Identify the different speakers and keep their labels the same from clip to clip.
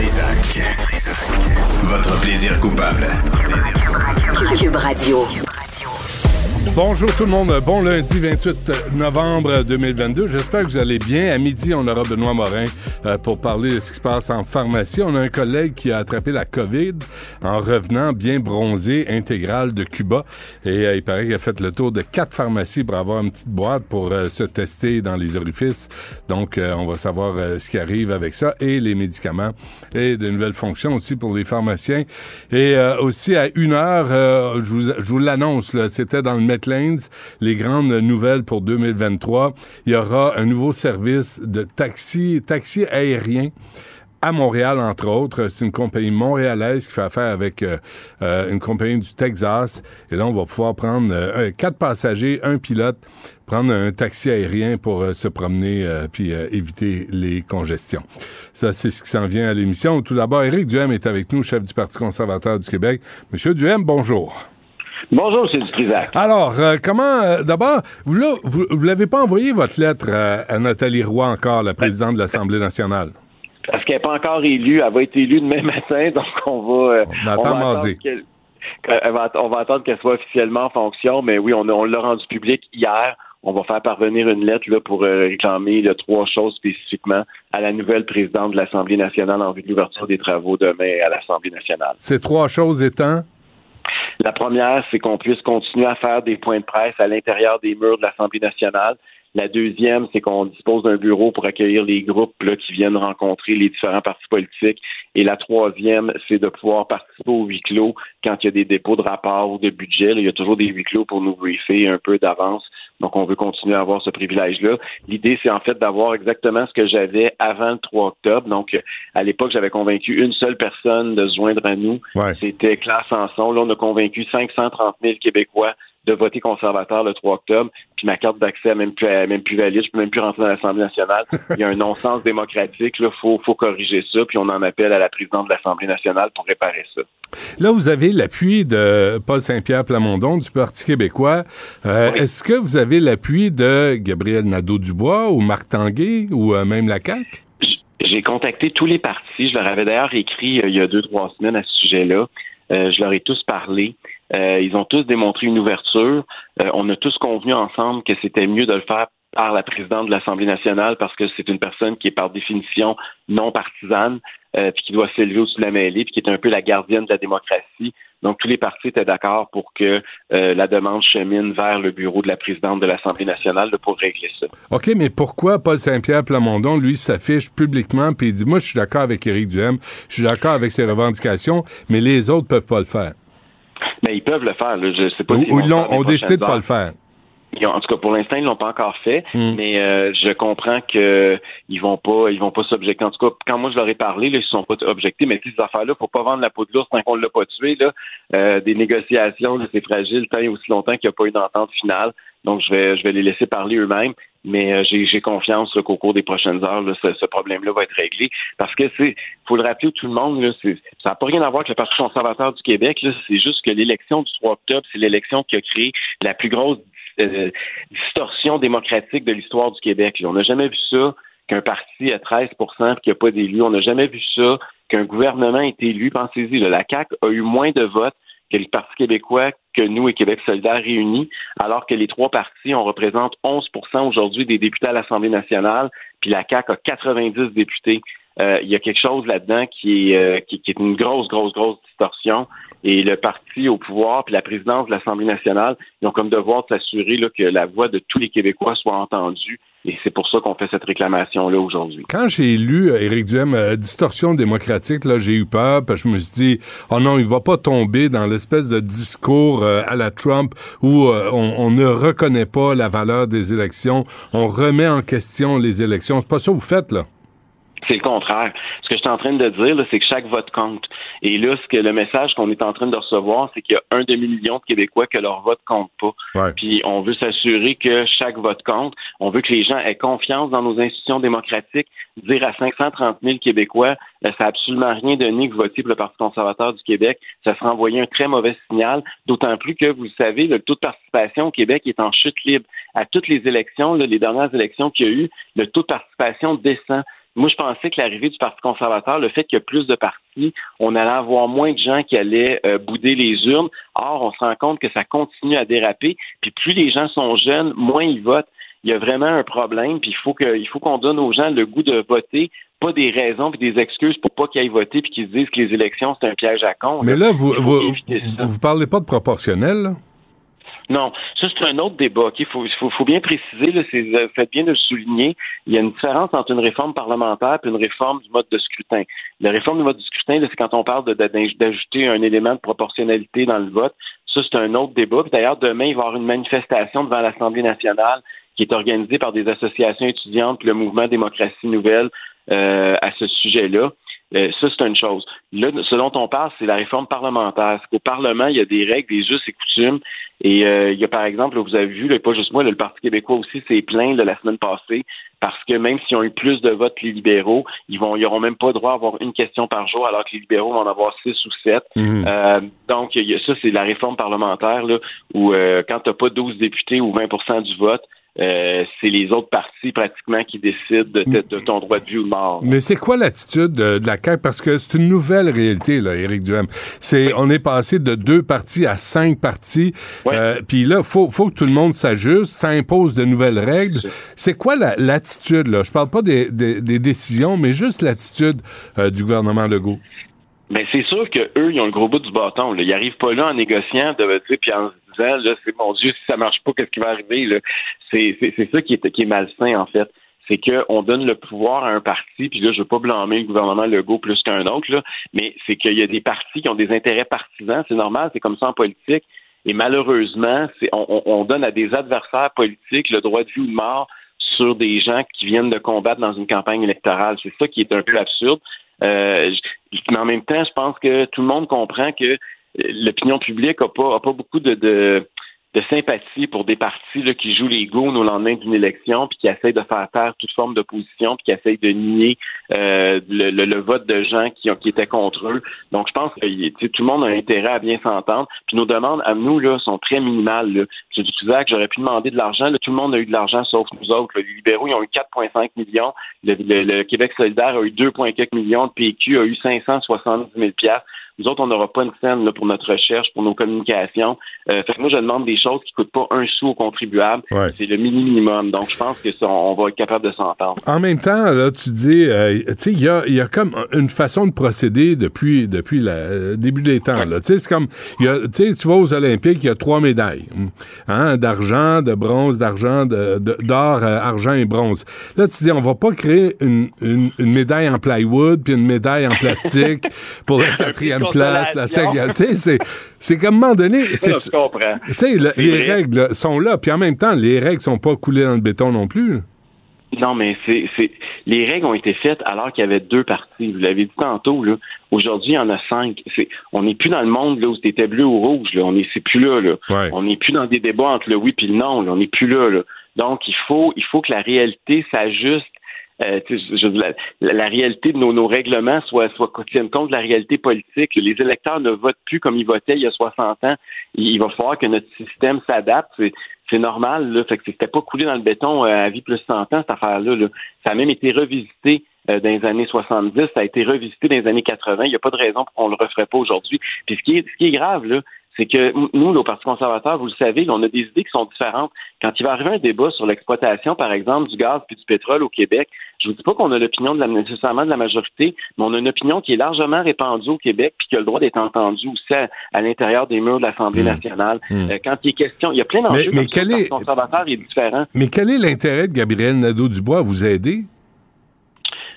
Speaker 1: Trisac. Votre plaisir coupable.
Speaker 2: Cube Radio.
Speaker 3: Bonjour tout le monde, bon lundi 28 novembre 2022. J'espère que vous allez bien. À midi, on aura Benoît Morin euh, pour parler de ce qui se passe en pharmacie. On a un collègue qui a attrapé la COVID en revenant bien bronzé, intégral de Cuba. Et euh, il paraît qu'il a fait le tour de quatre pharmacies pour avoir une petite boîte pour euh, se tester dans les orifices. Donc, on va savoir ce qui arrive avec ça et les médicaments et de nouvelles fonctions aussi pour les pharmaciens. Et aussi à une heure, je vous, vous l'annonce, c'était dans le Les grandes nouvelles pour 2023. Il y aura un nouveau service de taxi, taxi aérien à Montréal, entre autres. C'est une compagnie montréalaise qui fait affaire avec euh, euh, une compagnie du Texas. Et là, on va pouvoir prendre euh, quatre passagers, un pilote, prendre un taxi aérien pour se promener puis éviter les congestions. Ça, c'est ce qui s'en vient à l'émission. Tout d'abord, Éric Duhem est avec nous, chef du Parti conservateur du Québec. Monsieur Duhem, bonjour.
Speaker 4: Bonjour, c'est Dutrisac.
Speaker 3: Alors, euh, comment, euh, d'abord, vous là, vous, vous l'avez pas envoyé votre lettre à, à Nathalie Roy encore, la présidente de l'Assemblée nationale?
Speaker 4: Parce qu'elle n'est pas encore élue. Elle va être élue demain matin, donc on va. euh,
Speaker 3: On attend
Speaker 4: va
Speaker 3: mardi.
Speaker 4: attendre qu'elle- qu'elle va- on va attendre qu'elle soit officiellement en fonction, mais oui, on, l'a rendu public hier. On va faire parvenir une lettre là, pour euh, réclamer là, trois choses spécifiquement à la nouvelle présidente de l'Assemblée nationale en vue de l'ouverture des travaux demain à l'Assemblée nationale.
Speaker 3: Ces trois choses étant,
Speaker 4: La première, c'est qu'on puisse continuer à faire des points de presse à l'intérieur des murs de l'Assemblée nationale. La deuxième, c'est qu'on dispose d'un bureau pour accueillir les groupes qui viennent rencontrer les différents partis politiques. Et la troisième, c'est de pouvoir participer au huis clos quand il y a des dépôts de rapports ou de budget. il y a toujours des huis clos pour nous briefer un peu d'avance. Donc, on veut continuer à avoir ce privilège-là. L'idée, c'est en fait d'avoir exactement ce que j'avais avant le 3 octobre. Donc, à l'époque, j'avais convaincu une seule personne de se joindre à nous.
Speaker 3: Ouais.
Speaker 4: C'était Claire Sanson. Là, on a convaincu 530 000 Québécois de voter conservateur le 3 octobre. Puis ma carte d'accès même plus, même plus valide. Je peux même plus rentrer dans l'Assemblée nationale. Il y a un non-sens démocratique. Il faut, faut corriger ça. Puis on en appelle à la présidente de l'Assemblée nationale pour réparer ça.
Speaker 3: là, vous avez l'appui de Paul Saint-Pierre Plamondon du Parti québécois. Euh,
Speaker 4: Oui.
Speaker 3: Est-ce que vous avez l'appui de Gabriel Nadeau-Dubois ou Marc Tanguay ou euh, même la CAQ?
Speaker 4: J'ai contacté tous les partis. Je leur avais d'ailleurs écrit euh, il y a deux, trois semaines à ce sujet-là. Je leur ai tous parlé. Euh, ils ont tous démontré une ouverture. Euh, on a tous convenu ensemble que c'était mieux de le faire par la présidente de l'Assemblée nationale parce que c'est une personne qui est par définition non partisane, euh, puis qui doit s'élever au-dessus de la mêlée, puis qui est un peu la gardienne de la démocratie. Donc tous les partis étaient d'accord pour que euh, la demande chemine vers le bureau de la présidente de l'Assemblée nationale pour régler ça.
Speaker 3: OK, mais pourquoi Paul Saint-Pierre Plamondon, lui, s'affiche publiquement puis il dit, moi, je suis d'accord avec Éric Duhem, je suis d'accord avec ses revendications, mais les autres peuvent pas le faire.
Speaker 4: Mais ils peuvent le faire. Là. Je sais pas
Speaker 3: Ou, ils
Speaker 4: le
Speaker 3: l'ont, ont décidé de
Speaker 4: prochaines
Speaker 3: pas le faire.
Speaker 4: En tout cas, pour l'instant, ils l'ont pas encore fait,
Speaker 3: Mm.
Speaker 4: mais euh, je comprends que ils vont pas, ils vont pas s'objecter. En tout cas, quand moi je leur ai parlé, là, ils se sont pas objectés. Mais ces affaires-là, faut pas vendre la peau de l'ours tant qu'on l'a pas tué. Là, Euh, des négociations, là, c'est fragile tant et aussi longtemps qu'il n'y a pas eu d'entente finale. Donc, je vais, je vais les laisser parler eux-mêmes. Mais euh, j'ai, j'ai confiance là, qu'au cours des prochaines heures, là, ce, ce problème-là va être réglé. Parce que c'est, faut le rappeler à tout le monde, là, c'est, ça n'a pas rien à voir avec le Parti conservateur du Québec. Là, c'est juste que l'élection du 3 octobre, c'est l'élection qui a créé la plus grosse euh, distorsion démocratique de l'histoire du Québec. On n'a jamais vu ça qu'un parti à 13% puis qu'il n'y a pas d'élus. On n'a jamais vu ça qu'un gouvernement est élu. Pensez-y, la CAQ a eu moins de votes que le Parti québécois, que nous et Québec solidaire réunis, alors que les trois partis, on représente 11% aujourd'hui des députés à l'Assemblée nationale, puis la CAQ a 90 députés. Euh, il y a quelque chose là-dedans qui est, euh, qui, est une grosse, grosse, grosse distorsion. Et le parti au pouvoir, puis la présidence de l'Assemblée nationale, ils ont comme devoir de s'assurer que la voix de tous les Québécois soit entendue. Et c'est pour ça qu'on fait cette réclamation-là aujourd'hui.
Speaker 3: Quand j'ai lu euh, Éric Duhem, distorsion démocratique, là, j'ai eu peur, parce que je me suis dit, oh non, il va pas tomber dans l'espèce de discours à la Trump où on, on, ne reconnaît pas la valeur des élections, on remet en question les élections. C'est pas ça que vous faites, là?
Speaker 4: C'est le contraire. Ce que je suis en train de dire, c'est que chaque vote compte. Et là, ce que le message qu'on est en train de recevoir, c'est qu'il y a un demi-million de Québécois que leur vote compte pas. Puis on veut s'assurer que chaque vote compte. On veut que les gens aient confiance dans nos institutions démocratiques. Dire à 530 000 Québécois, euh, ça n'a absolument rien donné que voter pour le Parti conservateur du Québec. Ça sera envoyé un très mauvais signal, d'autant plus que, vous le savez, le taux de participation au Québec est en chute libre. À toutes les élections, les dernières élections qu'il y a eu, le taux de participation descend. Moi, je pensais que l'arrivée du Parti conservateur, le fait qu'il y a plus de partis, on allait avoir moins de gens qui allaient euh, bouder les urnes. Or, on se rend compte que ça continue à déraper. Puis plus les gens sont jeunes, moins ils votent. Il y a vraiment un problème. Puis il faut que, il faut qu'on donne aux gens le goût de voter, pas des raisons puis des excuses pour pas qu'ils aillent voter puis qu'ils se disent que les élections c'est un piège à con.
Speaker 3: Mais là, vous, vous, vous, parlez pas de proportionnel. Là?
Speaker 4: Non, ça c'est un autre débat. Il faut, faut, bien préciser, là, euh, faites bien de le souligner, il y a une différence entre une réforme parlementaire et une réforme du mode de scrutin. La réforme du mode de scrutin, c'est quand on parle d'ajouter un élément de proportionnalité dans le vote. Ça, c'est un autre débat. D'ailleurs, demain, il va y avoir une manifestation devant l'Assemblée nationale qui est organisée par des associations étudiantes, le mouvement Démocratie Nouvelle, euh, à ce sujet-là. Euh, ça, c'est une chose. Là, ce dont on parle, c'est la réforme parlementaire. Au Parlement, il y a des règles, des us et coutumes. Et euh, il y a, par exemple, vous avez vu, pas juste moi, le Parti québécois aussi s'est plaint la semaine passée parce que même s'ils ont eu plus de votes que les libéraux, ils vont, ils auront même pas droit à avoir une question par jour, alors que les libéraux vont en avoir six ou sept. Mhm. Euh, donc, ça, c'est la réforme parlementaire, là, où quand tu n'as pas 12 députés ou 20% du vote, euh, c'est les autres partis pratiquement qui décident de, ton droit de vie ou de mort.
Speaker 3: Mais c'est quoi l'attitude de, la CAQ? Parce que c'est une nouvelle réalité, là, Éric Duhem. C'est, On est passé de deux partis à cinq partis. Euh, puis là, faut, faut que tout le monde s'ajuste, ça impose de nouvelles règles. C'est quoi l'attitude, là? Je parle pas des, décisions, mais juste l'attitude euh, du gouvernement Legault.
Speaker 4: Mais c'est sûr qu'eux, ils ont le gros bout du bâton. Là. Ils n'arrivent pas là en négociant, de, puis en se disant, là, c'est mon Dieu, si ça marche pas, qu'est-ce qui va arriver? Là? C'est, ça qui est, qui est malsain, en fait. C'est qu'on donne le pouvoir à un parti, puis là, je veux pas blâmer le gouvernement Legault plus qu'un autre, là, mais c'est qu'il y a des partis qui ont des intérêts partisans, c'est normal, c'est comme ça en politique. Et malheureusement, on, on donne à des adversaires politiques le droit de vie ou de mort sur des gens qui viennent de combattre dans une campagne électorale. C'est ça qui est un peu absurde. Euh, mais en même temps, je pense que tout le monde comprend que l'opinion publique n'a pas, a pas beaucoup de, de, de sympathie pour des partis là, qui jouent les goons au lendemain d'une élection, puis qui essayent de faire taire toute forme d'opposition, puis qui essayent de nier euh, le, le, vote de gens qui, qui étaient contre eux. Donc, je pense que tout le monde a intérêt à bien s'entendre. Puis nos demandes à nous là sont très minimales. Là. Dis que j'aurais pu demander de l'argent. Tout le monde a eu de l'argent, sauf nous autres. Les libéraux, ils ont eu 4,5 millions. Le, Québec solidaire a eu 2,4 millions. Le PQ a eu 570 000 nous autres, on n'aura pas une scène là, pour notre recherche, pour nos communications. Euh, fait que moi, je demande des choses qui ne coûtent pas un sou aux contribuables. C'est le minimum. Donc, je pense que ça, on va être capable de s'entendre.
Speaker 3: En même temps, là, tu dis, euh, tu sais, il y a, y a, comme une façon de procéder depuis, depuis le euh, début des temps. Tu sais, c'est comme, y a, tu vois, aux Olympiques, il y a trois médailles. Hein, d'argent, de bronze, d'argent, d'or, argent et bronze. Là, tu dis, on va pas créer une, une, une médaille en plywood puis une médaille en plastique pour la quatrième place, la cinquième. tu sais, c'est comme à un moment donné. Tu sais, les règles sont là, puis en même temps, les règles sont pas coulées dans le béton non plus.
Speaker 4: Non, mais c'est, les règles ont été faites alors qu'il y avait deux parties. Vous l'avez dit tantôt, là. Aujourd'hui, il y en a cinq. on n'est plus dans le monde là, où c'était bleu ou rouge. Là. On n'est c'est plus là. là. On n'est plus dans des débats entre le oui et le non. Là. On n'est plus là, là. Donc, il faut, il faut que la réalité s'ajuste euh, la, la, réalité de nos, nos règlements soit, soit tienne compte de la réalité politique. Les électeurs ne votent plus comme ils votaient il y a 60 ans. Il, va falloir que notre système s'adapte. C'est normal. Là. Fait que c'était pas coulé dans le béton euh, à vie plus 100 ans, cette affaire-là. Là. Ça a même été revisité euh, dans les années 70, ça a été revisité dans les années 80. Il n'y a pas de raison pour qu'on le referait pas aujourd'hui. Puis ce qui est, ce qui est grave, là, c'est que nous, au Parti conservateur, vous le savez, on a des idées qui sont différentes. Quand il va arriver un débat sur l'exploitation, par exemple, du gaz puis du pétrole au Québec, je vous dis pas qu'on a l'opinion de la, nécessairement de la majorité, mais on a une opinion qui est largement répandue au Québec puis qui a le droit d'être entendue aussi à, l'intérieur des murs de l'Assemblée
Speaker 3: Mmh.
Speaker 4: nationale.
Speaker 3: Mmh.
Speaker 4: Euh, quand il est question, il y a plein d'enjeux.
Speaker 3: Mais- mais quel
Speaker 4: le Parti
Speaker 3: est-
Speaker 4: conservateur est différent.
Speaker 3: Mais quel est l'intérêt de Gabriel Nadeau-Dubois à vous aider?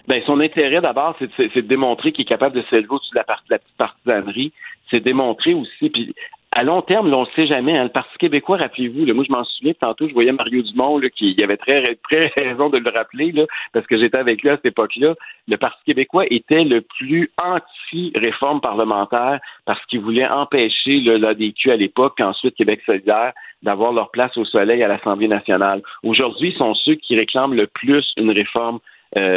Speaker 4: Ben, son intérêt, d'abord, c'est de, de démontrer qu'il est capable de s'élever au-dessus de la, partie, la petite partisanerie. C'est démontrer aussi, puis à long terme, là, on ne sait jamais. hein, le Parti québécois, rappelez-vous, moi, je m'en souviens, tantôt, je voyais Mario Dumont, là, qui il avait très, très raison de le rappeler, là, parce que j'étais avec lui à cette époque-là. Le Parti québécois était le plus anti-réforme parlementaire parce qu'il voulait empêcher le l'ADQ à l'époque, puis ensuite Québec solidaire, d'avoir leur place au soleil à l'Assemblée nationale. Aujourd'hui, ils sont ceux qui réclament le plus une réforme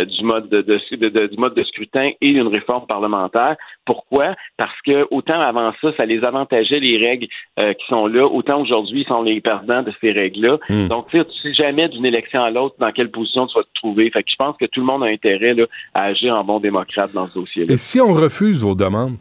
Speaker 4: du mode de, de- de- du mode de scrutin et une réforme parlementaire. Pourquoi? Parce que autant avant ça, ça les avantageait les règles euh, qui sont là, autant aujourd'hui, ils sont les perdants de ces règles-là.
Speaker 3: Mm.
Speaker 4: Donc, tu sais jamais d'une élection à l'autre dans quelle position tu vas te trouver. Fait que je pense que tout le monde a intérêt là, à agir en bon démocrate dans ce dossier-là.
Speaker 3: Et si on refuse vos demandes?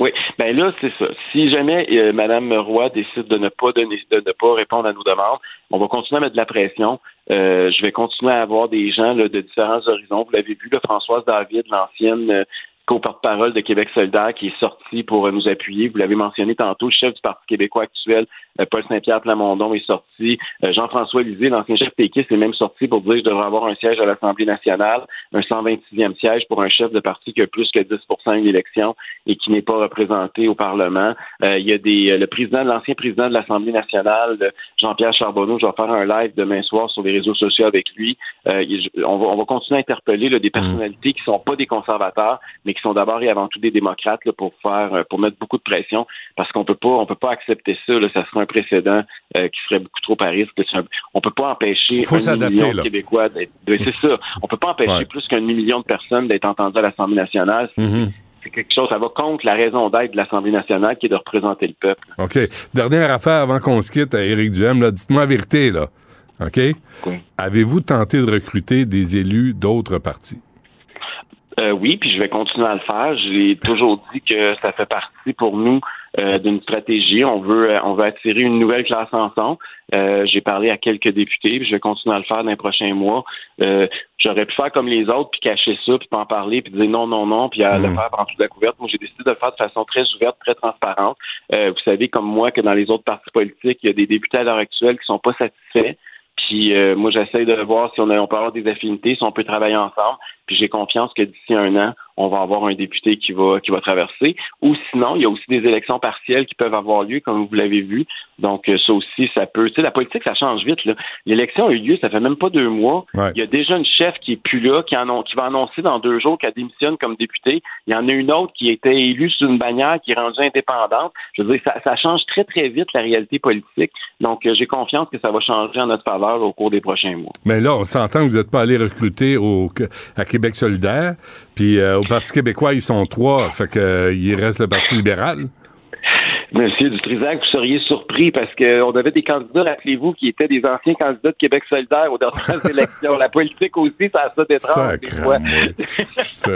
Speaker 4: Oui, ben là, c'est ça. Si jamais euh, Mme Roy décide de ne pas donner, de ne pas répondre à nos demandes, on va continuer à mettre de la pression. Euh, je vais continuer à avoir des gens là, de différents horizons. Vous l'avez vu, là, Françoise David, l'ancienne euh, co-porte-parole de Québec solidaire, qui est sortie pour euh, nous appuyer. Vous l'avez mentionné tantôt, le chef du Parti québécois actuel, euh, Paul Saint-Pierre Plamondon, est sorti. Euh, Jean-François Lisée, l'ancien chef péquiste, est même sorti pour dire que je devrais avoir un siège à l'Assemblée nationale, un 126e siège pour un chef de parti qui a plus que 10 de l'élection et qui n'est pas représenté au Parlement. Euh, il y a des, le président, l'ancien président de l'Assemblée nationale, Jean-Pierre Charbonneau, je vais faire un live demain soir sur les réseaux sociaux avec lui. Euh, on, va, on va continuer à interpeller là, des personnalités qui sont pas des conservateurs, mais qui sont d'abord et avant tout des démocrates là, pour faire, euh, pour mettre beaucoup de pression, parce qu'on peut pas, on peut pas accepter ça. Là, ça serait un précédent euh, qui serait beaucoup trop à risque. On peut pas empêcher
Speaker 3: Faut
Speaker 4: un million de Québécois d'être. C'est ça. On peut pas empêcher
Speaker 3: Ouais.
Speaker 4: plus qu'un demi-million de personnes d'être entendues à l'Assemblée nationale.
Speaker 3: Mhm.
Speaker 4: C'est quelque chose, ça va contre la raison d'être de l'Assemblée nationale qui est de représenter le peuple.
Speaker 3: OK. Dernière affaire avant qu'on se quitte à Éric Duhem. Dites-moi la vérité, là. OK?
Speaker 4: Oui.
Speaker 3: Avez-vous tenté de recruter des élus d'autres partis?
Speaker 4: Euh, oui, puis je vais continuer à le faire. J'ai toujours dit que ça fait partie pour nous euh, d'une stratégie. On veut, euh, on veut attirer une nouvelle classe ensemble. Euh, J'ai parlé à quelques députés, puis je vais continuer à le faire dans les prochains mois. Euh, J'aurais pu faire comme les autres, puis cacher ça, puis pas en parler, puis dire non, non, non, puis à le
Speaker 3: Mhm.
Speaker 4: faire prendre toute la couverte. Moi, j'ai décidé de le faire de façon très ouverte, très transparente. Euh, vous savez, comme moi, que dans les autres partis politiques, il y a des députés à l'heure actuelle qui sont pas satisfaits. Puis euh, moi, j'essaie de voir si on, a, on peut avoir des affinités, si on peut travailler ensemble. Puis j'ai confiance que d'ici un an, on va avoir un député qui va qui va traverser. Ou sinon, il y a aussi des élections partielles qui peuvent avoir lieu, comme vous l'avez vu. Donc euh, ça aussi, ça peut. Tu sais, la politique, ça change vite. L'élection a eu lieu, ça fait même pas deux mois.
Speaker 3: Ouais.
Speaker 4: Il y a déjà une chef qui est plus là, qui, en, qui va annoncer dans deux jours qu'elle démissionne comme députée. Il y en a une autre qui était élue sous une bannière, qui est rendue indépendante. Je veux dire, ça, ça change très, très vite la réalité politique. Donc, euh, j'ai confiance que ça va changer en notre faveur au cours des prochains mois.
Speaker 3: Mais là, on s'entend que vous n'êtes pas allé recruter au, à Québec solidaire. Puis euh, au Parti québécois, ils sont trois. Fait que euh, il reste le Parti libéral.
Speaker 4: Monsieur Dutrisac, vous seriez surpris parce qu'on avait des candidats, rappelez-vous, qui étaient des anciens candidats de Québec solidaire aux dernières élections. La politique aussi, ça a ça d'étrange des fois.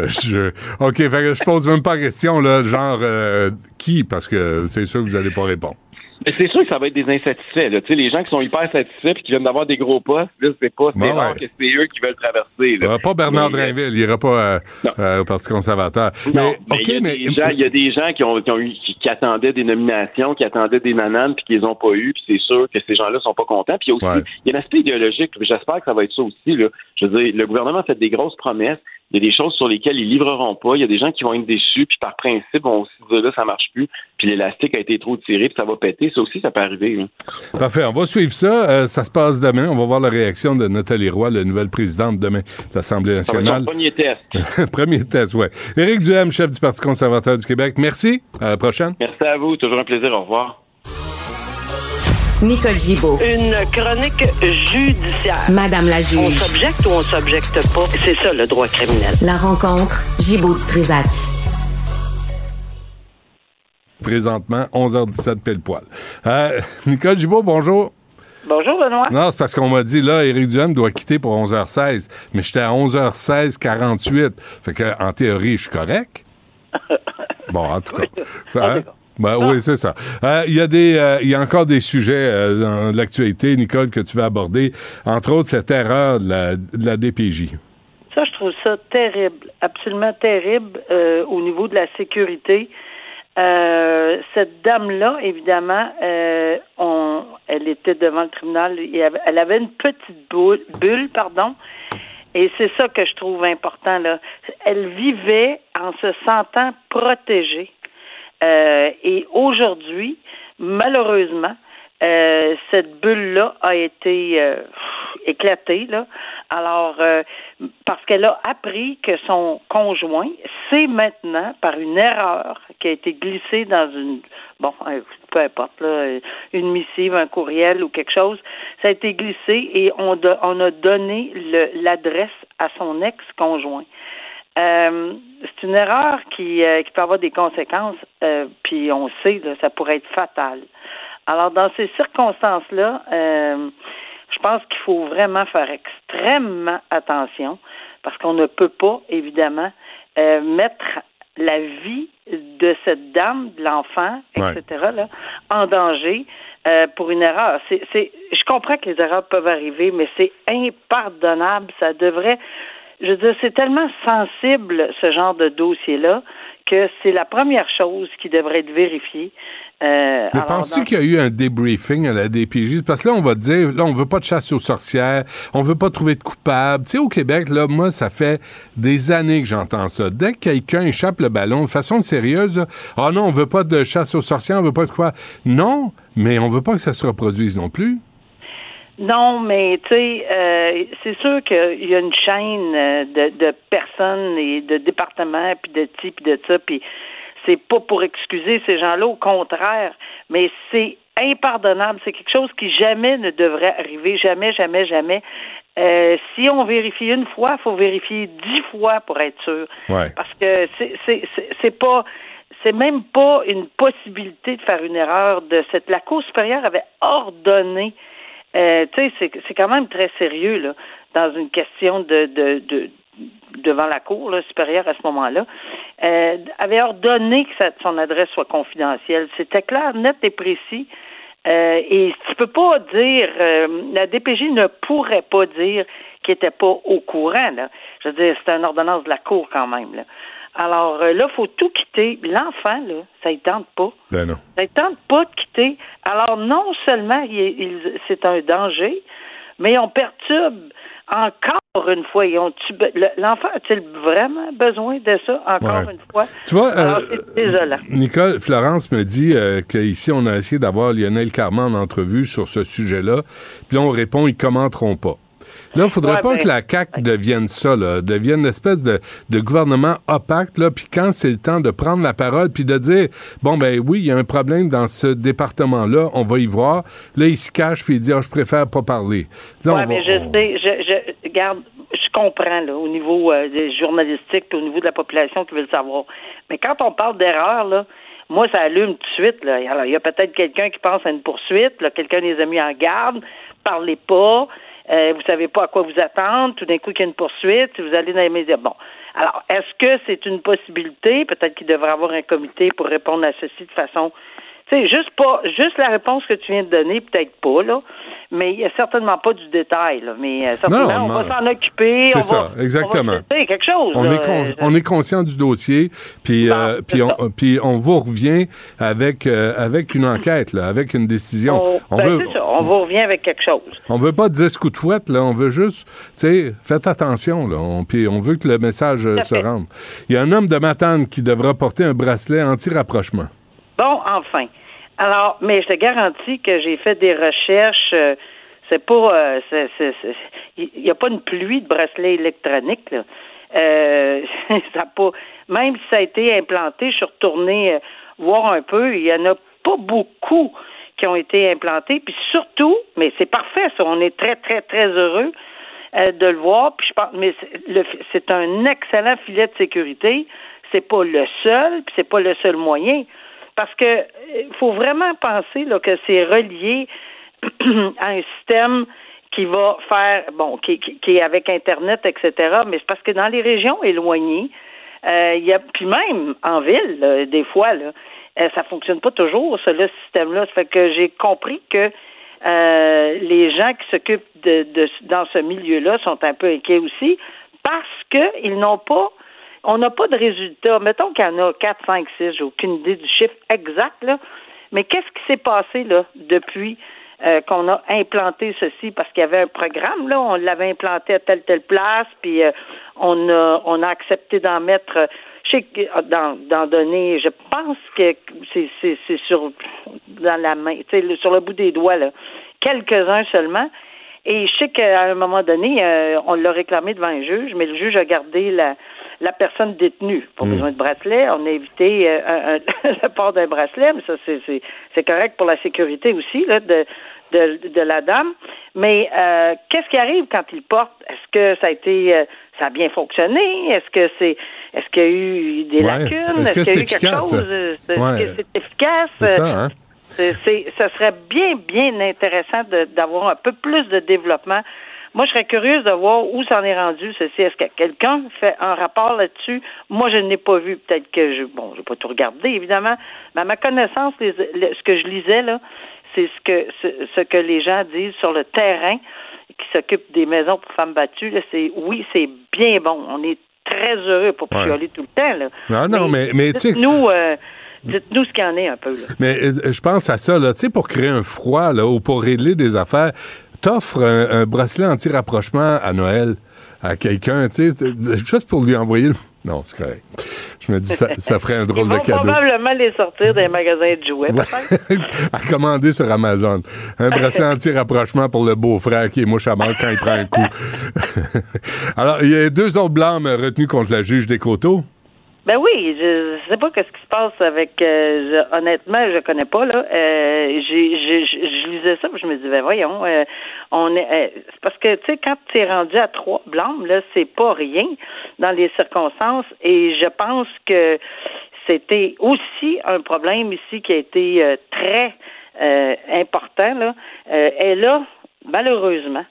Speaker 3: Je- OK, fait que je pose même pas la question, là, genre euh, qui, parce que c'est sûr que vous n'allez pas répondre.
Speaker 4: Mais c'est sûr que ça va être des insatisfaits. Là. Tu sais, les gens qui sont hyper satisfaits et qui viennent d'avoir des gros postes, là, c'est pas c'est
Speaker 3: Ouais,
Speaker 4: rare
Speaker 3: ouais.
Speaker 4: que c'est eux qui veulent traverser. Là.
Speaker 3: Pas Bernard
Speaker 4: Mais, euh,
Speaker 3: Drainville, il ira pas euh, euh, au Parti conservateur.
Speaker 4: Non,
Speaker 3: mais,
Speaker 4: mais
Speaker 3: OK,
Speaker 4: il y a
Speaker 3: mais.
Speaker 4: des gens, il y a des gens qui ont, qui ont eu, qui, qui attendaient des nominations, qui attendaient des nananes, puis qui les ont pas eu, puis c'est sûr que ces gens-là sont pas contents. Puis il y a aussi,
Speaker 3: Ouais.
Speaker 4: y a un aspect idéologique. J'espère que ça va être ça aussi. Là. Je veux dire, le gouvernement a fait des grosses promesses. Il y a des choses sur lesquelles ils livreront pas. Il y a des gens qui vont être déçus, puis par principe vont aussi dire là ça marche plus, puis l'élastique a été trop tiré, puis ça va péter. Ça aussi, ça peut arriver.
Speaker 3: Parfait, on va suivre ça. Euh, ça se passe demain. On va voir la réaction de Nathalie Roy, la nouvelle présidente demain de l'Assemblée nationale.
Speaker 4: premier test.
Speaker 3: Premier test, ouais. Éric Duhem, chef du Parti conservateur du Québec. Merci. À la prochaine.
Speaker 4: Merci à vous. Toujours un plaisir. Au revoir.
Speaker 2: Nicole Gibaud.
Speaker 5: Une chronique judiciaire.
Speaker 2: Madame la
Speaker 5: On
Speaker 2: juge.
Speaker 5: s'objecte ou on s'objecte pas? C'est ça le droit criminel.
Speaker 2: La rencontre, Gibaud du Trisac.
Speaker 3: Présentement, 11h17 pile poil. Euh, Nicole Gibault, bonjour.
Speaker 5: Bonjour, Benoît.
Speaker 3: Non, c'est parce qu'on m'a dit, là, Éric Duhem doit quitter pour 11h16. Mais j'étais à 11h16, 48. Fait que, en théorie, je suis correct. Bon, en tout cas. Hein? Ben, oui, c'est ça. Euh, Il y, a des, euh, y a encore des sujets euh, dans l'actualité, Nicole, que tu veux aborder. Entre autres, cette erreur de la, de la DPJ.
Speaker 5: Ça, je trouve ça terrible, absolument terrible euh, au niveau de la sécurité. Cette dame-là, évidemment, on, elle était devant le tribunal. Elle avait une petite boule, bulle, pardon. Et c'est ça que je trouve important là. Elle vivait en se sentant protégée. Euh, et aujourd'hui, malheureusement, euh, cette bulle-là a été euh, éclatée. Là. Alors, euh, parce qu'elle a appris que son conjoint sait maintenant, par une erreur qui a été glissée dans une, bon, euh, peu importe, là, une missive, un courriel ou quelque chose, ça a été glissé et on, on a donné l'adresse à son ex-conjoint. Euh, c'est une erreur qui, euh, qui peut avoir des conséquences, euh, puis on sait, là, ça pourrait être fatal. Alors, dans ces circonstances-là, je pense qu'il faut vraiment faire extrêmement attention parce qu'on ne peut pas, évidemment, mettre la vie de cette dame, de l'enfant,
Speaker 3: Ouais.
Speaker 5: etc., là, en danger pour une erreur. C'est, je comprends que les erreurs peuvent arriver, mais c'est impardonnable. Ça devrait. Je veux dire, c'est tellement sensible ce genre de dossier-là que c'est la première chose qui devrait être vérifiée. Euh,
Speaker 3: Mais penses-tu
Speaker 5: dans-
Speaker 3: qu'il y a eu un débriefing à la DPJ? Parce que là, on va te dire, là, on veut pas de chasse aux sorcières, on veut pas trouver de coupable. Tu sais, au Québec, là, moi, ça fait des années que j'entends ça. Dès que quelqu'un échappe le ballon de façon sérieuse, ah non, on veut pas de chasse aux sorcières, on veut pas de quoi. Non, mais on veut pas que ça se reproduise non plus.
Speaker 5: Non, mais tu sais, euh, c'est sûr qu'il y a une chaîne euh, de, de personnes et de départements, puis de types, puis de ça, puis c'est pas pour excuser ces gens-là, au contraire, mais c'est impardonnable. C'est quelque chose qui jamais ne devrait arriver, jamais, jamais, jamais. Euh, si on vérifie une fois, il faut vérifier dix fois pour être sûr.
Speaker 3: Ouais.
Speaker 5: Parce que c'est pas c'est même pas une possibilité de faire une erreur de cette la Cour supérieure avait ordonné euh, tu sais, c'est quand même très sérieux là, dans une question de, de, de devant la Cour là, supérieure à ce moment-là, euh, avait ordonné que sa- son adresse soit confidentielle. C'était clair, net et précis. Euh, et tu peux pas dire, euh, la DPJ ne pourrait pas dire qu'il était pas au courant. Là. Je veux dire, c'est une ordonnance de la Cour quand même. Là. Alors euh, là, faut tout quitter. L'enfant, là, ça ne tente pas.
Speaker 3: Ben non.
Speaker 5: Ça ne tente pas de quitter. Alors, non seulement il, est- il- c'est un danger, mais on perturbe encore une fois. L'enfant a-t-il vraiment besoin de ça encore
Speaker 3: Ouais.
Speaker 5: une fois?
Speaker 3: Tu vois,
Speaker 5: Alors,
Speaker 3: euh,
Speaker 5: c'est désolant.
Speaker 3: Nicole, Florence me dit euh, qu'ici, on a essayé d'avoir Lionel Carman en entrevue sur ce sujet-là. Puis là, on répond, ils commenteront pas. Là, il faudrait
Speaker 5: Ouais,
Speaker 3: pas
Speaker 5: ben,
Speaker 3: que la CAQ devienne ça, là, devienne une espèce de, de gouvernement opaque, là, puis quand c'est le temps de prendre la parole, puis de dire, bon, ben oui, il y a un problème dans ce département-là, on va y voir. Là, il se cache, puis il dit, ah, je préfère pas parler. Là, on va-
Speaker 5: mais je
Speaker 3: on-
Speaker 5: sais, je, je regarde, je comprends là, au niveau euh, des journalistique puis au niveau de la population qui veut le savoir. Mais quand on parle d'erreur, là, moi, ça allume tout de suite. Là. Alors, il y a peut-être quelqu'un qui pense à une poursuite, quelqu'un les a mis en garde, parlez pas, euh, vous savez pas à quoi vous attendre, tout d'un coup, il y a une poursuite, si vous allez dans les médias. Bon. Alors, est-ce que c'est une possibilité? Peut-être qu'il devrait avoir un comité pour répondre à ceci de façon sais, juste pas, juste la réponse que tu viens de donner, peut-être pas, là, mais il n'y a certainement pas du détail, là, mais euh, certainement,
Speaker 3: Non,
Speaker 5: on va s'en occuper.
Speaker 3: C'est
Speaker 5: on
Speaker 3: ça,
Speaker 5: va,
Speaker 3: exactement.
Speaker 5: On va, tu sais, quelque chose.
Speaker 3: On
Speaker 5: là,
Speaker 3: est, con-
Speaker 5: euh,
Speaker 3: on est conscient du dossier, puis
Speaker 5: Bon,
Speaker 3: euh, puis on
Speaker 5: ça.
Speaker 3: puis on vous revient avec euh, avec une enquête là, avec une décision.
Speaker 5: on,
Speaker 3: on
Speaker 5: ben,
Speaker 3: veut
Speaker 5: ça, on vous revient avec quelque chose.
Speaker 3: on veut pas 10 coups de fouette là, on veut juste tu sais faites attention là, on, puis on veut que le message euh, se rende. Il y a un homme de Matane qui devra porter un bracelet anti-rapprochement.
Speaker 5: Bon, enfin. Alors, mais je te garantis que j'ai fait des recherches. euh, c'est pas, euh, il n'y a pas une pluie de bracelets électroniques. Là. Euh, ça pas, même si ça a été implanté, je suis retournée voir un peu. Il y en a pas beaucoup qui ont été implantés. Puis surtout, mais c'est parfait, ça. On est très, très, très heureux de le voir. Puis je pense, mais c'est un excellent filet de sécurité. C'est pas le seul, puis c'est pas le seul moyen. Parce que il faut vraiment penser là, que c'est relié à un système qui va faire bon, qui, qui, qui est avec Internet, etc. Mais c'est parce que dans les régions éloignées, euh, y a puis même en ville, des fois, là, euh, ça fonctionne pas toujours, ce là, système-là. Ça fait que j'ai compris que euh, les gens qui s'occupent de, de, dans ce milieu-là sont un peu inquiets aussi parce qu'ils n'ont pas on n'a pas de résultats. Mettons qu'il y en a 4, 5, 6, j'ai aucune idée du chiffre exact, là. Mais qu'est-ce qui s'est passé là depuis euh, qu'on a implanté ceci? Parce qu'il y avait un programme là, on l'avait implanté à telle telle place, puis euh, on a on a accepté d'en mettre. je sais que d'en, d'en donner, je pense que c'est, c'est, c'est sur dans la main, sur le bout des doigts là, quelques-uns seulement. Et je sais qu'à un moment donné, euh, on l'a réclamé devant un juge, mais le juge a gardé la, la personne détenue. Pas
Speaker 3: Mm.
Speaker 5: besoin de bracelet. On a évité euh, un- un- le port d'un bracelet, mais ça, c'est, correct pour la sécurité aussi là, de, de, de la dame. Mais euh, qu'est-ce qui arrive quand il porte? Est-ce que ça a été euh, ça a bien fonctionné? Est-ce que c'est est-ce qu'il y a eu des
Speaker 3: Ouais,
Speaker 5: lacunes?
Speaker 3: est-ce
Speaker 5: qu'il y a
Speaker 3: c'est
Speaker 5: eu quelque chose? Est-ce
Speaker 3: Ouais.
Speaker 5: que c'est efficace?
Speaker 3: C'est ça, hein?
Speaker 5: C'est, ça serait bien, bien intéressant de- d'avoir un peu plus de développement. Moi, je serais curieuse de voir où s'en est rendu ceci. Est-ce que quelqu'un fait un rapport là-dessus? Moi, je n'ai pas vu. Peut-être que je, bon, j'ai pas tout regardé, évidemment. Mais à ma connaissance, les- le- ce que je lisais, là, c'est ce que, ce, ce que les gens disent sur le terrain qui s'occupent des maisons pour femmes battues. Là, c'est, oui, c'est bien bon. On est très heureux pour
Speaker 3: Ouais.
Speaker 5: chialer tout le temps, là.
Speaker 3: Non, non, mais, mais tu sais,
Speaker 5: Dites-nous, euh, dites-nous ce qu'il y en est un peu, là.
Speaker 3: Mais euh, je pense à ça, là, tu sais, pour créer un froid, là, ou pour régler des affaires, t'offres un, un bracelet anti-rapprochement à Noël à quelqu'un, tu sais, t- juste pour lui envoyer le... Non, c'est correct. Je me dis, ça, ça ferait un drôle
Speaker 5: Ils
Speaker 3: de
Speaker 5: vont
Speaker 3: cadeau.
Speaker 5: probablement les sortir des magasins de jouets,
Speaker 3: à commander sur Amazon. Un bracelet anti-rapprochement pour le beau-frère qui est mouche à mort quand il prend un coup. Alors, il y a deux autres blâmes retenus contre la juge des coteaux.
Speaker 5: Ben oui, je, sais pas qu'est-ce qui se passe avec. euh, je- honnêtement, je connais pas là. Euh, je, je lisais ça, puis je me disais, ben voyons, euh, on est. euh, parce que tu sais, quand tu es rendu à trois blâmes, là, c'est pas rien dans les circonstances, et je pense que c'était aussi un problème ici qui a été euh, très euh, important là. Euh, elle a malheureusement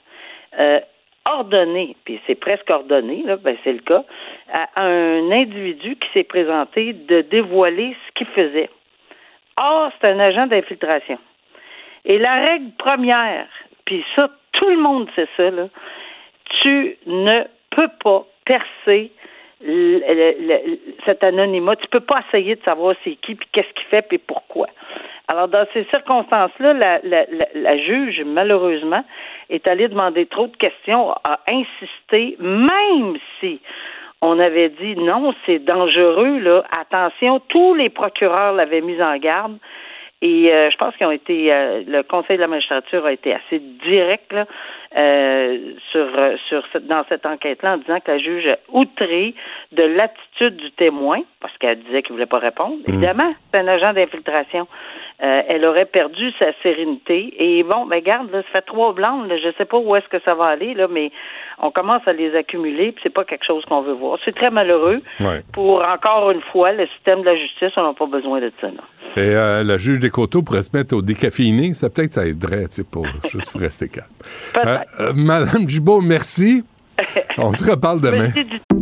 Speaker 5: euh, ordonné, puis c'est presque ordonné, là, ben c'est le cas, à un individu qui s'est présenté de dévoiler ce qu'il faisait. Or, c'est un agent d'infiltration. Et la règle première, puis ça, tout le monde sait ça, là, tu ne peux pas percer cet anonymat. Tu peux pas essayer de savoir c'est qui, puis qu'est-ce qu'il fait, puis pourquoi. Alors, dans ces circonstances-là, la, la, la, la juge, malheureusement, est allée demander trop de questions, a insisté, même si on avait dit non, c'est dangereux, là, attention, tous les procureurs l'avaient mis en garde. Et euh, je pense qu'ils ont été, euh, le Conseil de la magistrature a été assez direct là, euh, sur, sur cette, dans cette enquête-là en disant que la juge a outré de l'attitude du témoin, parce qu'elle disait qu'il voulait pas répondre. Évidemment, c'est un agent d'infiltration. Euh, elle aurait perdu sa sérénité. Et bon, ben garde, là, ça fait trois blancs. Là, je sais pas où est-ce que ça va aller, là, mais on commence à les accumuler, puis c'est pas quelque chose qu'on veut voir. C'est très malheureux.
Speaker 3: Ouais.
Speaker 5: Pour encore une fois, le système de la justice, on n'a pas besoin de ça.
Speaker 3: Et euh, la juge des coteaux pourrait se mettre au décaféiné. Ça peut-être ça aiderait, tu sais, pour juste pour rester calme. Euh, Madame Gibault, merci. On se reparle demain.
Speaker 5: Merci du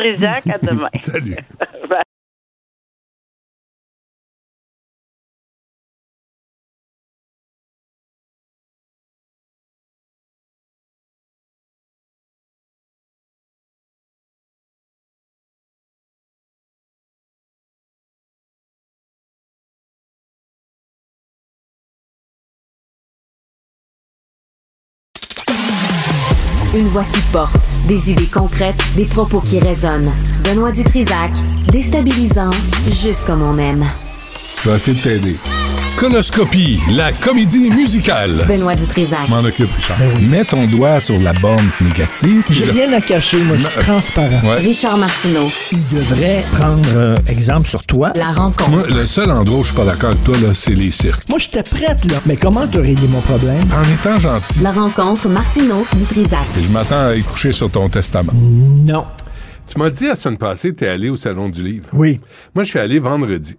Speaker 5: Trisac, à demain.
Speaker 3: Salut.
Speaker 5: Bye.
Speaker 2: Une voix qui porte, des idées concrètes, des propos qui résonnent. Benoît Dutrisac, déstabilisant, juste comme on aime.
Speaker 3: Je vais essayer de t'aider.
Speaker 6: Conoscopie, la comédie musicale.
Speaker 2: Benoît Dutrisac.
Speaker 3: M'en occupe, Richard.
Speaker 6: Mets ton doigt sur la bande négative.
Speaker 7: J'ai rien à cacher, moi, je suis transparent.
Speaker 3: Ouais.
Speaker 2: Richard Martineau.
Speaker 7: Il devrait prendre euh, exemple sur toi.
Speaker 2: La rencontre.
Speaker 3: Moi, le seul endroit où je suis pas d'accord avec toi, là, c'est les cirques.
Speaker 7: Moi, j'étais prête, là. Mais comment te régler mon problème?
Speaker 3: En étant gentil.
Speaker 2: La rencontre Martineau Dutrisac.
Speaker 3: Et je m'attends à y coucher sur ton testament.
Speaker 7: Non.
Speaker 3: Tu m'as dit la semaine passée, t'es allé au Salon du Livre.
Speaker 7: Oui.
Speaker 3: Moi, je suis allé vendredi.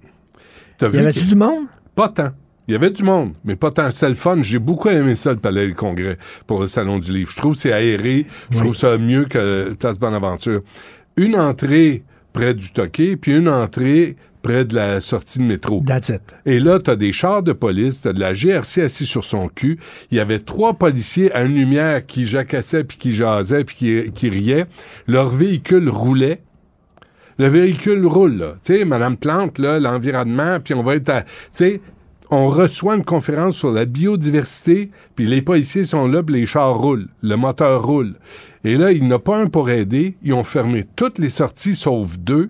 Speaker 3: T'as
Speaker 7: Y
Speaker 3: vu
Speaker 7: avait-tu
Speaker 3: que-
Speaker 7: du monde?
Speaker 3: Pas tant. Il y avait du monde, mais pas tant. C'était le fun. J'ai beaucoup aimé ça, le Palais du Congrès, pour le Salon du Livre. Je trouve que c'est aéré. Je trouve ça mieux que Place Bonaventure. Une entrée près du Toquet, puis une entrée près de la sortie de métro.
Speaker 7: That's it.
Speaker 3: Et là, t'as des chars de police, t'as de la GRC assis sur son cul. Il y avait trois policiers à une lumière qui jacassaient, puis qui jasaient, puis qui, qui riaient. Leur véhicule roulait. Le véhicule roule. Tu sais, Madame Plante, l'environnement, puis on va être à... Tu sais, on reçoit une conférence sur la biodiversité, puis les policiers sont là, puis les chars roulent. Le moteur roule. Et là, il n'y en a pas un pour aider. Ils ont fermé toutes les sorties, sauf deux.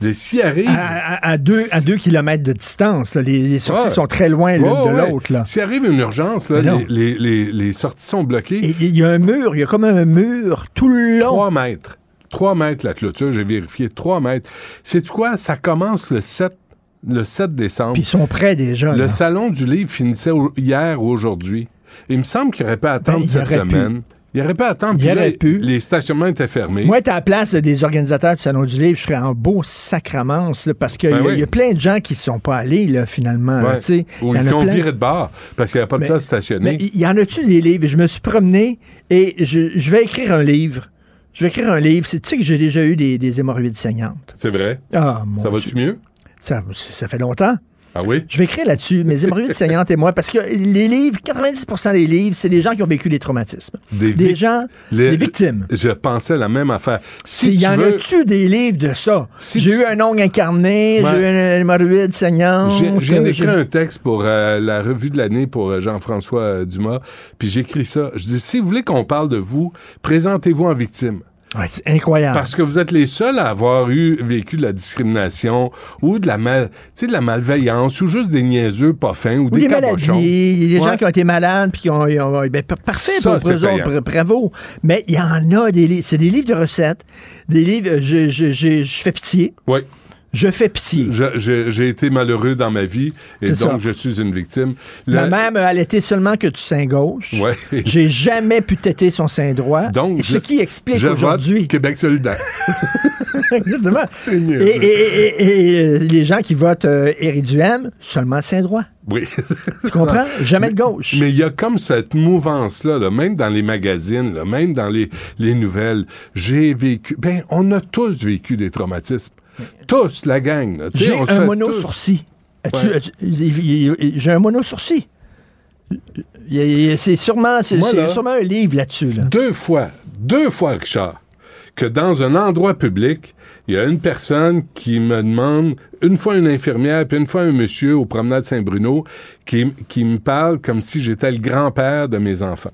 Speaker 3: Dis, S'il arrive...
Speaker 7: À, à- à deux, à deux kilomètres de distance, là. les, les sorties sont très loin l'une de
Speaker 3: ouais.
Speaker 7: l'autre.
Speaker 3: S'il arrive une urgence, là, les, les- les- sorties sont bloquées.
Speaker 7: Il y a un mur, il y a comme un mur tout le long.
Speaker 3: 3 mètres. 3 mètres la clôture, j'ai vérifié. 3 mètres. C'est quoi? Ça commence le 7, le 7 décembre.
Speaker 7: Puis ils sont prêts déjà.
Speaker 3: Le
Speaker 7: là.
Speaker 3: salon du livre finissait au- hier ou aujourd'hui. Il me semble qu'il n'aurait pas à attendre
Speaker 7: Ben, il
Speaker 3: cette
Speaker 7: aurait pu.
Speaker 3: semaine. Il n'aurait pas à attendre.
Speaker 7: Il
Speaker 3: là,
Speaker 7: aurait pu.
Speaker 3: Les stationnements étaient fermés.
Speaker 7: Moi, à la place des organisateurs du Salon du Livre, je serais en beau sacramence, là, parce qu'il
Speaker 3: Ben
Speaker 7: y, a-
Speaker 3: oui.
Speaker 7: il y a plein de gens qui ne sont pas allés, là, finalement.
Speaker 3: Ouais. Ou ils
Speaker 7: a
Speaker 3: ont viré de bar parce qu'il n'y avait pas de place stationnée.
Speaker 7: Mais il y en a-tu des livres? Je me suis promené et je, je vais écrire un livre. Je vais écrire un livre. C'est- Tu sais que j'ai déjà eu des, des hémorroïdes saignantes.
Speaker 3: C'est vrai?
Speaker 7: Ah, mon
Speaker 3: Ça va-tu mieux?
Speaker 7: Ça, ça fait longtemps.
Speaker 3: Ah oui?
Speaker 7: Je vais écrire là-dessus, mes hémorroïdes saignantes et moi, parce que les livres, 90% des livres, c'est des gens qui ont vécu des traumatismes.
Speaker 3: Des,
Speaker 7: Des gens,
Speaker 3: les-
Speaker 7: des victimes.
Speaker 3: Je pensais la même affaire. Si
Speaker 7: Il y en a-tu des livres de ça?
Speaker 3: Si
Speaker 7: j'ai
Speaker 3: tu-
Speaker 7: eu un ongle incarné,
Speaker 3: Ouais.
Speaker 7: j'ai eu une hémorroïde saignante.
Speaker 3: J'ai-
Speaker 7: euh,
Speaker 3: écrit un texte pour euh, la revue de l'année pour euh, Jean-François Dumas, puis j'écris ça. Je dis, si vous voulez qu'on parle de vous, présentez-vous en victime.
Speaker 7: Ouais, c'est incroyable.
Speaker 3: Parce que vous êtes les seuls à avoir eu vécu de la discrimination ou de la mal, tu sais, de la malveillance ou juste des niaiseux pas fins ou,
Speaker 7: Ou
Speaker 3: des,
Speaker 7: des
Speaker 3: cabochons.
Speaker 7: maladies, des gens qui ont été malades puis qui ont, ils ont- ben, par- parfait
Speaker 3: Ça,
Speaker 7: pour eux bravo. Mais il y en a des livres, c'est des livres de recettes, des livres, je, je, je, je fais pitié,
Speaker 3: Oui.
Speaker 7: Je fais pitié.
Speaker 3: J'ai été malheureux dans ma vie et donc
Speaker 7: ça.
Speaker 3: je suis une victime.
Speaker 7: Ma
Speaker 3: Le-
Speaker 7: mère m'a allaité seulement que du sein gauche.
Speaker 3: Ouais.
Speaker 7: J'ai jamais pu têter son sein droit.
Speaker 3: Donc,
Speaker 7: ce
Speaker 3: je-
Speaker 7: qui explique aujourd'hui.
Speaker 3: Québec solidaire.
Speaker 7: Exactement.
Speaker 3: C'est mieux.
Speaker 7: Et, et- et- et, euh, les gens qui votent euh, Duhem, seulement le sein droit.
Speaker 3: Oui.
Speaker 7: Tu comprends? Jamais de gauche.
Speaker 3: Mais il y a comme cette mouvance-là, là, même dans les magazines, là, même dans les, les nouvelles. J'ai vécu. Ben, on a tous vécu des traumatismes. Tous, la gang.
Speaker 7: J'ai un
Speaker 3: fait
Speaker 7: mono
Speaker 3: tous-
Speaker 7: sourcil. As-tu-
Speaker 3: Ouais.
Speaker 7: as-tu- il- il- il- J'ai un mono sourcil. Il y a- il y a- C'est sûrement, sûrement un livre là-dessus. là.
Speaker 3: Deux fois, deux fois, Richard, que dans un endroit public, il y a une personne qui me demande, une fois une infirmière, puis une fois un monsieur au promenade Saint-Bruno, qui, qui me parle comme si j'étais le grand-père de mes enfants.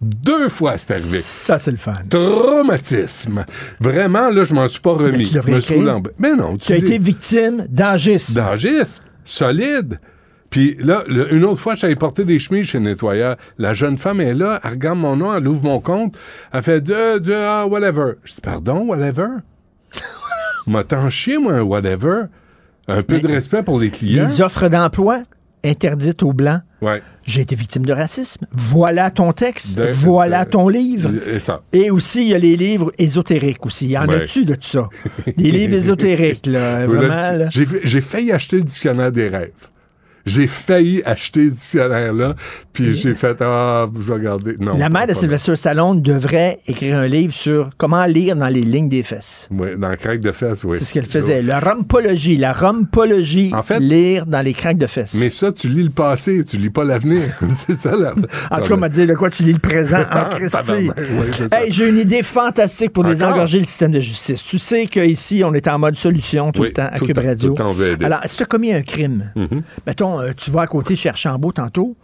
Speaker 3: Deux fois, c'est arrivé.
Speaker 7: Ça, c'est le fun.
Speaker 3: Traumatisme. Vraiment, là, je m'en suis pas remis.
Speaker 7: tu devrais
Speaker 3: me Mais non,
Speaker 7: Tu as
Speaker 3: dis-
Speaker 7: été victime d'agisme.
Speaker 3: D'agisme, solide. Puis là, le- une autre fois, j'avais porté des chemises chez le nettoyeur. La jeune femme est là, elle regarde mon nom, elle ouvre mon compte, elle fait de, de, ah, whatever. Je dis, pardon, whatever? M'a tant chier, moi, un whatever? Un peu de respect pour les clients?
Speaker 7: Les offres d'emploi? Interdites aux Blancs.
Speaker 3: Ouais.
Speaker 7: J'ai été victime de racisme. Voilà ton texte.
Speaker 3: De-
Speaker 7: voilà
Speaker 3: de-
Speaker 7: ton livre.
Speaker 3: Et ça.
Speaker 7: Et aussi, il y a les livres ésotériques aussi. Il y en
Speaker 3: Ouais.
Speaker 7: a-tu de tout ça? Les livres ésotériques, là, vraiment.
Speaker 3: J'ai failli acheter le dictionnaire des rêves. J'ai failli acheter ce dictionnaire-là, puis j'ai fait, ah, je vais regarder. Non.
Speaker 7: La mère de Sylvester Stallone devrait écrire un livre sur comment lire dans les lignes des fesses.
Speaker 3: Oui, dans le craque de fesses, oui.
Speaker 7: C'est ce qu'elle faisait. La rompologie, la rompologie,
Speaker 3: En fait-
Speaker 7: lire dans les craques de fesses.
Speaker 3: Mais ça, tu lis le passé, tu lis pas l'avenir. c'est ça, là.
Speaker 7: en tout cas, on m'a dit de quoi tu lis le présent en Christie?
Speaker 3: Oui.
Speaker 7: Hey, j'ai une idée fantastique pour
Speaker 3: Encore?
Speaker 7: désengorger le système de justice. Tu sais qu'ici, on est en mode solution tout
Speaker 3: Oui,
Speaker 7: le temps à
Speaker 3: le
Speaker 7: Cube
Speaker 3: temps,
Speaker 7: Radio.
Speaker 3: tout le temps, on veut aider.
Speaker 7: Alors, si tu as commis un crime,
Speaker 3: Mhm.
Speaker 7: mettons, euh, tu vas à côté chez Archambault tantôt,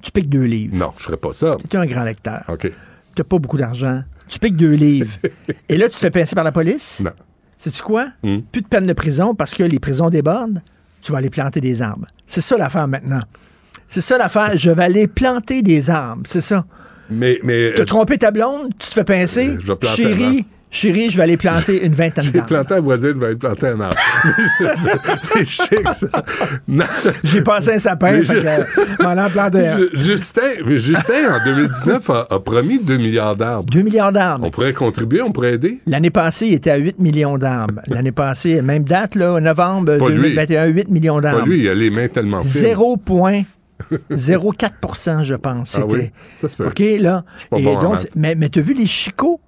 Speaker 7: tu piques deux livres.
Speaker 3: Non, je ferais pas ça.
Speaker 7: Tu es un grand lecteur.
Speaker 3: OK.
Speaker 7: t'as pas beaucoup d'argent, tu piques deux livres, et là, tu te fais pincer par la police?
Speaker 3: Non.
Speaker 7: Sais-tu quoi?
Speaker 3: Hmm?
Speaker 7: Plus de peine de prison parce que les prisons débordent, tu vas aller planter des arbres. C'est ça l'affaire maintenant. C'est ça l'affaire. Je vais aller planter des arbres. C'est ça.
Speaker 3: Mais, mais
Speaker 7: T'as
Speaker 3: euh,
Speaker 7: trompé ta blonde, tu te fais pincer.
Speaker 3: Je vais planter
Speaker 7: Chérie,
Speaker 3: arbre.
Speaker 7: Chérie, je vais aller planter une vingtaine
Speaker 3: j'ai
Speaker 7: d'arbres.
Speaker 3: planté la voisine, va aller planter un arbre. c'est chic, ça.
Speaker 7: J'ai passé un sapin,
Speaker 3: Mais
Speaker 7: fait que, euh, ai planté un.
Speaker 3: Ju- Justin, Justin, en 2019, a, a promis 2 milliards d'arbres.
Speaker 7: 2 milliards d'arbres.
Speaker 3: On pourrait contribuer, on pourrait aider.
Speaker 7: L'année passée, il était à 8 millions d'arbres. L'année passée, même date, là, novembre
Speaker 3: Pas lui.
Speaker 7: 2021, 8 millions
Speaker 3: Pas
Speaker 7: d'arbres.
Speaker 3: lui, il a les mains tellement fines.
Speaker 7: 0,04 je pense.
Speaker 3: Ah
Speaker 7: C'était.
Speaker 3: oui? Ça se peut.
Speaker 7: OK, là.
Speaker 3: pas
Speaker 7: Et
Speaker 3: bon en
Speaker 7: donc,
Speaker 3: maths.
Speaker 7: mais, mais t'as vu les chicots?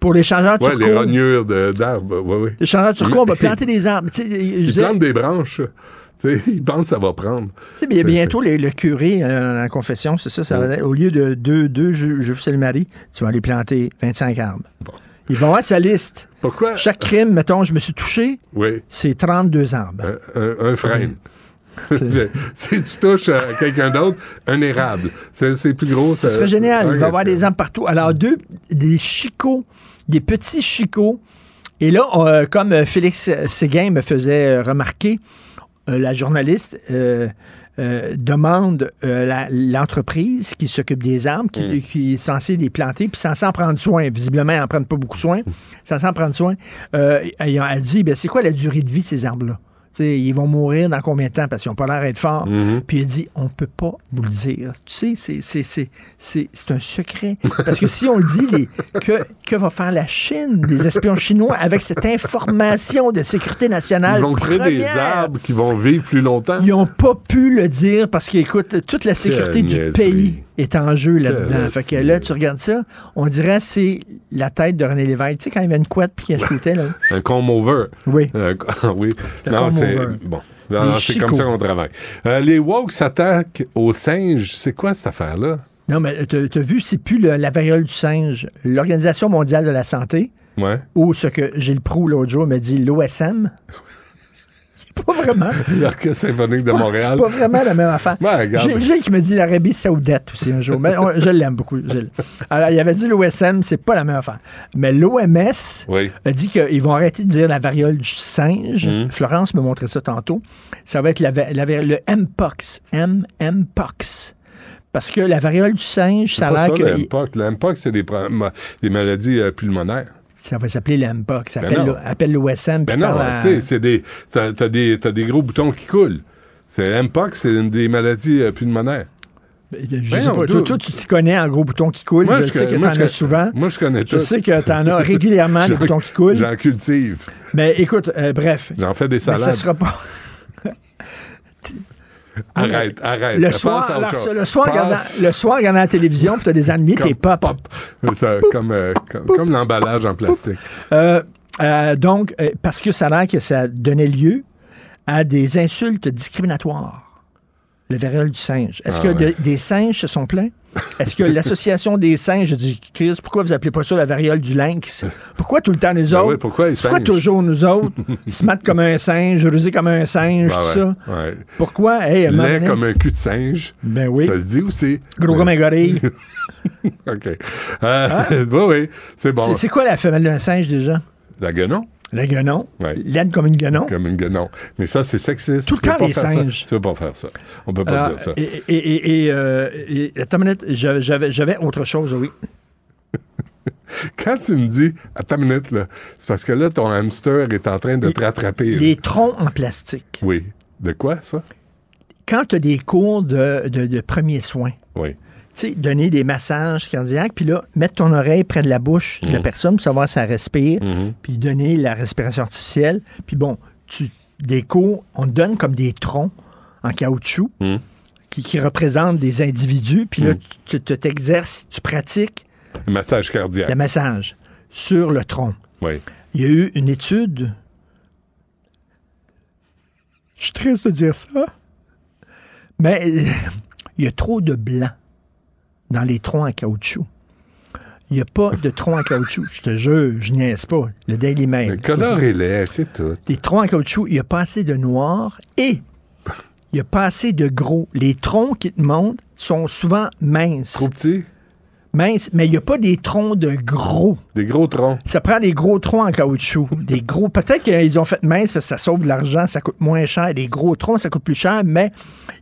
Speaker 7: Pour les changeurs
Speaker 3: Ouais,
Speaker 7: turcos?
Speaker 3: les rognures d'arbres. Ouais, ouais.
Speaker 7: Les changeurs turcos, on va planter des arbres.
Speaker 3: Ils plantent des branches. Ils pensent que ça va prendre.
Speaker 7: Mais bientôt, les- le curé, euh, dans la confession, c'est ça, ça va être, au lieu de deux, deux je, je fais le mari, tu vas aller planter 25 arbres. Ils vont avoir sa liste.
Speaker 3: Pourquoi?
Speaker 7: Chaque crime, mettons, je me suis touché,
Speaker 3: Oui.
Speaker 7: c'est 32 arbres.
Speaker 3: Un, un- un frêne. si tu touches à quelqu'un d'autre, un érable. C'est plus gros.
Speaker 7: Ce serait génial. Il va y avoir des arbres partout. Alors, deux, des chicots, des petits chicots. Et là, euh, comme euh, Félix Séguin me faisait euh, remarquer, euh, la journaliste euh, euh, demande euh, l'entreprise qui s'occupe des arbres, qui,
Speaker 3: Mm.
Speaker 7: qui est censée les planter, puis censée en prendre soin. Visiblement, ils n'en prennent pas beaucoup soin. Censée en prendre soin. Euh, elle, elle dit, ben, c'est quoi la durée de vie de ces arbres-là? Ils vont mourir dans combien de temps? Parce qu'ils n'ont pas l'air d'être forts.
Speaker 3: Mhm.
Speaker 7: Puis il dit, on peut pas vous le dire. Tu sais, c'est- c'est- c'est- c'est c'est un secret. Parce que si on le dit, les, que, que va faire la Chine, les espions chinois, avec cette information de sécurité nationale
Speaker 3: Ils vont créer des arbres qui vont vivre plus longtemps.
Speaker 7: Ils n'ont pas pu le dire parce qu'écoute, toute la sécurité du pays est en jeu là-dedans. Fait que là, tu regardes ça, on dirait que c'est la tête de René Lévesque. Tu sais, quand il y avait une couette puis qu'il shootait, là.
Speaker 3: Un comb over.
Speaker 7: Oui.
Speaker 3: Un- oui.
Speaker 7: Le
Speaker 3: non, c'est. Bon. C'est comme ça qu'on travaille. Euh, les woke s'attaquent aux singes. C'est quoi cette affaire-là?
Speaker 7: Non, mais t'as as vu, c'est plus le- la variole du singe. L'Organisation mondiale de la santé,
Speaker 3: Ouais.
Speaker 7: ou ce que Gilles Proux l'autre jour me dit, l'OSM. C'est pas vraiment.
Speaker 3: L'Orchestre symphonique de Montréal.
Speaker 7: C'est pas vraiment la même affaire.
Speaker 3: Ben,
Speaker 7: Gilles qui me dit l'Arabie Saoudite aussi un jour. Mais on- je l'aime beaucoup, Gilles. Alors, il avait dit l'OSM, c'est pas la même affaire. Mais l'OMS
Speaker 3: Oui.
Speaker 7: a dit qu'ils vont arrêter de dire la variole du singe.
Speaker 3: Mm.
Speaker 7: Florence me montrait ça tantôt. Ça va être la, la le Mpox. M, Mpox. Parce que la variole du singe, ça a l'air que.
Speaker 3: le Mpox. C'est des maladies euh, pulmonaires.
Speaker 7: Ça va s'appeler le Mpox. Ça
Speaker 3: Ben
Speaker 7: appelle, le- l'OSM.
Speaker 3: Ben non,
Speaker 7: à-
Speaker 3: c'est des. T'as des, des gros boutons qui coulent. C'est c'est une des maladies euh, pulmonaires.
Speaker 7: Je
Speaker 3: Ben
Speaker 7: sais
Speaker 3: non,
Speaker 7: pas, toi, tu t'y connais en gros boutons qui coulent.
Speaker 3: Moi,
Speaker 7: je
Speaker 3: je
Speaker 7: sais que t'en
Speaker 3: je
Speaker 7: as souvent.
Speaker 3: moi, je connais
Speaker 7: Je
Speaker 3: tout.
Speaker 7: sais que t'en as régulièrement des boutons qui coulent.
Speaker 3: J'en cultive.
Speaker 7: Mais écoute, euh, bref.
Speaker 3: J'en fais des
Speaker 7: Mais
Speaker 3: salades.
Speaker 7: ça sera pas.
Speaker 3: Arrête, arrête.
Speaker 7: Le soir, alors, le soir, regardant, le soir, regardant la télévision, puis t'as des ennemis, t'es pop.
Speaker 3: Ça, comme euh, comme, comme l'emballage en plastique.
Speaker 7: Euh, euh, donc, parce que ça a l'air que ça donnait lieu à des insultes discriminatoires. Le variole du singe. Est-ce
Speaker 3: Ah
Speaker 7: que
Speaker 3: ouais.
Speaker 7: de- des singes se sont plaints? Est-ce que l'association des singes dit, Chris, pourquoi vous appelez pas ça la variole du lynx? Pourquoi tout le temps les
Speaker 3: Ben
Speaker 7: autres?
Speaker 3: oui, pourquoi les singes?
Speaker 7: toujours nous autres? Ils se mettent comme un singe, rusés comme un singe,
Speaker 3: Ben
Speaker 7: tout
Speaker 3: ouais,
Speaker 7: ça.
Speaker 3: ouais.
Speaker 7: Pourquoi? Hey,
Speaker 3: Laid comme un cul de singe.
Speaker 7: Ben oui.
Speaker 3: Ça se dit aussi.
Speaker 7: Gros comme un gorille.
Speaker 3: OK. Euh, oui, oui, c'est bon.
Speaker 7: C'est quoi la femelle d'un singe déjà?
Speaker 3: La guenon?
Speaker 7: Le guenon.
Speaker 3: Ouais.
Speaker 7: Laine comme une guenon.
Speaker 3: Comme une guenon. Mais ça, c'est sexiste.
Speaker 7: Tout le temps, les
Speaker 3: faire ça.
Speaker 7: singes.
Speaker 3: Tu peux pas faire ça. On peut pas
Speaker 7: Alors,
Speaker 3: dire ça.
Speaker 7: Et, et, et, et, euh, et- attends une minute, j'avais- autre chose, oui.
Speaker 3: Quand tu me dis, attends une minute, là, c'est parce que là, ton hamster est en train de te rattraper. là.
Speaker 7: Les troncs en plastique.
Speaker 3: Oui. De quoi, ça?
Speaker 7: Quand tu as des cours de, de, de premiers soins,
Speaker 3: Oui.
Speaker 7: Tu sais, donner des massages cardiaques, puis là, mettre ton oreille près de la bouche de la
Speaker 3: Mhm.
Speaker 7: personne pour savoir si elle respire,
Speaker 3: Mhm.
Speaker 7: puis donner la respiration artificielle. Puis bon, tu, des cours, on te donne comme des troncs en caoutchouc
Speaker 3: Mhm.
Speaker 7: qui, qui représentent des individus, puis là, tu tu t'exerces, tu pratiques
Speaker 3: Un massage cardiaque.
Speaker 7: le massage sur le tronc.
Speaker 3: Oui.
Speaker 7: Il y a eu une étude. Je suis triste de dire ça. Mais il y a trop de blanc dans les troncs en caoutchouc. Il n'y a pas de troncs en caoutchouc. Je te jure, je niaise pas. Le Daily Mail.
Speaker 3: Le color est laid, c'est tout.
Speaker 7: Les troncs en caoutchouc, il n'y a pas assez de noir et il n'y a pas assez de gros. Les troncs qui te montrent sont souvent minces.
Speaker 3: Trop petit?
Speaker 7: Minces, mais il n'y a pas des troncs de gros.
Speaker 3: Des gros troncs.
Speaker 7: Ça prend des gros troncs en caoutchouc. Des gros. Peut-être qu'ils ont fait mince parce que ça sauve de l'argent, ça coûte moins cher. Des gros troncs, ça coûte plus cher, mais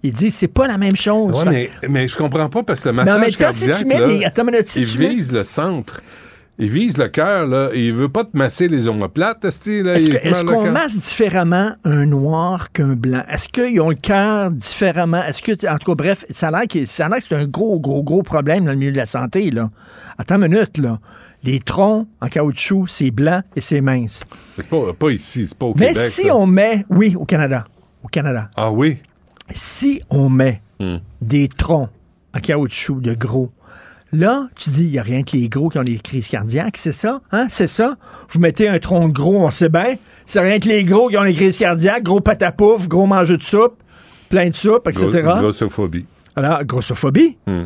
Speaker 7: ils disent c'est pas la même chose.
Speaker 3: Ouais, mais, mais je comprends pas parce que le
Speaker 7: Mais
Speaker 3: massage
Speaker 7: même temps, si tu mets
Speaker 3: là,
Speaker 7: des- attends minute, si
Speaker 3: il
Speaker 7: tu mets-
Speaker 3: vise le centre. Il vise le cœur, là. Il veut pas te masser les omoplates.
Speaker 7: Est-ce
Speaker 3: le
Speaker 7: qu'on
Speaker 3: cœur.
Speaker 7: masse différemment un noir qu'un blanc? Est-ce qu'ils ont le cœur différemment? Est-ce que, en tout cas, bref, ça a l'air que c'est un gros, gros, gros problème dans le milieu de la santé, là. Attends une minute, là. Les troncs en caoutchouc, c'est blanc et c'est mince.
Speaker 3: C'est pas, pas ici, c'est pas au
Speaker 7: Mais
Speaker 3: Québec.
Speaker 7: si
Speaker 3: ça.
Speaker 7: on met, oui, au Canada, au Canada,
Speaker 3: Ah oui?
Speaker 7: si on met
Speaker 3: Hmm.
Speaker 7: des troncs en caoutchouc de gros, là, tu dis, il n'y a rien que les gros qui ont des crises cardiaques, c'est ça? Hein? C'est ça? Vous mettez un tronc de gros, on sait bien. C'est rien que les gros qui ont des crises cardiaques, gros patapouf, gros mangeux de soupe, plein de soupe, etc.
Speaker 3: Gros- grossophobie.
Speaker 7: Alors, grossophobie?
Speaker 3: Hmm.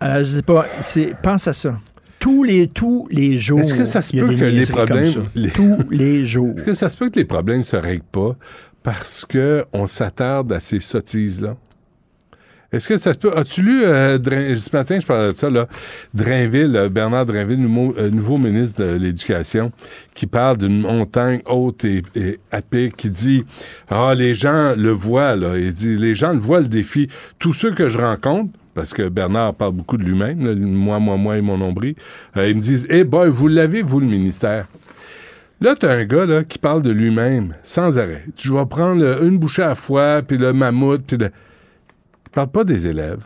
Speaker 7: Alors, je sais pas, c'est, pense à ça. Tous les, tous les jours.
Speaker 3: Est-ce que ça se peut que les problèmes- les-
Speaker 7: Tous les jours.
Speaker 3: Est-ce que ça se peut que les problèmes ne se règlent pas parce qu'on s'attarde à ces sottises-là? Est-ce que ça se peut? As-tu lu, euh, ce matin, je parlais de ça, là, Drainville, euh, Bernard Drainville, nouveau, euh, nouveau ministre de l'Éducation, qui parle d'une montagne haute et, et qui dit, ah, les gens le voient, là. Il dit, les gens le voient, le défi. Tous ceux que je rencontre, parce que Bernard parle beaucoup de lui-même, moi, moi, moi et mon nombril, euh, ils me disent, eh boy, vous l'avez, vous, le ministère. Là, t'as un gars là, qui parle de lui-même sans arrêt. Je vais prendre une bouchée à la fois, puis le mammouth, puis le... Il parle pas des élèves.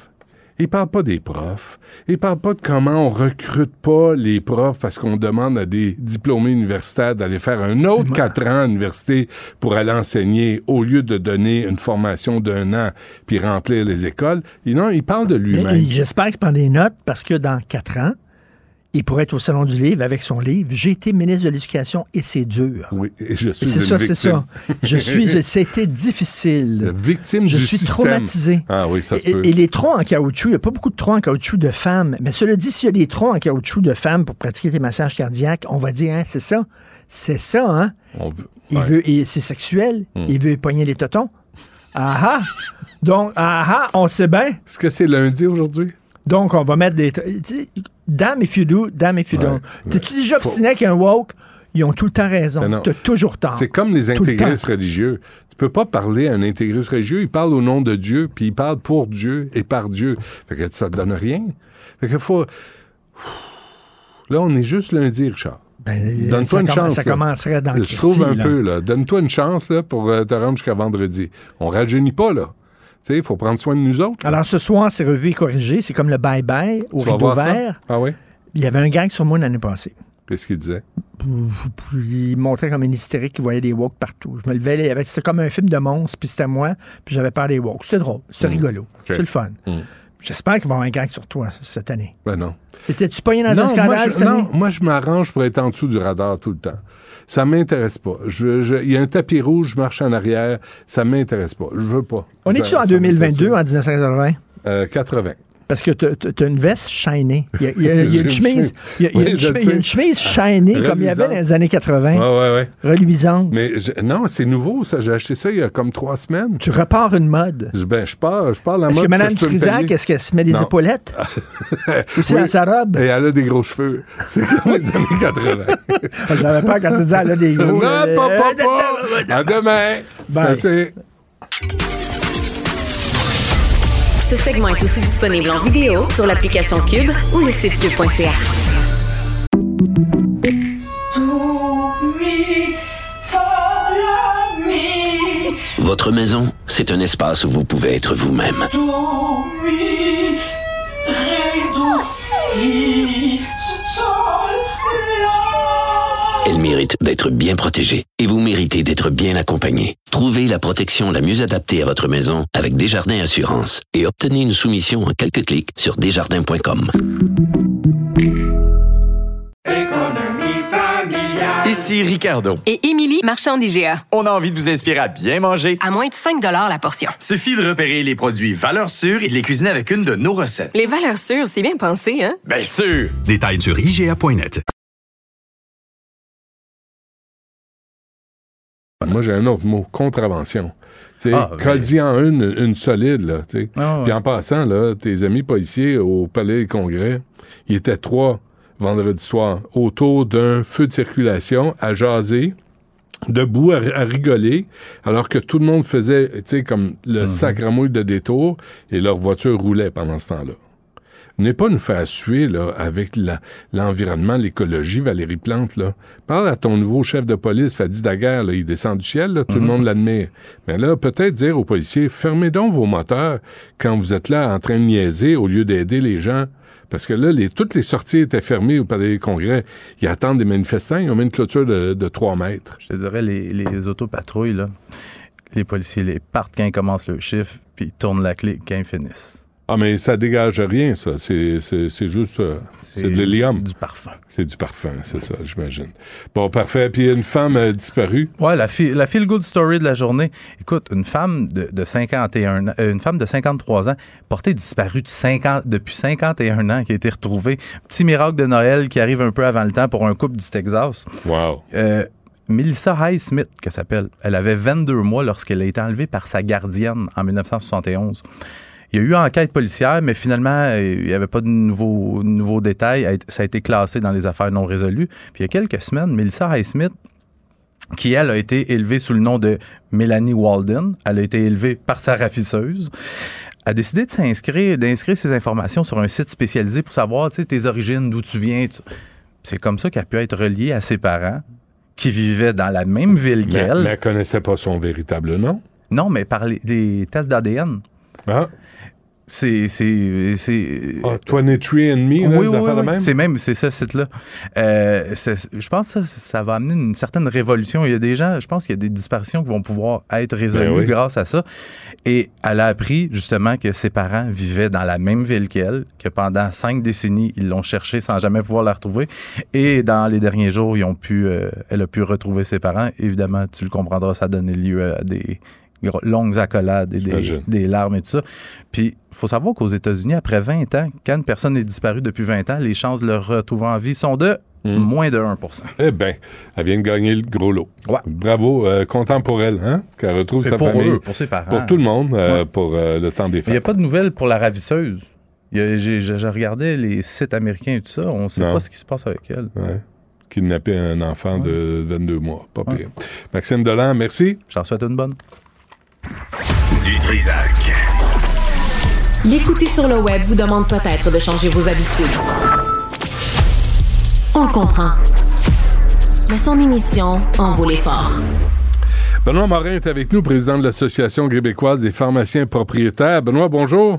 Speaker 3: Il parle pas des profs. Il parle pas de comment on recrute pas les profs parce qu'on demande à des diplômés universitaires d'aller faire un autre quatre ans à l'université pour aller enseigner au lieu de donner une formation d'un an puis remplir les écoles. Et non, il parle de lui-même.
Speaker 7: J'espère qu'il prend des notes parce que dans quatre ans, il pourrait être au Salon du Livre avec son livre. J'ai été ministre de l'Éducation et c'est dur.
Speaker 3: Oui, et je suis
Speaker 7: C'est ça, c'est ça. Je suis, c'était difficile.
Speaker 3: Victime
Speaker 7: Je
Speaker 3: du
Speaker 7: suis
Speaker 3: système.
Speaker 7: traumatisé.
Speaker 3: Ah oui, ça se
Speaker 7: Et,
Speaker 3: peut.
Speaker 7: et les troncs en caoutchouc, il n'y a pas beaucoup de troncs en caoutchouc de femmes. Mais cela dit, s'il y a des troncs en caoutchouc de femmes pour pratiquer tes massages cardiaques, on va dire, hein, c'est ça. C'est ça, hein?
Speaker 3: On veut-
Speaker 7: Il
Speaker 3: ouais.
Speaker 7: veut, c'est sexuel.
Speaker 3: Hmm.
Speaker 7: Il veut pogner les totons. Ah ah! Donc, ah ah, on sait bien.
Speaker 3: Est-ce que c'est lundi aujourd'hui?
Speaker 7: Donc, on va mettre des. Damn if you do, damn if you don't.
Speaker 3: ouais.
Speaker 7: T'es-tu déjà obstiné avec un woke? Ils ont tout le temps raison. T'as toujours tort.
Speaker 3: C'est comme les
Speaker 7: le
Speaker 3: intégristes religieux. Tu peux pas parler à un intégriste religieux. Il parle au nom de Dieu, puis il parle pour Dieu et par Dieu. Fait que ça te donne rien. Fait que faut... Là, on est juste lundi, Richard.
Speaker 7: Ben,
Speaker 3: Donne-toi
Speaker 7: ça
Speaker 3: une chance.
Speaker 7: Ça
Speaker 3: là.
Speaker 7: commencerait dans
Speaker 3: Je trouve un
Speaker 7: là.
Speaker 3: peu, là. Donne-toi une chance, là, pour euh, te rendre jusqu'à vendredi. On rajeunit pas, là. Il faut prendre soin de nous autres.
Speaker 7: Alors, ce soir, c'est revu et corrigé. C'est comme le bye-bye au
Speaker 3: Tu
Speaker 7: rideau vert.
Speaker 3: Ah oui?
Speaker 7: Il y avait un gag sur moi l'année passée.
Speaker 3: Qu'est-ce qu'il disait?
Speaker 7: Il montrait comme un hystérique qui voyait des woks partout. Je me levais, c'était comme un film de monstre, puis c'était moi, puis j'avais peur des woks. C'était drôle, c'était
Speaker 3: Mm.
Speaker 7: rigolo, c'est le fun.
Speaker 3: Mm.
Speaker 7: J'espère qu'il va y avoir un gag sur toi cette année.
Speaker 3: Ben non.
Speaker 7: Étais-tu pogné dans un scandale
Speaker 3: moi, je,
Speaker 7: cette année?
Speaker 3: non, moi, je m'arrange pour être en dessous du radar tout le temps. Ça m'intéresse pas. Je- je- Il y a un tapis rouge, je marche en arrière. Ça m'intéresse pas. Je veux pas.
Speaker 7: On est-tu en
Speaker 3: ça
Speaker 7: 2022,
Speaker 3: m'intéresse
Speaker 7: en 1980?
Speaker 3: pas. Euh, 80.
Speaker 7: Parce que t'as- t'as t'as une veste shinée. Il y a, une chemise,
Speaker 3: Oui,
Speaker 7: shinée comme il y avait dans les années 80.
Speaker 3: Ouais, ouais, ouais.
Speaker 7: Reluisante.
Speaker 3: Mais je- non, c'est nouveau, ça. J'ai acheté ça il y a comme trois semaines.
Speaker 7: Tu repars une mode.
Speaker 3: Je, ben, je pars, je pars la
Speaker 7: Est-ce
Speaker 3: mode
Speaker 7: que Mme Trisac, est-ce qu'elle se met des
Speaker 3: Non.
Speaker 7: épaulettes? Aussi
Speaker 3: Oui.
Speaker 7: dans sa robe?
Speaker 3: Et elle a des gros cheveux. C'est comme les années 80.
Speaker 7: J'avais peur quand tu disais elle a des gros.
Speaker 3: non, pas, pas, pas. À demain.
Speaker 7: Bye.
Speaker 2: Ce segment est aussi disponible en vidéo sur l'application Cube ou le site cube.ca.
Speaker 8: Votre maison, c'est un espace où vous pouvez être vous-même. Mérite d'être bien protégée et vous méritez d'être bien accompagnée. Trouvez la protection la mieux adaptée à votre maison avec Desjardins Assurance et obtenez une soumission en quelques clics sur desjardins.com.
Speaker 9: Ici Ricardo.
Speaker 10: Et Émilie, marchand d'IGA.
Speaker 9: On a envie de vous inspirer à bien manger.
Speaker 10: À moins de 5 la portion.
Speaker 9: Suffit de repérer les produits valeurs sûres et de les cuisiner avec une de nos recettes.
Speaker 10: Les valeurs sûres, c'est bien pensé, hein?
Speaker 9: Bien sûr!
Speaker 11: Détails sur IGA.net.
Speaker 3: Moi, j'ai un autre mot, contravention.
Speaker 11: Ah,
Speaker 3: codis en une, une solide, là.
Speaker 11: Ah, ouais.
Speaker 3: Puis en passant, là, tes amis policiers au Palais des Congrès, ils étaient trois vendredi soir autour d'un feu de circulation à jaser debout à, à rigoler, alors que tout le monde faisait, tu sais, comme le sacramouille de détour, et leur voiture roulait pendant ce temps-là. Venez pas nous faire suer là, avec l'environnement, l'écologie, Valérie Plante. Là. Parle à ton nouveau chef de police, Fadi Daguerre, là, il descend du ciel, là, tout le
Speaker 11: Mhm.
Speaker 3: monde l'admire. Mais là, peut-être dire aux policiers, fermez donc vos moteurs quand vous êtes là en train de niaiser au lieu d'aider les gens. Parce que là, les, toutes les sorties étaient fermées au Palais des Congrès. Ils attendent des manifestants, ils ont mis une clôture de, de 3 mètres.
Speaker 11: Je te dirais, les, les autopatrouilles, là, les policiers les partent quand ils commencent leur chiffre, puis ils tournent la clé quand ils finissent.
Speaker 3: Ah, mais ça dégage rien, ça. C'est, juste... euh, c'est, de l'hélium.
Speaker 11: du parfum.
Speaker 3: C'est du parfum, c'est ça, j'imagine. Bon, parfait. Puis il y a une femme euh, disparue.
Speaker 11: Ouais, la, la feel good story de la journée. Écoute, une femme de, de 51 ans, euh, une femme de 53 ans, portée disparue de 50, depuis 51 ans, qui a été retrouvée. Petit miracle de Noël qui arrive un peu avant le temps pour un couple du Texas.
Speaker 3: Wow.
Speaker 11: Euh, Melissa Highsmith, qu'elle s'appelle, elle avait 22 mois lorsqu'elle a été enlevée par sa gardienne en 1971. Il y a eu enquête policière, mais finalement, euh, il n'y avait pas de nouveaux, nouveaux détails. Ça a été classé dans les affaires non résolues. Puis il y a quelques semaines, Melissa Highsmith, qui, elle, a été élevée sous le nom de Mélanie Walden, elle a été élevée par sa ravissseuse, a décidé de s'inscrire, d'inscrire ses informations sur un site spécialisé pour savoir, tes origines, d'où tu viens. C'est comme ça qu'elle a pu être reliée à ses parents qui vivaient dans la même ville
Speaker 3: Mais,
Speaker 11: qu'elle.
Speaker 3: mais elle connaissait pas son véritable nom.
Speaker 11: Non, mais par les, des tests d'ADN.
Speaker 3: Ah.
Speaker 11: C'est. c'est, c'est
Speaker 3: Ah, 23 and Me, là,
Speaker 11: oui,
Speaker 3: les
Speaker 11: oui,
Speaker 3: affaires de
Speaker 11: oui.
Speaker 3: même?
Speaker 11: C'est même, c'est ça, site-là. Euh, c'est- je pense que ça, ça va amener une certaine révolution. Il y a des gens, je pense qu'il y a des disparitions qui vont pouvoir être résolues
Speaker 3: Ben
Speaker 11: grâce à ça. Et elle a appris justement que ses parents vivaient dans la même ville qu'elle, que pendant cinq décennies, ils l'ont cherchée sans jamais pouvoir la retrouver. Et dans les derniers jours, ils ont pu, euh, elle a pu retrouver ses parents. Évidemment, tu le comprendras, ça a donné lieu à des longues accolades et des, larmes et tout ça. Puis, il faut savoir qu'aux États-Unis, après 20 ans, quand une personne est disparue depuis 20 ans, les chances de le retrouver en vie sont de moins de 1%
Speaker 3: Eh bien, elle vient de gagner le gros lot. Bravo, euh, content pour elle, hein? Qu'elle retrouve
Speaker 11: Et
Speaker 3: sa
Speaker 11: pour
Speaker 3: famille.
Speaker 11: eux, pour ses parents.
Speaker 3: Pour tout le monde, euh,
Speaker 11: Ouais.
Speaker 3: pour euh, le temps des
Speaker 11: Mais il n'y
Speaker 3: fêtes.
Speaker 11: a pas de nouvelles pour la ravisseuse. J'ai- regardais les sites américains et tout ça. On ne sait
Speaker 3: Non.
Speaker 11: pas ce qui se passe avec elle.
Speaker 3: Ouais. Kidnapper un enfant de 22 mois. Pas pire. Maxime Delan, merci.
Speaker 11: J'en souhaite une bonne.
Speaker 12: Du Trisac.
Speaker 2: L'écouter sur le web vous demande peut-être de changer vos habitudes. On le comprend. Mais son émission en vaut l'effort.
Speaker 3: Benoît Morin est avec nous, président de l'Association québécoise des pharmaciens propriétaires. Benoît, bonjour.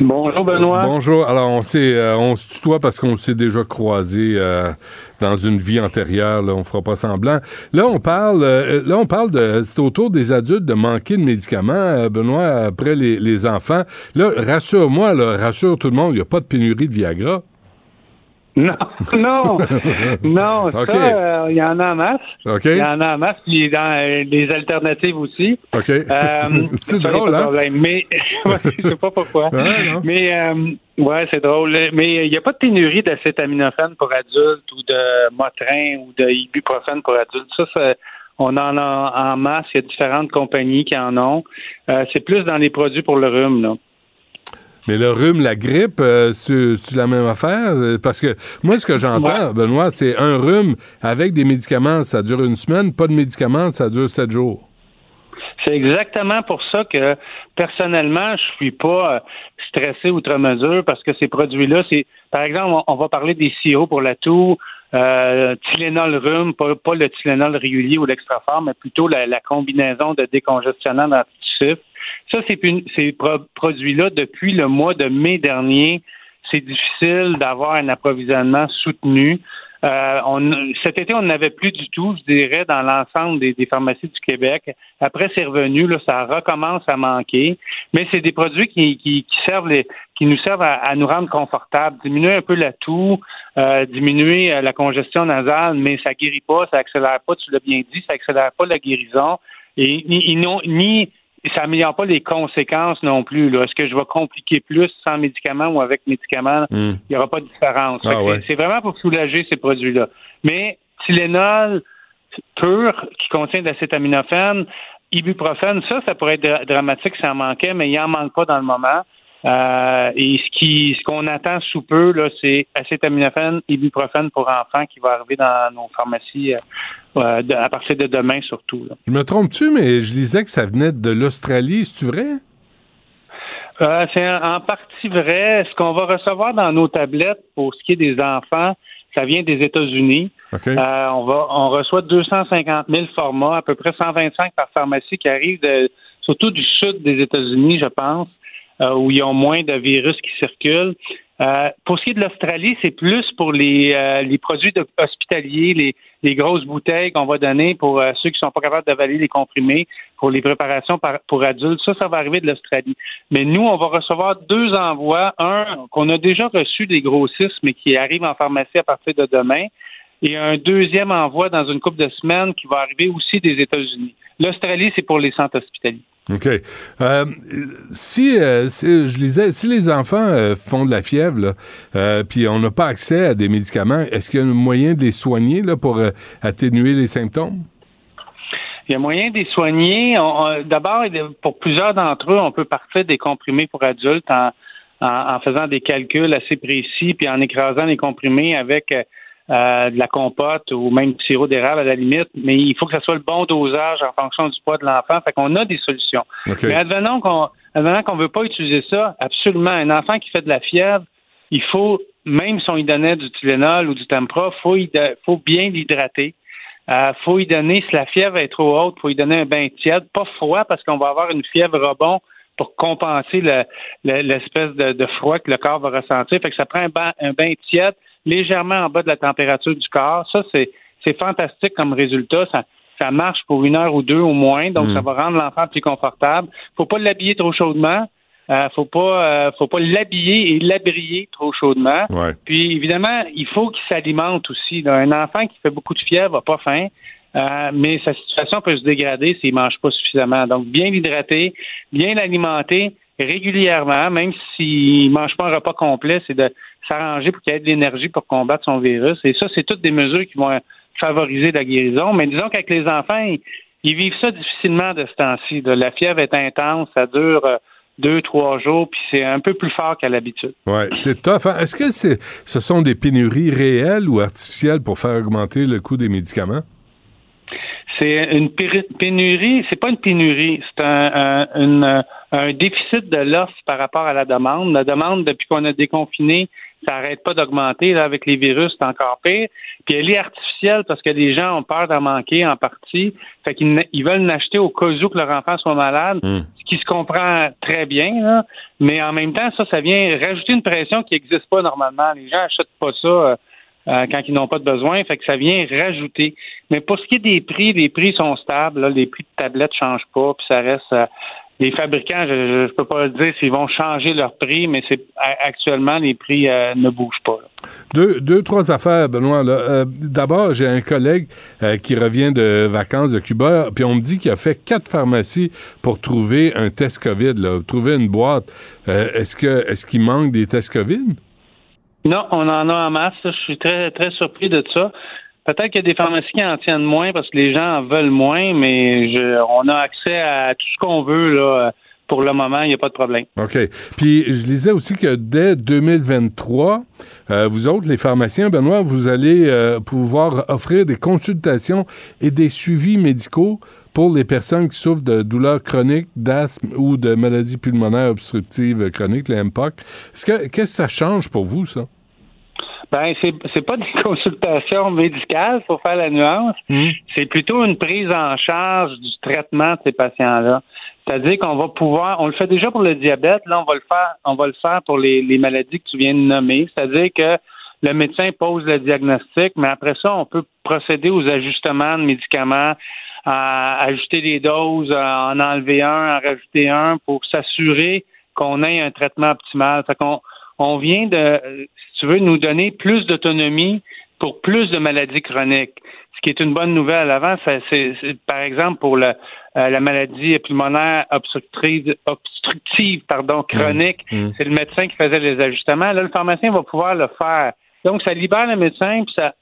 Speaker 13: Bonjour, Benoît.
Speaker 3: Bonjour. Alors, on s'est, euh, on se tutoie parce qu'on s'est déjà croisés euh, dans une vie antérieure. Là, on fera pas semblant. Là, on parle, euh, là, on de, c'est autour des adultes de manquer de médicaments, Benoît, après les, les enfants. Là, rassure-moi, là, rassure tout le monde, il n'y a pas de pénurie de Viagra.
Speaker 13: Non, non, non,
Speaker 3: OK.
Speaker 13: ça, euh, il y en a en masse. Il y en a en masse, puis dans euh, les alternatives aussi.
Speaker 3: OK.
Speaker 13: Euh,
Speaker 3: c'est drôle, hein?
Speaker 13: problème. Mais, je sais pas pourquoi.
Speaker 3: Non.
Speaker 13: Mais, euh, ouais, c'est drôle. Mais il n'y a pas de pénurie d'acétaminophène pour adultes ou de Motrin ou de ibuprofène pour adultes. Ça, ça on en a en masse. Il y a différentes compagnies qui en ont. Euh, c'est plus dans les produits pour le rhume, là.
Speaker 3: Mais le rhume, la grippe, euh, c'est la même affaire? Euh, Parce que moi, ce que j'entends, Benoît, c'est un rhume avec des médicaments, ça dure une semaine. Pas de médicaments, ça dure sept jours.
Speaker 13: C'est exactement pour ça que personnellement, je suis pas euh, stressé outre mesure parce que ces produits-là, c'est par exemple, on, va parler des sirops pour la toux, euh, Tylenol rhume, pas, pas le Tylenol régulier ou l'extra fort, mais plutôt la, la combinaison de décongestionnants d'antitusifs. Ces pro- produits-là depuis le mois de mai dernier. C'est difficile d'avoir un approvisionnement soutenu. Euh, cet été, on n'avait plus du tout, je dirais, dans l'ensemble des, pharmacies du Québec. Après, c'est revenu, ça recommence à manquer. Mais c'est des produits qui, nous servent à, nous rendre confortables, diminuer un peu la toux, euh, diminuer euh, la congestion nasale, mais ça guérit pas, ça accélère pas, tu l'as bien dit, ça accélère pas la guérison et ni ça améliore pas les conséquences non plus. là. Est-ce que je vais compliquer plus sans médicaments ou avec médicaments? Il n'y aura pas de différence.
Speaker 3: Ah ouais.
Speaker 13: c'est- vraiment pour soulager ces produits-là. Mais Tylenol, pur qui contient de l'acétaminophène, ibuprofène, ça, ça pourrait être dra- dramatique si ça en manquait, mais il en manque pas dans le moment. Euh, et ce qui, ce qu'on attend sous peu, là, c'est acétaminophène, ibuprofène pour enfants qui va arriver dans nos pharmacies euh, euh, de- à partir de demain surtout. là.
Speaker 3: Je me trompe-tu, mais je lisais que ça venait de l'Australie, c'est-tu vrai?
Speaker 13: Euh, c'est en partie vrai. Ce qu'on va recevoir dans nos tablettes pour ce qui est des enfants, ça vient des États-Unis. Euh, on va, on reçoit 250 000 formats, à peu près 125 par pharmacie qui arrivent de- surtout du sud des États-Unis, je pense, où ils ont moins de virus qui circulent. Euh, pour ce qui est de l'Australie, c'est plus pour les, euh, les produits hospitaliers, les, les grosses bouteilles qu'on va donner pour euh, ceux qui sont pas capables d'avaler les comprimés, pour les préparations par- pour adultes. Ça, ça va arriver de l'Australie. Mais nous, on va recevoir deux envois. Un qu'on a déjà reçu des grossistes, mais qui arrive en pharmacie à partir de demain. Et un deuxième envoi dans une couple de semaines qui va arriver aussi des États-Unis. L'Australie, c'est pour les centres hospitaliers.
Speaker 3: OK. Euh, si, euh, si- je lisais, si les enfants euh, font de la fièvre, euh, puis on n'a pas accès à des médicaments, est-ce qu'il y a un moyen de les soigner là, pour atténuer les symptômes?
Speaker 13: Il y a moyen de les soigner. D'abord, pour plusieurs d'entre eux, on peut partir des comprimés pour adultes en, en- en faisant des calculs assez précis, puis en écrasant les comprimés avec euh, de la compote ou même du sirop d'érable à la limite. Mais il faut que ce soit le bon dosage en fonction du poids de l'enfant. Fait qu'on a des solutions. Mais advenons qu'on advenons qu'on veut pas utiliser ça, absolument. Un enfant qui fait de la fièvre, il faut, même si on lui donnait du Tylenol ou du Tempra, faut, de- faut bien l'hydrater. Euh, faut y donner, si la fièvre est trop haute, faut y donner un bain tiède, pas froid parce qu'on va avoir une fièvre rebond pour compenser le- le- l'espèce de, de froid que le corps va ressentir. Fait que ça prend un bain, un bain tiède légèrement en bas de la température du corps. Ça, c'est, c'est fantastique comme résultat. Ça, ça marche pour une heure ou deux au moins, donc
Speaker 3: Mm.
Speaker 13: ça va rendre l'enfant plus confortable. Faut pas l'habiller trop chaudement. Euh, faut pas, euh, faut pas l'habiller et l'abrier trop chaudement.
Speaker 3: Ouais.
Speaker 13: Puis évidemment, il faut qu'il s'alimente aussi. là. Un enfant qui fait beaucoup de fièvre n'a pas faim, euh, mais sa situation peut se dégrader s'il mange pas suffisamment. Donc bien l'hydrater, bien l'alimenter régulièrement, même s'il mange pas un repas complet, c'est de s'arranger pour qu'il ait de l'énergie pour combattre son virus. Et ça, c'est toutes des mesures qui vont favoriser la guérison. Mais disons qu'avec les enfants, ils, ils vivent ça difficilement de ce temps-ci. La fièvre est intense, ça dure euh, deux, trois jours, puis c'est un peu plus fort qu'à l'habitude.
Speaker 3: Ouais, c'est tough. hein? Est-ce que ce sont des pénuries réelles ou artificielles pour faire augmenter le coût des médicaments?
Speaker 13: C'est une pénurie, c'est pas une pénurie, c'est un, un- une- un déficit de l'offre par rapport à la demande. La demande, depuis qu'on a déconfiné, ça n'arrête pas d'augmenter. Là, avec les virus, c'est encore pire. Puis elle est artificielle parce que les gens ont peur d'en manquer en partie. Fait qu'ils ils veulent l'acheter au cas où que leur enfant soit malade, ce qui se comprend très bien. là. Mais en même temps, ça, ça vient rajouter une pression qui n'existe pas normalement. Les gens n'achètent pas ça. euh, euh, quand ils n'ont pas de besoin, fait que ça vient rajouter. Mais pour ce qui est des prix, les prix sont stables. là. les prix de tablettes ne changent pas, puis ça reste. euh, les fabricants, je ne peux pas le dire s'ils vont changer leur prix, mais c'est actuellement les prix euh, ne bougent pas. là.
Speaker 3: Deux, deux, trois affaires, Benoît. Euh, D'abord, j'ai un collègue euh, qui revient de vacances de Cuba, puis on me dit qu'il a fait quatre pharmacies pour trouver un test COVID, là, trouver une boîte. Est-ce que est-ce qu'il manque des tests COVID?
Speaker 13: Non, on en a en masse. Je suis très, très surpris de ça. Peut-être qu'il y a des pharmacies qui en tiennent moins parce que les gens en veulent moins, mais je- on a accès à tout ce qu'on veut là. Pour le moment, il n'y a pas de problème.
Speaker 3: OK. Puis je lisais aussi que dès 2023, euh, vous autres, les pharmaciens, Benoît, vous allez euh, pouvoir offrir des consultations et des suivis médicaux pour les personnes qui souffrent de douleurs chroniques, d'asthme ou de maladies pulmonaires obstructives chroniques, les MPOC. Est-ce que qu'est-ce que ça change pour vous, ça?
Speaker 13: Ben, c'est c'est pas des consultations médicales, faut faire la nuance. C'est plutôt une prise en charge du traitement de ces patients-là. C'est-à-dire qu'on va pouvoir, on le fait déjà pour le diabète, là on va le faire, on va le faire pour les, les maladies que tu viens de nommer. C'est-à-dire que le médecin pose le diagnostic, mais après ça, on peut procéder aux ajustements de médicaments, à ajuster les doses, à en enlever un, en rajouter un pour s'assurer qu'on ait un traitement optimal. Fait qu'on on vient de, tu veux, nous donner plus d'autonomie pour plus de maladies chroniques. Ce qui est une bonne nouvelle. Avant, c'est, c'est- par exemple, pour le, euh, la maladie pulmonaire obstructive, obstructive pardon, chronique, c'est le médecin qui faisait les ajustements. Là, le pharmacien va pouvoir le faire. Donc, ça libère le médecin, puis ça,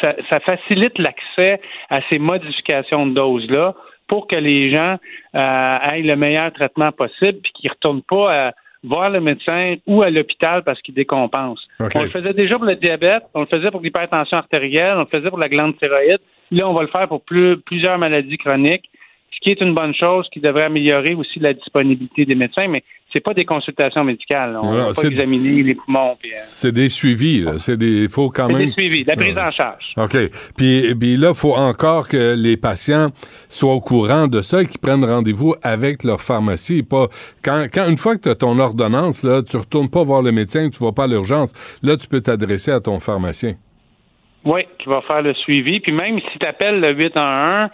Speaker 13: ça, ça facilite l'accès accès à ces modifications de doses-là pour que les gens euh, aient le meilleur traitement possible puis qu'ils ne retournent pas à voir le médecin ou à l'hôpital parce qu'ils décompensent.
Speaker 3: OK.
Speaker 13: On le faisait déjà pour le diabète, on le faisait pour l'hypertension artérielle, on le faisait pour la glande thyroïde. Là, on va le faire pour plus- plusieurs maladies chroniques, ce qui est une bonne chose, qui devrait améliorer aussi la disponibilité des médecins, mais c'est pas des consultations médicales. On va pas examiner les poumons. puis, euh,
Speaker 3: C'est des suivis. C'est des. faut quand même.
Speaker 13: des suivis, la prise
Speaker 3: Ouais.
Speaker 13: en charge.
Speaker 3: OK. Puis, puis là, il faut encore que les patients soient au courant de ça et qu'ils prennent rendez-vous avec leur pharmacie. Pas quand, quand une fois que tu as ton ordonnance, là, tu retournes pas voir le médecin, tu vas pas à l'urgence. Là, tu peux t'adresser à ton pharmacien.
Speaker 13: Oui, qui va faire le suivi. Puis même si tu appelles le 811,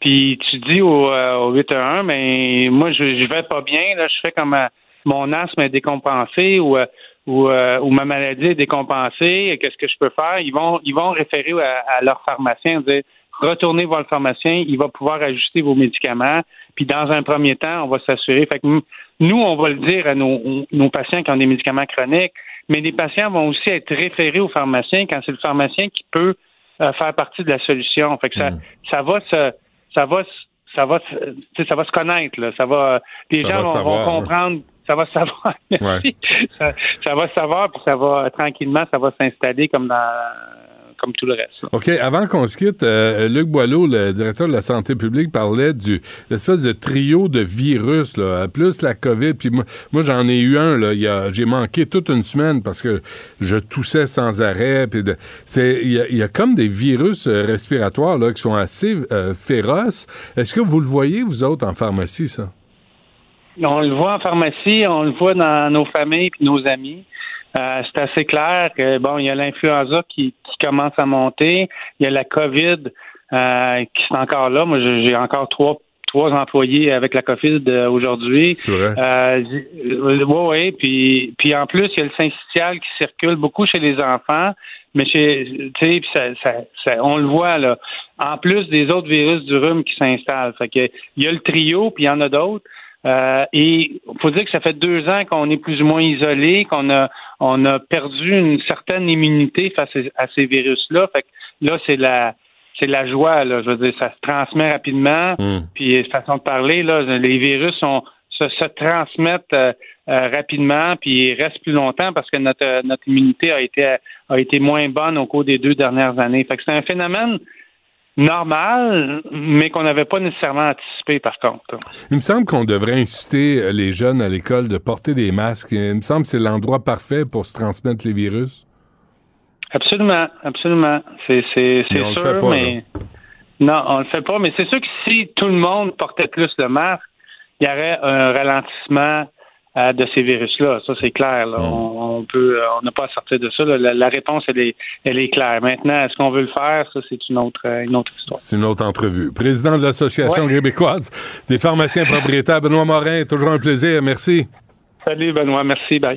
Speaker 13: puis tu dis au, euh, au 811, mais moi, je, je vais pas bien, là, je fais comme euh, mon asthme est décompensé ou, euh, ou, euh, ou ma maladie est décompensée, qu'est-ce que je peux faire? Ils vont, ils vont référer à, à leur pharmacien, dire retournez voir le pharmacien, il va pouvoir ajuster vos médicaments. Puis dans un premier temps, on va s'assurer. Fait que nous- on va le dire à nos, nos patients qui ont des médicaments chroniques, mais les patients vont aussi être référés au pharmacien quand c'est le pharmacien qui peut euh, faire partie de la solution. Fait que ça, ça va se, ça va, ça va, sais, ça va se connaître. Là. Ça va, les
Speaker 3: Ça
Speaker 13: gens
Speaker 3: va
Speaker 13: vont,
Speaker 3: savoir,
Speaker 13: vont comprendre. Ça va se savoir. Merci. Ça, ça va se savoir, puis ça va tranquillement, ça va s'installer comme dans, comme tout le reste.
Speaker 3: OK. Avant qu'on se quitte, euh, Luc Boileau, le directeur de la santé publique, parlait du l'espèce de trio de virus, là, plus la COVID. Puis moi, moi j'en ai eu un, là. il y a- J'ai manqué toute une semaine parce que je toussais sans arrêt. Il y, a, il y a comme des virus euh, respiratoires là, qui sont assez euh, féroces. Est-ce que vous le voyez, vous autres, en pharmacie, ça?
Speaker 13: On le voit en pharmacie, on le voit dans nos familles puis nos amis. Euh, c'est assez clair que bon, il y a l'influenza qui, qui commence à monter, il y a la COVID euh, qui est encore là. Moi, j'ai encore trois trois employés avec la COVID euh, aujourd'hui.
Speaker 3: C'est vrai.
Speaker 13: Euh, euh, ouais, ouais. Puis, puis en plus, il y a le syncytial qui circule beaucoup chez les enfants, mais chez, tu sais, ça, ça, ça- on le voit là. En plus des autres virus du rhume qui s'installent, fait que il y a le trio, puis il y en a d'autres. Euh, et faut dire que ça fait deux ans qu'on est plus ou moins isolé, qu'on a on a perdu une certaine immunité face à ces virus-là. Fait que là, c'est la c'est la joie, là. Je veux dire, ça se transmet rapidement. Puis façon de parler, là, les virus sont, se, se transmettent euh, euh, rapidement, puis ils restent plus longtemps parce que notre notre immunité a été a été moins bonne au cours des deux dernières années. Fait que c'est un phénomène normal, mais qu'on n'avait pas nécessairement anticipé par contre.
Speaker 3: Il me semble qu'on devrait inciter euh, les jeunes à l'école de porter des masques. Il me semble que c'est l'endroit parfait pour se transmettre les virus.
Speaker 13: Absolument, absolument. C'est
Speaker 3: le
Speaker 13: sûr,
Speaker 3: fait pas,
Speaker 13: mais non, on le fait pas. Mais c'est sûr que si tout le monde portait plus le masque, il y aurait un ralentissement euh, de ces virus-là. Ça, c'est clair. là. On, on peut, euh, on n'a pas à sortir de ça. La, la réponse, elle est, elle est claire. Maintenant, est-ce qu'on veut le faire? Ça, c'est une autre, euh, une autre histoire.
Speaker 3: C'est une autre entrevue. Président de l'Association
Speaker 13: Ouais.
Speaker 3: québécoise des pharmaciens propriétaires, Benoît Morin, toujours un plaisir. Merci.
Speaker 13: Salut, Benoît. Merci. Bye.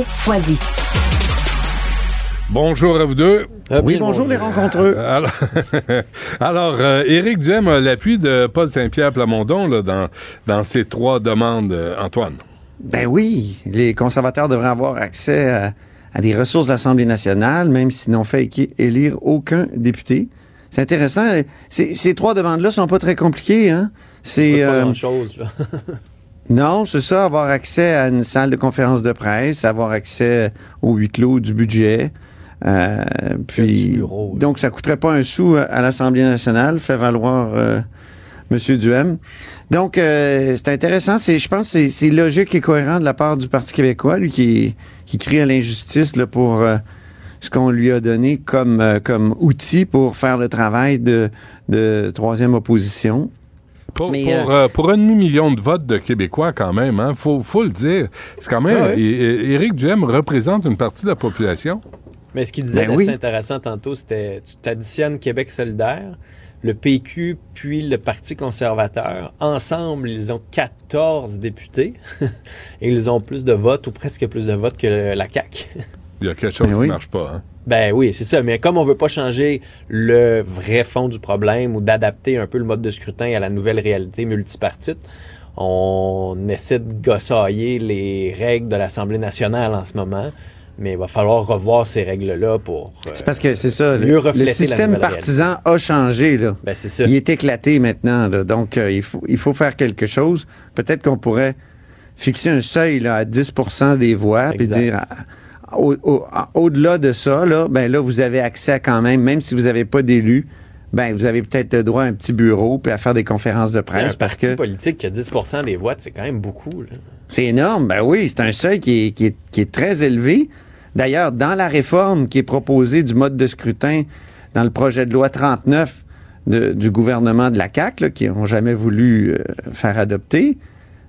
Speaker 2: Foisy.
Speaker 3: Bonjour à vous deux.
Speaker 14: Oui, bonjour les rencontreux.
Speaker 3: Euh, Alors, alors euh, Éric Duhem a l'appui de Paul Saint-Pierre Plamondon là, dans, dans ces trois demandes, euh, Antoine.
Speaker 14: Ben oui, les conservateurs devraient avoir accès à, à des ressources de l'Assemblée nationale, même s'ils n'ont fait élire aucun député. C'est intéressant. Ces, trois demandes-là sont pas très compliquées. Hein? C'est
Speaker 15: Pas
Speaker 14: euh,
Speaker 15: là.
Speaker 14: non, c'est ça, avoir accès à une salle de conférence de presse, avoir accès au huis clos du budget. Euh, puis, donc, ça coûterait pas un sou à l'Assemblée nationale, fait valoir euh, M. Duhem. Donc, euh, c'est intéressant. C'est, je pense que c'est- c'est logique et cohérent de la part du Parti québécois, lui qui, qui crie à l'injustice là, pour euh, ce qu'on lui a donné comme, euh, comme outil pour faire le travail de, de troisième opposition.
Speaker 3: Pour,
Speaker 14: Mais,
Speaker 3: pour, euh, pour un demi-million de votes de Québécois, quand même, hein, faut, faut le dire. C'est quand même.
Speaker 15: Ah ouais.
Speaker 3: Éric Duhem représente une partie de la population.
Speaker 15: Mais ce qu'il disait
Speaker 3: Ben oui.
Speaker 15: intéressant tantôt, c'était tu additionnes Québec solidaire, le PQ puis le Parti conservateur. Ensemble, ils ont 14 députés et ils ont plus de votes ou presque plus de votes que la CAQ.
Speaker 3: Il y a quelque chose
Speaker 15: Ben
Speaker 3: qui
Speaker 15: oui.
Speaker 3: marche pas. Hein.
Speaker 15: Ben oui, c'est ça. Mais comme on veut pas changer le vrai fond du problème ou d'adapter un peu le mode de scrutin à la nouvelle réalité multipartite, on essaie de gossailler les règles de l'Assemblée nationale en ce moment. Mais il va falloir revoir ces règles-là pour euh,
Speaker 14: C'est parce que c'est ça.
Speaker 15: mieux
Speaker 14: Le, le système partisan a changé. Là.
Speaker 15: Ben, c'est ça.
Speaker 14: Il est éclaté maintenant. là. Donc, euh, il, faut, il faut faire quelque chose. Peut-être qu'on pourrait fixer un seuil là, à 10% des voix, puis dire à- au- au- à- au-delà de ça, là, ben là, vous avez accès à quand même, même si vous n'avez pas d'élu, ben vous avez peut-être le droit à un petit bureau puis à faire des conférences de
Speaker 15: un
Speaker 14: presse parce
Speaker 15: parti
Speaker 14: que
Speaker 15: politique qui a 10 des voix, c'est quand même beaucoup.
Speaker 14: c'est énorme. Ben oui, c'est un seuil qui est, qui est- qui est très élevé. D'ailleurs, dans la réforme qui est proposée du mode de scrutin dans le projet de loi 39 de- du gouvernement de la CAQ, là, qui n'ont jamais voulu euh, faire adopter,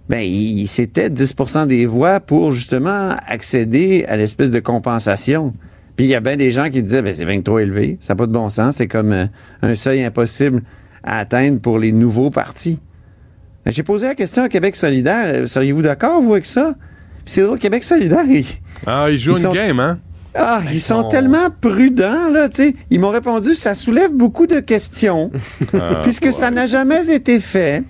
Speaker 14: ben, c'était 10 des voix pour justement accéder à l'espèce de compensation. Puis il y a bien des gens qui disaient, ben, c'est bien trop élevé, ça n'a pas de bon sens, c'est comme euh, un seuil impossible à atteindre pour les nouveaux partis. Ben, J'ai posé la question à Québec solidaire. Euh, Seriez-vous d'accord, vous, avec ça? Puis c'est drôle, Québec solidaire, ils,
Speaker 3: Ah,
Speaker 14: Ils
Speaker 3: une
Speaker 14: sont-
Speaker 3: game, hein?
Speaker 14: ah, ils sont tellement prudents, là, tu sais. Ils m'ont répondu, ça soulève beaucoup de questions,
Speaker 3: Ah,
Speaker 14: puisque ça n'a jamais été fait.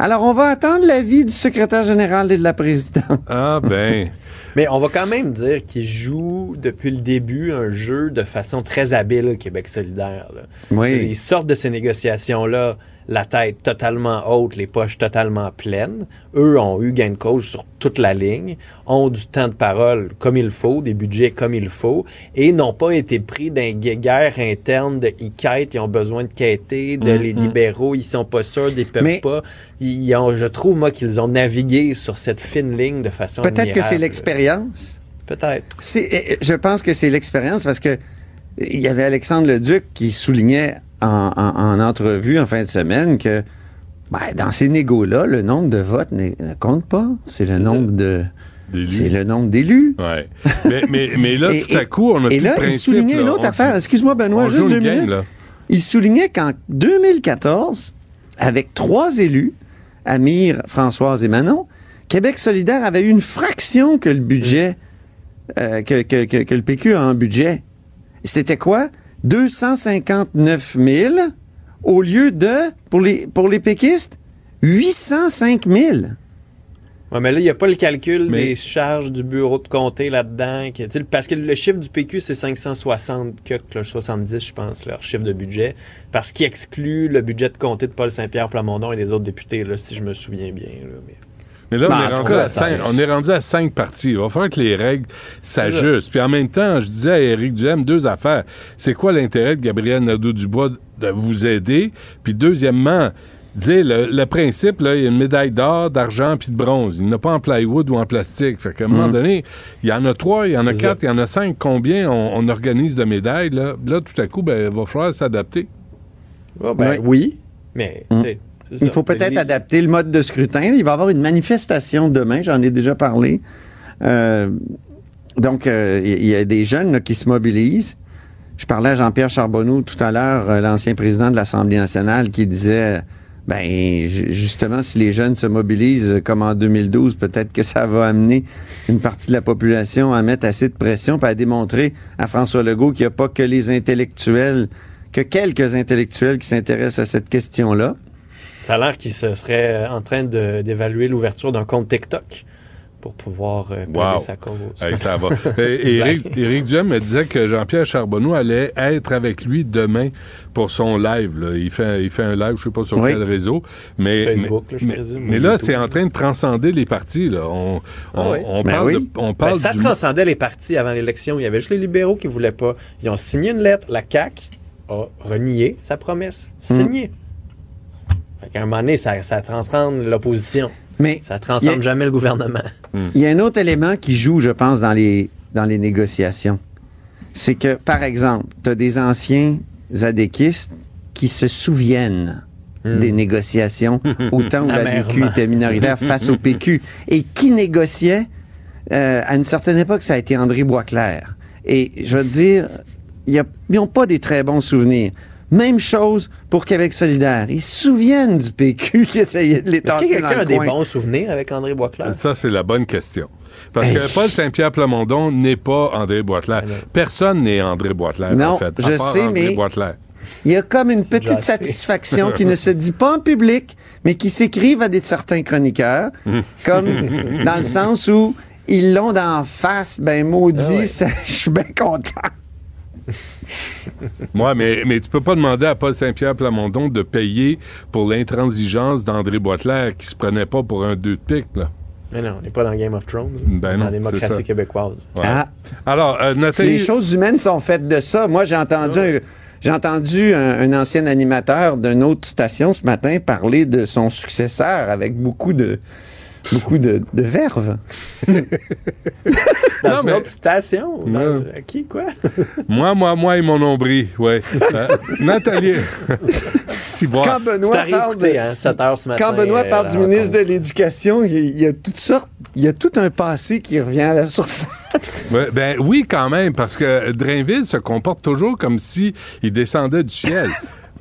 Speaker 14: Alors, on va attendre l'avis du secrétaire général et de la présidence.
Speaker 3: Ah, ben.
Speaker 15: Mais on va quand même dire qu'ils jouent depuis le début un jeu de façon très habile, Québec solidaire. là.
Speaker 14: Oui.
Speaker 15: Ils sortent de ces négociations-là la tête totalement haute, les poches totalement pleines. Eux ont eu gain de cause sur toute la ligne, ont du temps de parole comme il faut, des budgets comme il faut, et n'ont pas été pris d'un guerre interne de ils quêtent, ils ont besoin de quêter, de les
Speaker 14: Mhm.
Speaker 15: libéraux, ils sont pas sûrs, ils peuvent
Speaker 14: Mais-
Speaker 15: pas. Ils ont, je trouve, moi, qu'ils ont navigué sur cette fine ligne de façon
Speaker 14: Peut-être que c'est l'expérience.
Speaker 15: Peut-être.
Speaker 14: C'est- euh, Je pense que c'est l'expérience parce que il y avait Alexandre Leduc qui soulignait en, en- en entrevue en fin de semaine que ben, dans ces négos-là, le nombre de votes ne, compte pas. C'est le nombre de. C'est le nombre d'élus.
Speaker 3: Ouais. Mais, mais, mais là,
Speaker 14: Et-
Speaker 3: tout à coup, on a
Speaker 14: Et
Speaker 3: plus
Speaker 14: là,
Speaker 3: de
Speaker 14: il soulignait
Speaker 3: là.
Speaker 14: une autre
Speaker 3: On
Speaker 14: affaire. Excuse-moi, Benoît, juste deux
Speaker 3: game,
Speaker 14: minutes.
Speaker 3: là.
Speaker 14: Il soulignait qu'en 2014, avec trois élus, Amir, Françoise et Manon, Québec solidaire avait eu une fraction que le budget, euh, que, que- que- que le PQ a en budget. C'était quoi? 259 000 au lieu de, pour les, pour les péquistes, 805 000.
Speaker 15: Ouais, mais là, il n'y a pas le calcul des charges du bureau de comté là-dedans. Parce que le chiffre du PQ, c'est 560, que, que 70, je pense, leur chiffre de budget. Parce qu'il exclut le budget de comté de Paul Saint-Pierre Plamondon et des autres députés, là, si je me souviens bien. là, mais-
Speaker 3: Mais là, on,
Speaker 15: en
Speaker 3: est rendu
Speaker 15: cas,
Speaker 3: à cinq, on est rendu à cinq parties. Il va falloir que les règles s'ajustent. Puis en même temps, je disais à Éric Duhem deux affaires. C'est quoi l'intérêt de Gabriel Nadeau-Dubois de vous aider? Puis deuxièmement, le, le principe, là, il y a une médaille d'or, d'argent puis de bronze. Il n'a pas en plywood ou en plastique. Fait qu'à un moment
Speaker 14: Mm.
Speaker 3: donné, il y en a trois, il y en a quatre, il y en a cinq. Combien on, on organise de médailles? Là, Là, tout à coup, ben, il va falloir s'adapter.
Speaker 15: Ben, oui, mais...
Speaker 14: Mm. Il faut peut-être
Speaker 15: Les-
Speaker 14: adapter le mode de scrutin. Il va y avoir une manifestation demain, j'en ai déjà parlé. Euh, donc, euh, il y, a des jeunes là, qui se mobilisent. Je parlais à Jean-Pierre Charbonneau tout à l'heure, euh, l'ancien président de l'Assemblée nationale, qui disait, ben ju- justement, si les jeunes se mobilisent comme en 2012, peut-être que ça va amener une partie de la population à mettre assez de pression, puis à démontrer à François Legault qu'il n'y a pas que les intellectuels, que quelques intellectuels qui s'intéressent à cette question-là.
Speaker 15: Ça a l'air qu'il se serait en train de- d'évaluer l'ouverture d'un compte TikTok pour pouvoir euh,
Speaker 3: Wow.
Speaker 15: sa cause.
Speaker 3: Hey, ça va. Et- Éric, Éric Duhem me disait que Jean-Pierre Charbonneau allait être avec lui demain pour son live. là. Il, fait, il fait un live, je sais pas sur
Speaker 14: Oui.
Speaker 3: quel réseau. Mais,
Speaker 15: Facebook,
Speaker 3: mais,
Speaker 15: là, je
Speaker 3: mais-
Speaker 15: présume,
Speaker 3: mais
Speaker 15: ou
Speaker 3: là,
Speaker 15: YouTube.
Speaker 3: c'est en train de transcender les partis. Là. On, on,
Speaker 15: Ah oui.
Speaker 3: on
Speaker 14: Ben
Speaker 3: parle,
Speaker 14: oui.
Speaker 3: de- on
Speaker 15: Ben,
Speaker 3: parle
Speaker 15: ça
Speaker 3: du...
Speaker 15: transcendait les partis avant l'élection. Il y avait juste les libéraux qui voulaient pas. Ils ont signé une lettre. La CAQ a renié sa promesse. Signé. Qu'à un moment donné, ça, ça transcende l'opposition.
Speaker 14: Mais
Speaker 15: Ça transcende
Speaker 14: a-
Speaker 15: jamais le gouvernement.
Speaker 14: Il y a un autre élément qui joue, je pense, dans les, dans les négociations. C'est que, par exemple, tu as des anciens zadéquistes qui se souviennent des négociations au temps où la DQ était minoritaire face au PQ. Et qui négociait euh, à une certaine époque, ça a été André Boisclair. Et je veux dire, ils n'ont pas des très bons souvenirs. Même chose pour Québec solidaire. Ils se souviennent du PQ qui essayait de les
Speaker 15: Est-ce que
Speaker 14: tasser dans
Speaker 15: quelqu'un a des bons souvenirs avec André Boisclair?
Speaker 3: Ça, c'est la bonne question. Parce
Speaker 14: Hey.
Speaker 3: que Paul Saint-Pierre Plamondon n'est pas André Boitelaire. Personne n'est André
Speaker 14: Non,
Speaker 3: en fait. à
Speaker 14: je
Speaker 3: part
Speaker 14: sais,
Speaker 3: André
Speaker 14: mais-. Il y a comme une petite satisfaction qui ne se dit pas en public, mais qui s'écrivent à des certains chroniqueurs, comme dans le sens où ils l'ont d'en face, ben maudit,
Speaker 15: Ah ouais.
Speaker 14: ça- je suis bien content.
Speaker 3: Moi, mais, mais tu peux pas demander à Paul Saint-Pierre Plamondon de payer pour l'intransigeance d'André Boitelaire qui se prenait pas pour un deux de pique, là.
Speaker 15: Mais non, on n'est pas dans Game of Thrones.
Speaker 3: Ben
Speaker 15: dans la démocratie
Speaker 3: ça.
Speaker 15: québécoise.
Speaker 3: Ouais.
Speaker 14: Ah,
Speaker 3: Alors, euh, Nathalie...
Speaker 14: les choses humaines sont faites de ça. Moi, j'ai entendu, j'ai entendu un, un ancien animateur d'une autre station ce matin parler de son successeur avec beaucoup de beaucoup de, de verve.
Speaker 15: Dans
Speaker 3: Non,
Speaker 15: une
Speaker 3: mais-
Speaker 15: autre station? Dans-
Speaker 3: Non.
Speaker 15: à Qui, quoi?
Speaker 3: Moi, moi, moi et mon nombril, ouais. Euh, Nathalie... si voir.
Speaker 14: Quand Benoît parle de-
Speaker 15: hein, 7 heures ce matin.
Speaker 14: Quand Benoît
Speaker 15: euh,
Speaker 14: parle du ministre de l'Éducation, il y, a- il y a toutes sortes, il y a tout un passé qui revient à la surface.
Speaker 3: Ben oui, quand même, parce que Drainville se comporte toujours comme si il descendait du ciel.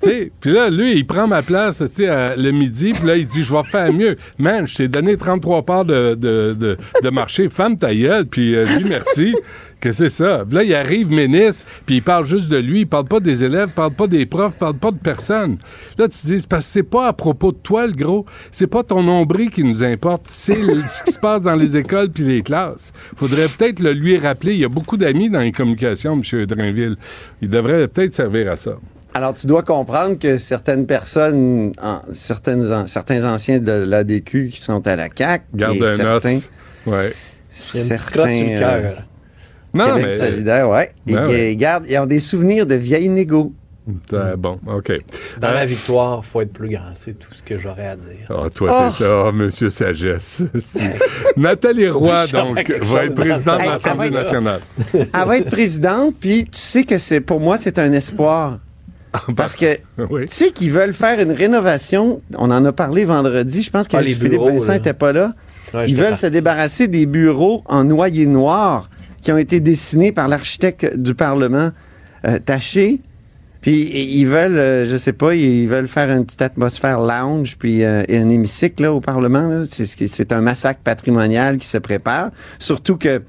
Speaker 3: Puis là, lui, il prend ma place à- le midi, puis là, il dit Je vais faire mieux. Man, je t'ai donné 33 parts de, marché. Femme ta gueule, puis euh, dis merci. Que c'est ça. Là, il arrive ministre, puis il parle juste de lui. Il parle pas des élèves, parle pas des profs, parle pas de personne. Là, tu te dis, parce que c'est pas à propos de toi, le gros. C'est pas ton nombril qui nous importe. C'est ce qui se passe dans les écoles puis les classes. Faudrait peut-être le lui rappeler. Il y a beaucoup d'amis dans les communications, M. Drainville. Il devrait peut-être servir à ça.
Speaker 14: Alors, tu dois comprendre que certaines personnes, en- certaines, an- certains anciens de l'ADQ qui sont à la CAQ,
Speaker 3: Garde
Speaker 14: et
Speaker 3: un
Speaker 14: certains,
Speaker 3: os. Ouais.
Speaker 15: Il y a une petite crotte sur le
Speaker 14: certains,
Speaker 15: cœur.
Speaker 14: euh,
Speaker 15: là.
Speaker 3: Non,
Speaker 14: Québec
Speaker 3: mais.
Speaker 14: solidaire, ouais. Ils,
Speaker 3: Ben ouais.
Speaker 14: ils gardent, ils ont des souvenirs de vieilles négos.
Speaker 3: Euh, bon, OK.
Speaker 15: Dans
Speaker 3: Euh,
Speaker 15: la victoire, faut être plus grand. C'est tout ce que j'aurais à dire.
Speaker 3: Ah, toi, t'es. Ah, monsieur Sagesse. Nathalie Roy, donc, va être présidente de l'Assemblée nationale.
Speaker 14: Elle va être présidente, puis tu sais que c'est pour moi, c'est un espoir. Parce que
Speaker 3: Oui.
Speaker 14: tu sais qu'ils veulent faire une rénovation. On en a parlé vendredi. Je pense que
Speaker 15: Ah, les
Speaker 14: Philippe
Speaker 15: bureaux,
Speaker 14: Vincent n'était pas là.
Speaker 15: Ouais,
Speaker 14: Ils veulent
Speaker 15: parti.
Speaker 14: se débarrasser des bureaux en noyer noir qui ont été dessinés par l'architecte du Parlement, euh, Taché. Puis ils veulent, euh, je sais pas, ils veulent faire une petite atmosphère lounge, puis euh, et un hémicycle là, au Parlement. C'est un massacre patrimonial qui se prépare. Surtout que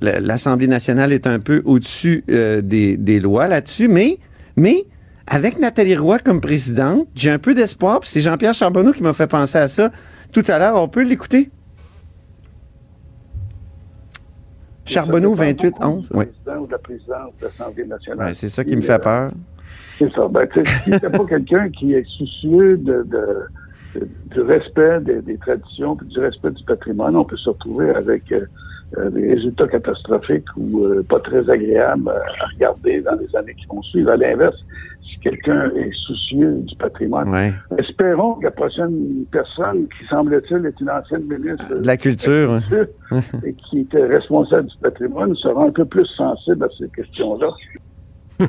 Speaker 14: l'Assemblée nationale est un peu au-dessus euh, des, des lois là-dessus. Mais, mais avec Nathalie Roy comme présidente, j'ai un peu d'espoir. Puis c'est Jean-Pierre Charbonneau qui m'a fait penser à ça tout à l'heure. On peut l'écouter? Charbonneau 28 11. Oui.
Speaker 16: président ou de la présidente de l'Assemblée nationale.
Speaker 14: Ouais, c'est ça qui me fait peur.
Speaker 16: C'est ça. Ben, c'est pas quelqu'un qui est soucieux de, de- de- du respect des, des traditions puis du respect du patrimoine, on peut se retrouver avec euh, euh, des résultats catastrophiques ou euh, pas très agréables à, regarder dans les années qui vont suivre. À l'inverse, quelqu'un est soucieux du patrimoine,
Speaker 14: Ouais.
Speaker 16: espérons que la prochaine personne qui semble-t-il est une ancienne ministre
Speaker 14: De la culture. hein.
Speaker 16: et qui était responsable du patrimoine sera un peu plus sensible à ces questions-là.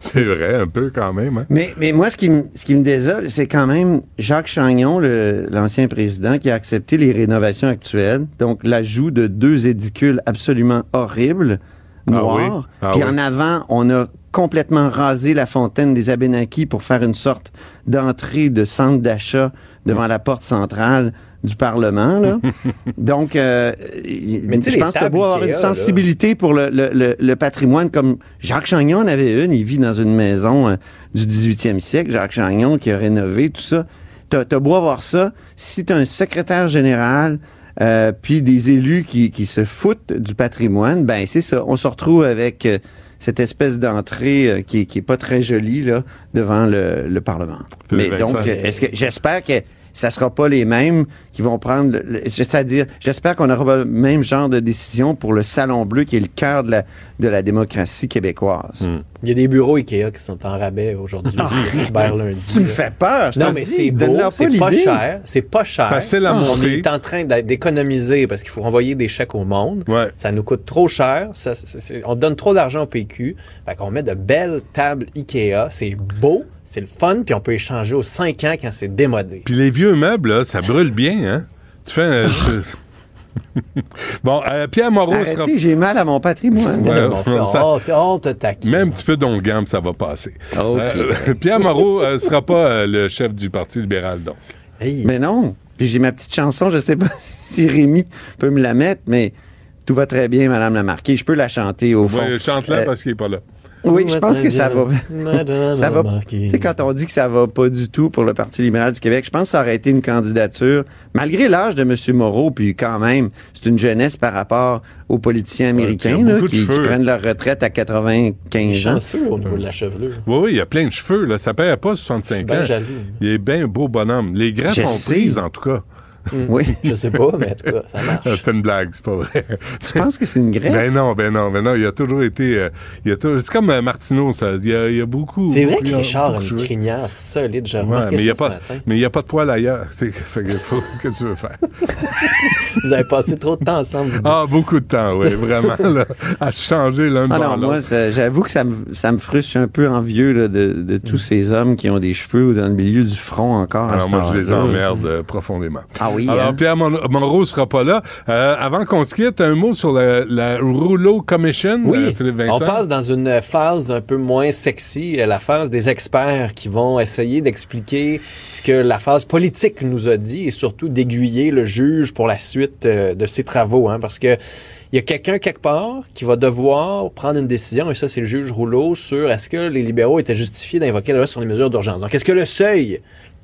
Speaker 3: c'est vrai, un peu quand même. Hein?
Speaker 14: Mais, mais moi, ce qui, me- ce qui me désole, c'est quand même Jacques Chagnon, l'ancien président, qui a accepté les rénovations actuelles. Donc, l'ajout de deux édicules absolument horribles,
Speaker 3: Ah
Speaker 14: noirs.
Speaker 3: oui? Ah
Speaker 14: Puis
Speaker 3: oui.
Speaker 14: en avant, on a complètement rasé la fontaine des Abénakis pour faire une sorte d'entrée de centre d'achat devant la porte centrale du Parlement. Là. Donc, euh, je pense que dois avoir une
Speaker 15: là.
Speaker 14: sensibilité pour le, le- le- le patrimoine comme Jacques Chagnon en avait une. Il vit dans une maison euh, du 18e siècle. Jacques Chagnon qui a rénové tout ça. T'as as beau avoir ça. Si tu un secrétaire général euh, puis des élus qui, qui se foutent du patrimoine, ben c'est ça. On se retrouve avec cette espèce d'entrée euh, qui, qui est pas très jolie là devant le, le Parlement. Mais donc, euh, est-ce que j'espère que ça sera pas les mêmes qui vont prendre, c'est-à-dire, j'espère qu'on aura pas le même genre de décision pour le Salon Bleu qui est le cœur de la, de la démocratie québécoise.
Speaker 15: Il y a des bureaux Ikea qui sont en rabais aujourd'hui. lundi.
Speaker 14: Tu me fais peur, je
Speaker 15: Non, mais c'est beau, c'est pas cher. C'est pas cher.
Speaker 3: Facile à
Speaker 15: On
Speaker 3: monter.
Speaker 15: est en train d'économiser parce qu'il faut envoyer des chèques au monde. Ça nous coûte trop cher. Ça, on donne trop d'argent au PQ. Fait qu'on met de belles tables Ikea. C'est beau, c'est le fun, puis on peut échanger aux 5 ans quand c'est démodé.
Speaker 3: Puis les vieux meubles, là, ça brûle bien, hein? Tu fais... un- bon, euh, Pierre Moreau sera...
Speaker 14: Arrêtez, j'ai mal à mon patrimoine.
Speaker 3: Ouais,
Speaker 15: on te taquine.
Speaker 3: Même un petit peu d'onguent, ça va passer.
Speaker 14: OK.
Speaker 3: Euh, Pierre Moreau ne sera pas euh, le chef du Parti libéral, donc.
Speaker 14: Mais non. Puis j'ai ma petite chanson, je sais pas si Rémi peut me la mettre, mais tout va très bien, Madame la Marquise. Je peux la chanter au fond.
Speaker 3: Oui, chante-la
Speaker 14: Euh,
Speaker 3: parce qu'il n'est pas là.
Speaker 14: Oui, je pense que ça va.
Speaker 15: Madame
Speaker 14: ça va. Tu sais, quand on dit que ça va pas du tout pour le Parti libéral du Québec, je pense que ça aurait été une candidature, malgré l'âge de M. Moreau, puis quand même, c'est une jeunesse par rapport aux politiciens américains là, qui, prennent leur retraite à 95 ans.
Speaker 15: chanceux au niveau de la chevelure.
Speaker 3: Oui, oui, il y a plein de cheveux, là. Ça perd pas 65
Speaker 15: bien
Speaker 3: ans.
Speaker 15: jaloux.
Speaker 3: Il est bien beau bonhomme. Les greffes
Speaker 14: Je
Speaker 3: ont
Speaker 14: sais.
Speaker 3: prise, en tout cas.
Speaker 14: Oui.
Speaker 15: Je sais pas, mais en tout cas, ça marche.
Speaker 3: C'est une blague, c'est pas vrai.
Speaker 14: Tu penses que c'est une greffe?
Speaker 3: Ben non, ben non, ben non. Il a toujours été. euh, il a toujours- c'est comme euh, Martineau, ça. Il y a, il y a beaucoup.
Speaker 15: C'est vrai que Richard a une crinière solide. J'ai
Speaker 3: Ouais, mais il n'y a, pas-
Speaker 15: matin.
Speaker 3: mais il y a pas de poil ailleurs. C'est- fait que faut- que tu veux faire?
Speaker 15: Vous avez passé trop de temps ensemble.
Speaker 3: Ah, beaucoup de temps, oui, vraiment, là, à changer l'un
Speaker 14: Ah non, moi, j'avoue que ça me, ça me frustre. Je suis un peu envieux là, de, de tous ces hommes qui ont des cheveux dans le milieu du front encore. à
Speaker 3: Alors,
Speaker 14: cette
Speaker 3: moi, je les emmerde euh, profondément.
Speaker 14: Ah oui,
Speaker 3: Alors,
Speaker 14: hein?
Speaker 3: Pierre Mon- Monroe sera pas là. Euh, avant qu'on se quitte, un mot sur la, la Rouleau Commission,
Speaker 15: Oui,
Speaker 3: euh, Philippe Vincent.
Speaker 15: on passe dans une phase un peu moins sexy, euh, la phase des experts qui vont essayer d'expliquer ce que la phase politique nous a dit et surtout d'aiguiller le juge pour la suite de ses travaux. hein, parce que il y a quelqu'un quelque part qui va devoir prendre une décision, et ça c'est le juge Rouleau, sur est-ce que les libéraux étaient justifiés d'invoquer la loi sur les mesures d'urgence. Donc est-ce que le seuil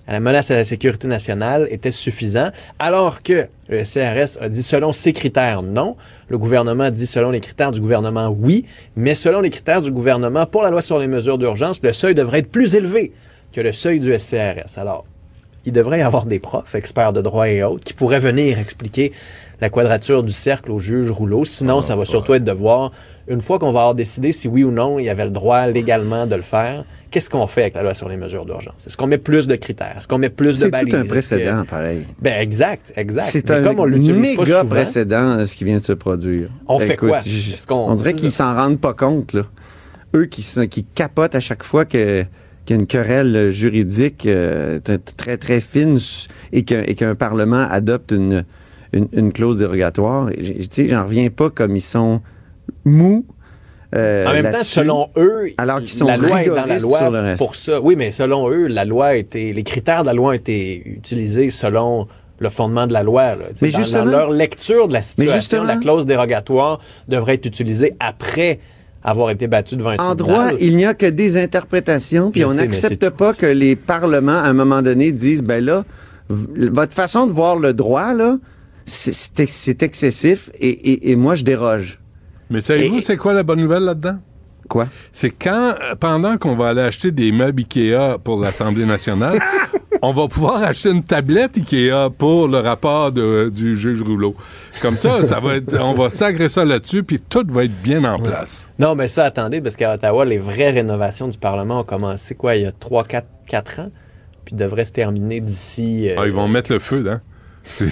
Speaker 15: à la menace à la sécurité nationale était suffisant, alors que le CRS a dit selon ses critères non. Le gouvernement a dit selon les critères du gouvernement oui, mais selon les critères du gouvernement pour la loi sur les mesures d'urgence, le seuil devrait être plus élevé que le seuil du SCRS. Alors, il devrait y avoir des profs, experts de droit et autres, qui pourraient venir expliquer la quadrature du cercle au juge Rouleau. Sinon, ça va surtout être de voir, une fois qu'on va avoir décidé si oui ou non il y avait le droit légalement de le faire, qu'est-ce qu'on fait avec la loi sur les mesures d'urgence? Est-ce qu'on met plus de critères? Est-ce qu'on met plus de
Speaker 14: C'est
Speaker 15: balises?
Speaker 14: tout un
Speaker 15: que-
Speaker 14: précédent, pareil.
Speaker 15: Ben, exact, exact.
Speaker 14: C'est un
Speaker 15: comme on pas
Speaker 14: méga
Speaker 15: souvent,
Speaker 14: précédent ce qui vient de se produire.
Speaker 15: On fait quoi?
Speaker 14: on dirait
Speaker 15: c'est
Speaker 14: qu'ils s'en rendent pas compte. Là. Eux qui, qui capotent à chaque fois que qu'il y a une querelle juridique euh, très très fine et qu'un parlement adopte une, une, une clause dérogatoire. J'en reviens pas comme ils sont mous. Euh,
Speaker 15: en même temps, selon eux,
Speaker 14: alors qu'ils sont
Speaker 15: la loi est dans la loi
Speaker 14: sur le reste.
Speaker 15: pour ça. Oui, mais selon eux, la loi a été, les critères de la loi ont été utilisés selon le fondement de la loi. là.
Speaker 14: Mais
Speaker 15: dans,
Speaker 14: justement-
Speaker 15: dans leur lecture de la situation, la clause dérogatoire devrait être utilisée après avoir été battue devant un
Speaker 14: En droit, il n'y a que des interprétations, puis on n'accepte pas que les parlements, à un moment donné, disent, ben là, votre façon de voir le droit, là, c'est- excessif et, et- et moi, je déroge.
Speaker 3: Mais savez-vous, c'est quoi la bonne nouvelle là-dedans?
Speaker 14: Quoi?
Speaker 3: C'est quand, pendant qu'on va aller acheter des meubles Ikea pour l'Assemblée nationale, on va pouvoir acheter une tablette Ikea pour le rapport de- du juge Rouleau. Comme ça, ça va être, on va s'agréer ça là-dessus, puis tout va être bien en place.
Speaker 15: Non, mais ça, attendez, parce qu'à Ottawa, les vraies rénovations du Parlement ont commencé, quoi, il y a 3, 4, 4 ans, puis devraient se terminer d'ici... euh,
Speaker 3: Ah, ils vont mettre le feu, hein? ils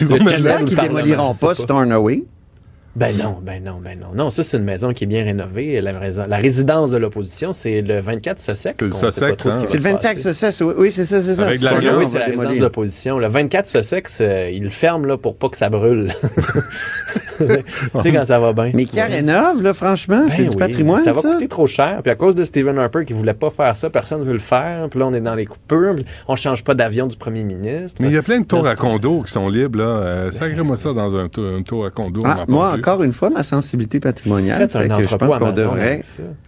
Speaker 15: Le
Speaker 3: vont mettre
Speaker 14: J'espère
Speaker 15: le
Speaker 14: qu'ils démoliront
Speaker 15: je sais
Speaker 14: pas Stornoway.
Speaker 15: Ben non, ben non, ben non. Non, ça, c'est une maison qui est bien rénovée. La, raison- la résidence de l'opposition, c'est le 24 Sussex.
Speaker 3: C'est le
Speaker 15: qu'on sait pas
Speaker 3: Sussex,
Speaker 15: trop ce
Speaker 3: hein?
Speaker 15: qui va
Speaker 14: C'est le
Speaker 15: se
Speaker 14: 25
Speaker 15: passer.
Speaker 14: Sussex, oui, oui, c'est ça, c'est ça.
Speaker 3: Avec
Speaker 14: C'est
Speaker 3: la
Speaker 15: oui, c'est la résidence de l'opposition. Le 24 Sussex, euh, il le ferme là, pour pas que ça brûle. tu sais, quand ça va bien.
Speaker 14: Mais qui la rénove, là, franchement, c'est
Speaker 15: Ben
Speaker 14: du patrimoine,
Speaker 15: ça
Speaker 14: ça?
Speaker 15: va coûter trop cher. Puis à cause de Stephen Harper qui voulait pas faire ça, personne ne veut le faire. Puis là, on est dans les coupures. On change pas d'avion du premier ministre.
Speaker 3: Mais il y a plein de tours
Speaker 15: Là,
Speaker 3: à condo qui sont libres, là. Euh, Sacrez-moi ça dans un, tour- un tour à condo. on
Speaker 14: Ah, moi. Encore une fois, ma sensibilité patrimoniale
Speaker 15: Faites
Speaker 14: fait
Speaker 15: un
Speaker 14: que je
Speaker 15: entrepôt
Speaker 14: pense qu'on
Speaker 15: Amazon
Speaker 14: devrait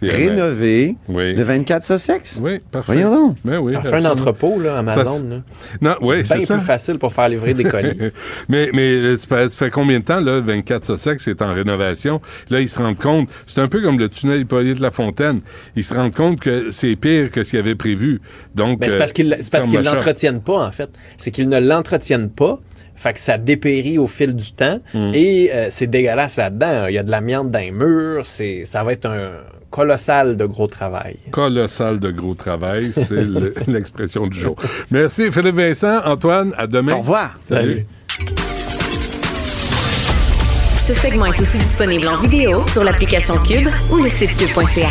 Speaker 14: rénover
Speaker 3: Oui.
Speaker 14: le 24 Sussex.
Speaker 3: Oui, parfait.
Speaker 14: Voyons donc.
Speaker 3: Ben oui,
Speaker 15: T'en fais un entrepôt, là, Amazon. Là.
Speaker 3: Non, oui,
Speaker 15: C'est
Speaker 3: c'est
Speaker 15: bien
Speaker 3: ça.
Speaker 15: plus facile pour faire livrer des colis.
Speaker 3: mais mais euh, ça fait, ça fait combien de temps, là, 24 Sussex est en rénovation? Là, ils se rendent compte, c'est un peu comme le tunnel Hippolyte Lafontaine. Ils se rendent compte que c'est pire que ce qu'ils avaient prévu. Donc,
Speaker 15: Ben, c'est
Speaker 3: euh,
Speaker 15: parce qu'ils c'est parce qu'ils
Speaker 3: le shop.
Speaker 15: l'entretiennent pas, en fait. C'est qu'ils ne l'entretiennent pas. Fait que ça dépérit au fil du temps.
Speaker 3: Hmm.
Speaker 15: Et euh, c'est dégueulasse là-dedans. Il y a de l'amiante dans les murs. C'est, ça va être un colossal de gros travail.
Speaker 3: Colossal de gros travail, c'est le- l'expression du jour. Merci, Philippe Vincent. Antoine, à demain.
Speaker 14: Au revoir.
Speaker 3: Salut.
Speaker 2: Ce segment est aussi disponible en vidéo sur l'application Cube ou le site cube.ca.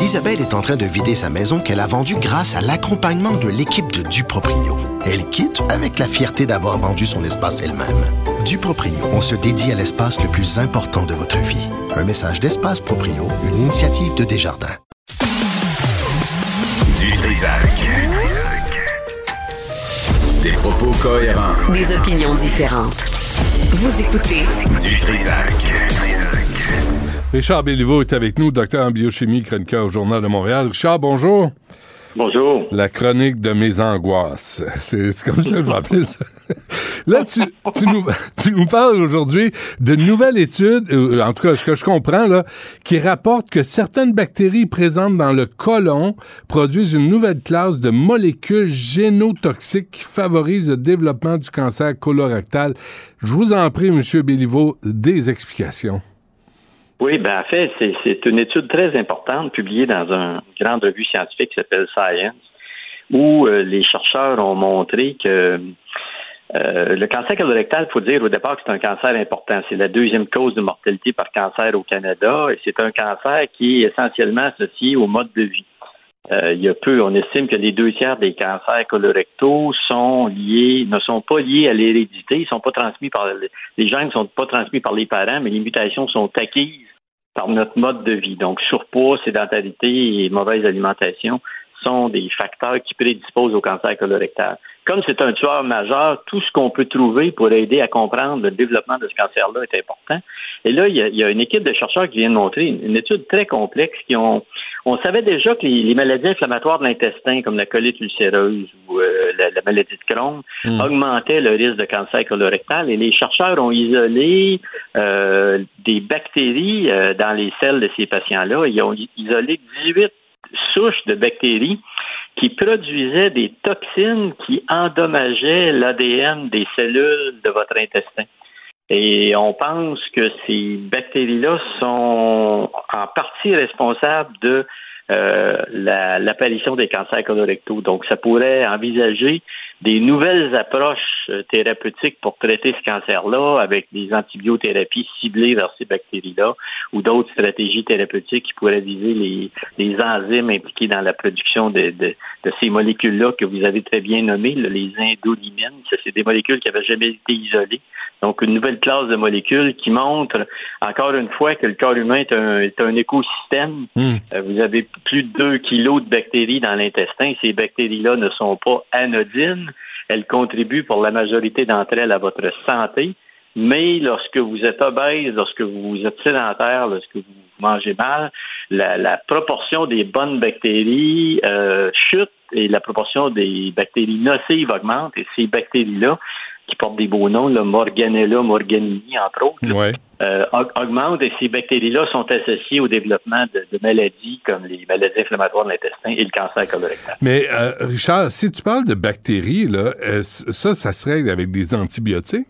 Speaker 17: Isabelle est en train de vider sa maison qu'elle a vendue grâce à l'accompagnement de l'équipe de Duproprio. Elle quitte avec la fierté d'avoir vendu son espace elle-même. Duproprio, on se dédie à l'espace le plus important de votre vie. Un message d'Espace Proprio, une initiative de Desjardins.
Speaker 12: Du Trisac. Des propos cohérents.
Speaker 2: Des opinions différentes. Vous écoutez
Speaker 12: Du Trisac.
Speaker 3: Richard Béliveau est avec nous, docteur en biochimie, chroniqueur au Journal de Montréal. Richard, bonjour.
Speaker 18: Bonjour.
Speaker 3: La chronique de mes angoisses. C'est comme ça que je appeler ça. Là, tu, tu, nous, tu nous parles aujourd'hui de nouvelles études, euh, en tout cas, ce que je comprends, là, qui rapportent que certaines bactéries présentes dans le côlon produisent une nouvelle classe de molécules génotoxiques qui favorisent le développement du cancer colorectal. Je vous en prie, M. Béliveau, des explications.
Speaker 18: Oui, ben en fait, c'est- une étude très importante publiée dans un- une grande revue scientifique qui s'appelle Science, où euh, les chercheurs ont montré que euh, le cancer colorectal, il faut dire au départ que c'est un cancer important. C'est la deuxième cause de mortalité par cancer au Canada et c'est un cancer qui est essentiellement associé au mode de vie. Euh, il y a peu, on estime que les deux tiers des cancers colorectaux sont liés, ne sont pas liés à l'hérédité, ils sont pas transmis par les, gènes ne sont pas transmis par les parents, mais les mutations sont acquises par notre mode de vie. Donc, surpoids, sédentarité et mauvaise alimentation sont des facteurs qui prédisposent au cancer colorectal. Comme c'est un tueur majeur, tout ce qu'on peut trouver pour aider à comprendre le développement de ce cancer-là est important. Et là, il y, a, il y a une équipe de chercheurs qui vient de montrer une étude très complexe qui ont. On savait déjà que les, les maladies inflammatoires de l'intestin, comme la colite ulcéreuse ou euh, la, la maladie de Crohn,
Speaker 19: Mm.
Speaker 18: augmentaient le risque de cancer colorectal. Et les chercheurs ont isolé euh, des bactéries euh, dans les selles de ces patients-là. Ils ont isolé 18 souches de bactéries qui produisaient des toxines qui endommageaient l'ADN des cellules de votre intestin. Et on pense que ces bactéries-là sont en partie responsables de euh, la- l'apparition des cancers colorectaux. Donc, ça pourrait envisager des nouvelles approches euh, thérapeutiques pour traiter ce cancer-là avec des antibiothérapies ciblées vers ces bactéries-là ou d'autres stratégies thérapeutiques qui pourraient viser les, les enzymes impliqués dans la production de, de- de ces molécules-là que vous avez très bien nommées, là, les indolimines. Ça, C'est des molécules qui n'avaient jamais été isolées. Donc, une nouvelle classe de molécules qui montre, encore une fois, que le corps humain est un, est un écosystème. Euh, vous avez plus de 2 kilos de bactéries dans l'intestin. Ces bactéries-là ne sont pas anodines. Elles contribuent pour la majorité d'entre elles à votre santé. Mais lorsque vous êtes obèse, lorsque vous êtes sédentaire, lorsque vous mangez mal, la, proportion des bonnes bactéries euh, chute et la proportion des bactéries nocives augmente. Et ces bactéries-là, qui portent des beaux noms, le Morganella morganini, entre autres,
Speaker 3: Ouais.
Speaker 18: euh, aug- augmentent et ces bactéries-là sont associées au développement de, de maladies comme les maladies inflammatoires de l'intestin et le cancer colorectal.
Speaker 3: Mais euh, Richard, si tu parles de bactéries, là, ça, ça se règle avec des antibiotiques?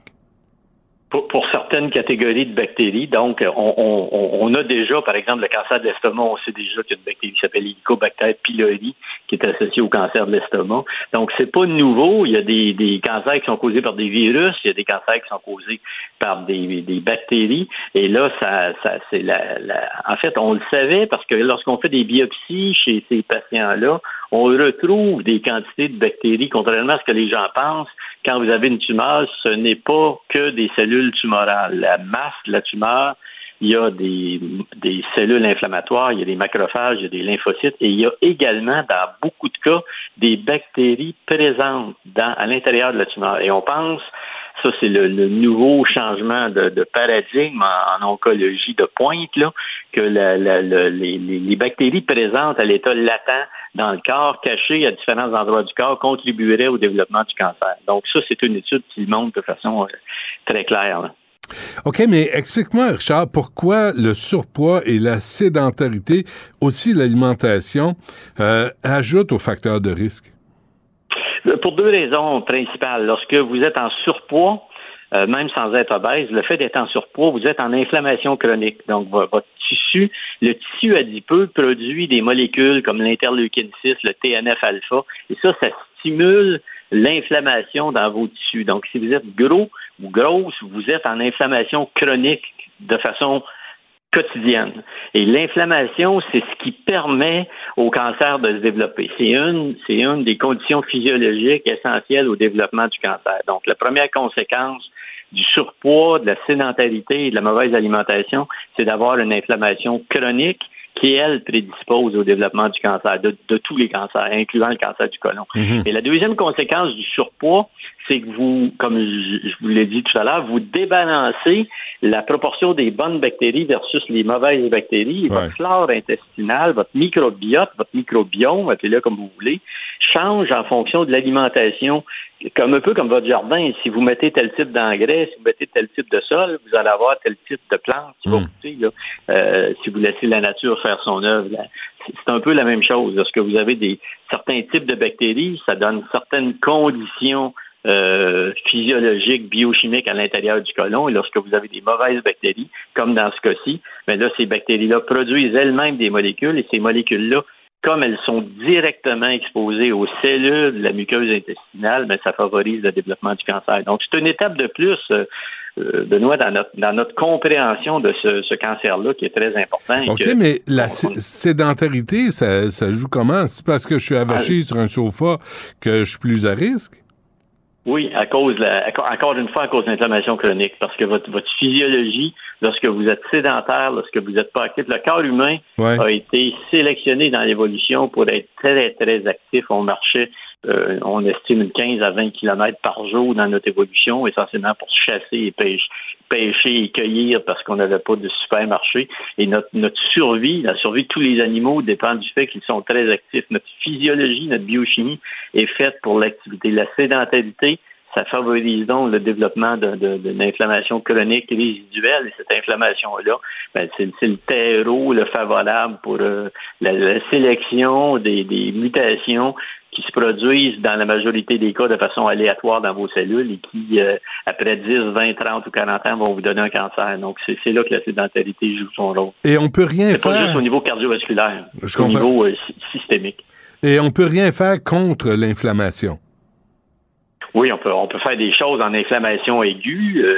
Speaker 18: Pour, pour certaines catégories de bactéries, donc on, on- on- a déjà, par exemple, le cancer de l'estomac, on sait déjà qu'il y a une bactérie qui s'appelle Helicobacter pylori qui est associée au cancer de l'estomac. Donc c'est pas nouveau. Il y a des, des cancers qui sont causés par des virus, il y a des cancers qui sont causés par des, des bactéries. Et là, ça, ça c'est la, la- en fait, on le savait parce que lorsqu'on fait des biopsies chez ces patients-là, on retrouve des quantités de bactéries, contrairement à ce que les gens pensent. Quand vous avez une tumeur, ce n'est pas que des cellules tumorales. La masse de la tumeur, il y a des, cellules inflammatoires, il y a des macrophages, il y a des lymphocytes, et il y a également, dans beaucoup de cas, des bactéries présentes dans, à l'intérieur de la tumeur. Et on pense ça, c'est le, le, nouveau changement de, de paradigme en, en, oncologie de pointe, là, que la, la, les, les, bactéries présentes à l'état latent dans le corps, cachées à différents endroits du corps, contribueraient au développement du cancer. Donc ça, c'est une étude qui le montre de façon euh, très claire. Là.
Speaker 3: OK, mais explique-moi, Richard, pourquoi le surpoids et la sédentarité, aussi l'alimentation, euh, ajoutent aux facteurs de risque?
Speaker 18: Pour deux raisons principales. Lorsque vous êtes en surpoids, euh, même sans être obèse, le fait d'être en surpoids, vous êtes en inflammation chronique. Donc, votre tissu, le tissu adipeux produit des molécules comme l'interleukine 6, le TNF-alpha, et ça, ça stimule l'inflammation dans vos tissus. Donc, si vous êtes gros ou grosse, vous êtes en inflammation chronique de façon quotidienne. Et l'inflammation, c'est ce qui permet au cancer de se développer. C'est une, c'est une des conditions physiologiques essentielles au développement du cancer. Donc, la première conséquence du surpoids, de la sédentarité et de la mauvaise alimentation, c'est d'avoir une inflammation chronique qui, elle, prédispose au développement du cancer, de, de tous les cancers, incluant le cancer du côlon.
Speaker 3: Mhm.
Speaker 18: Et la deuxième conséquence du surpoids, c'est que vous, comme je, vous l'ai dit tout à l'heure, vous débalancez la proportion des bonnes bactéries versus les mauvaises bactéries. Et
Speaker 3: Ouais.
Speaker 18: Votre flore intestinale, votre microbiote, votre microbiome, appelez-le comme vous voulez, change en fonction de l'alimentation, comme un peu comme votre jardin. Si vous mettez tel type d'engrais, si vous mettez tel type de sol, vous allez avoir tel type de plante qui va pousser. Là. Euh, si vous laissez la nature faire son œuvre, c'est un peu la même chose. Lorsque vous avez des certains types de bactéries, ça donne certaines conditions euh, physiologiques, biochimiques à l'intérieur du côlon. Et lorsque vous avez des mauvaises bactéries, comme dans ce cas-ci, mais là, ces bactéries-là produisent elles-mêmes des molécules et ces molécules-là, comme elles sont directement exposées aux cellules de la muqueuse intestinale, mais ça favorise le développement du cancer. Donc, c'est une étape de plus, euh, euh, Benoît, dans notre, dans notre compréhension de ce, ce cancer-là qui est très important.
Speaker 3: OK,
Speaker 18: que-
Speaker 3: mais la sé- sédentarité, ça, ça joue comment? C'est parce que je suis avaché sur un sofa que je suis plus à risque?
Speaker 18: Oui, à cause, de la- encore une fois, à cause de l'inflammation chronique, parce que votre, votre physiologie, lorsque vous êtes sédentaire, lorsque vous n'êtes pas actif, le corps humain
Speaker 3: Ouais.
Speaker 18: a été sélectionné dans l'évolution pour être très, très actif. On marchait, euh, on estime une 15 à 20 kilomètres par jour dans notre évolution, essentiellement pour chasser et pêcher, pêcher et cueillir parce qu'on n'avait pas de supermarché. Et notre, notre survie, la survie de tous les animaux dépend du fait qu'ils sont très actifs. Notre physiologie, notre biochimie est faite pour l'activité. La sédentarité, ça favorise donc le développement de l'inflammation chronique résiduelle. Et cette inflammation-là, ben, c'est, le terreau, le favorable pour euh, la, la sélection des, des mutations qui se produisent dans la majorité des cas de façon aléatoire dans vos cellules et qui, euh, après 10, 20, 30 ou 40 ans, vont vous donner un cancer. Donc, c'est, là que la sédentarité joue son rôle.
Speaker 3: Et on peut rien
Speaker 18: C'est pas
Speaker 3: faire.
Speaker 18: juste au niveau cardiovasculaire, au
Speaker 3: comprends.
Speaker 18: niveau euh, sy- systémique.
Speaker 3: Et on peut rien faire contre l'inflammation.
Speaker 18: Oui, on peut, on peut faire des choses en inflammation aiguë. Euh,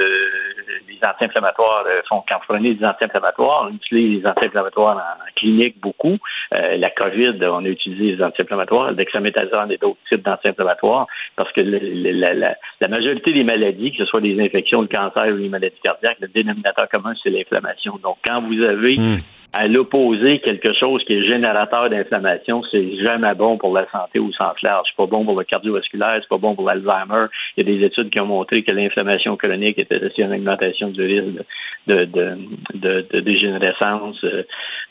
Speaker 18: les anti-inflammatoires euh, font quand vous prenez des anti-inflammatoires, on utilise les anti-inflammatoires en, clinique beaucoup. Euh, la COVID, on a utilisé les anti-inflammatoires, dexaméthasone et d'autres types d'anti-inflammatoires parce que le- la, majorité des maladies, que ce soit des infections, le cancer ou les maladies cardiaques, le dénominateur commun, c'est l'inflammation. Donc, quand vous avez à l'opposé quelque chose qui est générateur d'inflammation, c'est jamais bon pour la santé au sens large. C'est pas bon pour le cardiovasculaire, c'est pas bon pour l'Alzheimer. Il y a des études qui ont montré que l'inflammation chronique associée à une augmentation du risque de, de, de, de dégénérescence euh,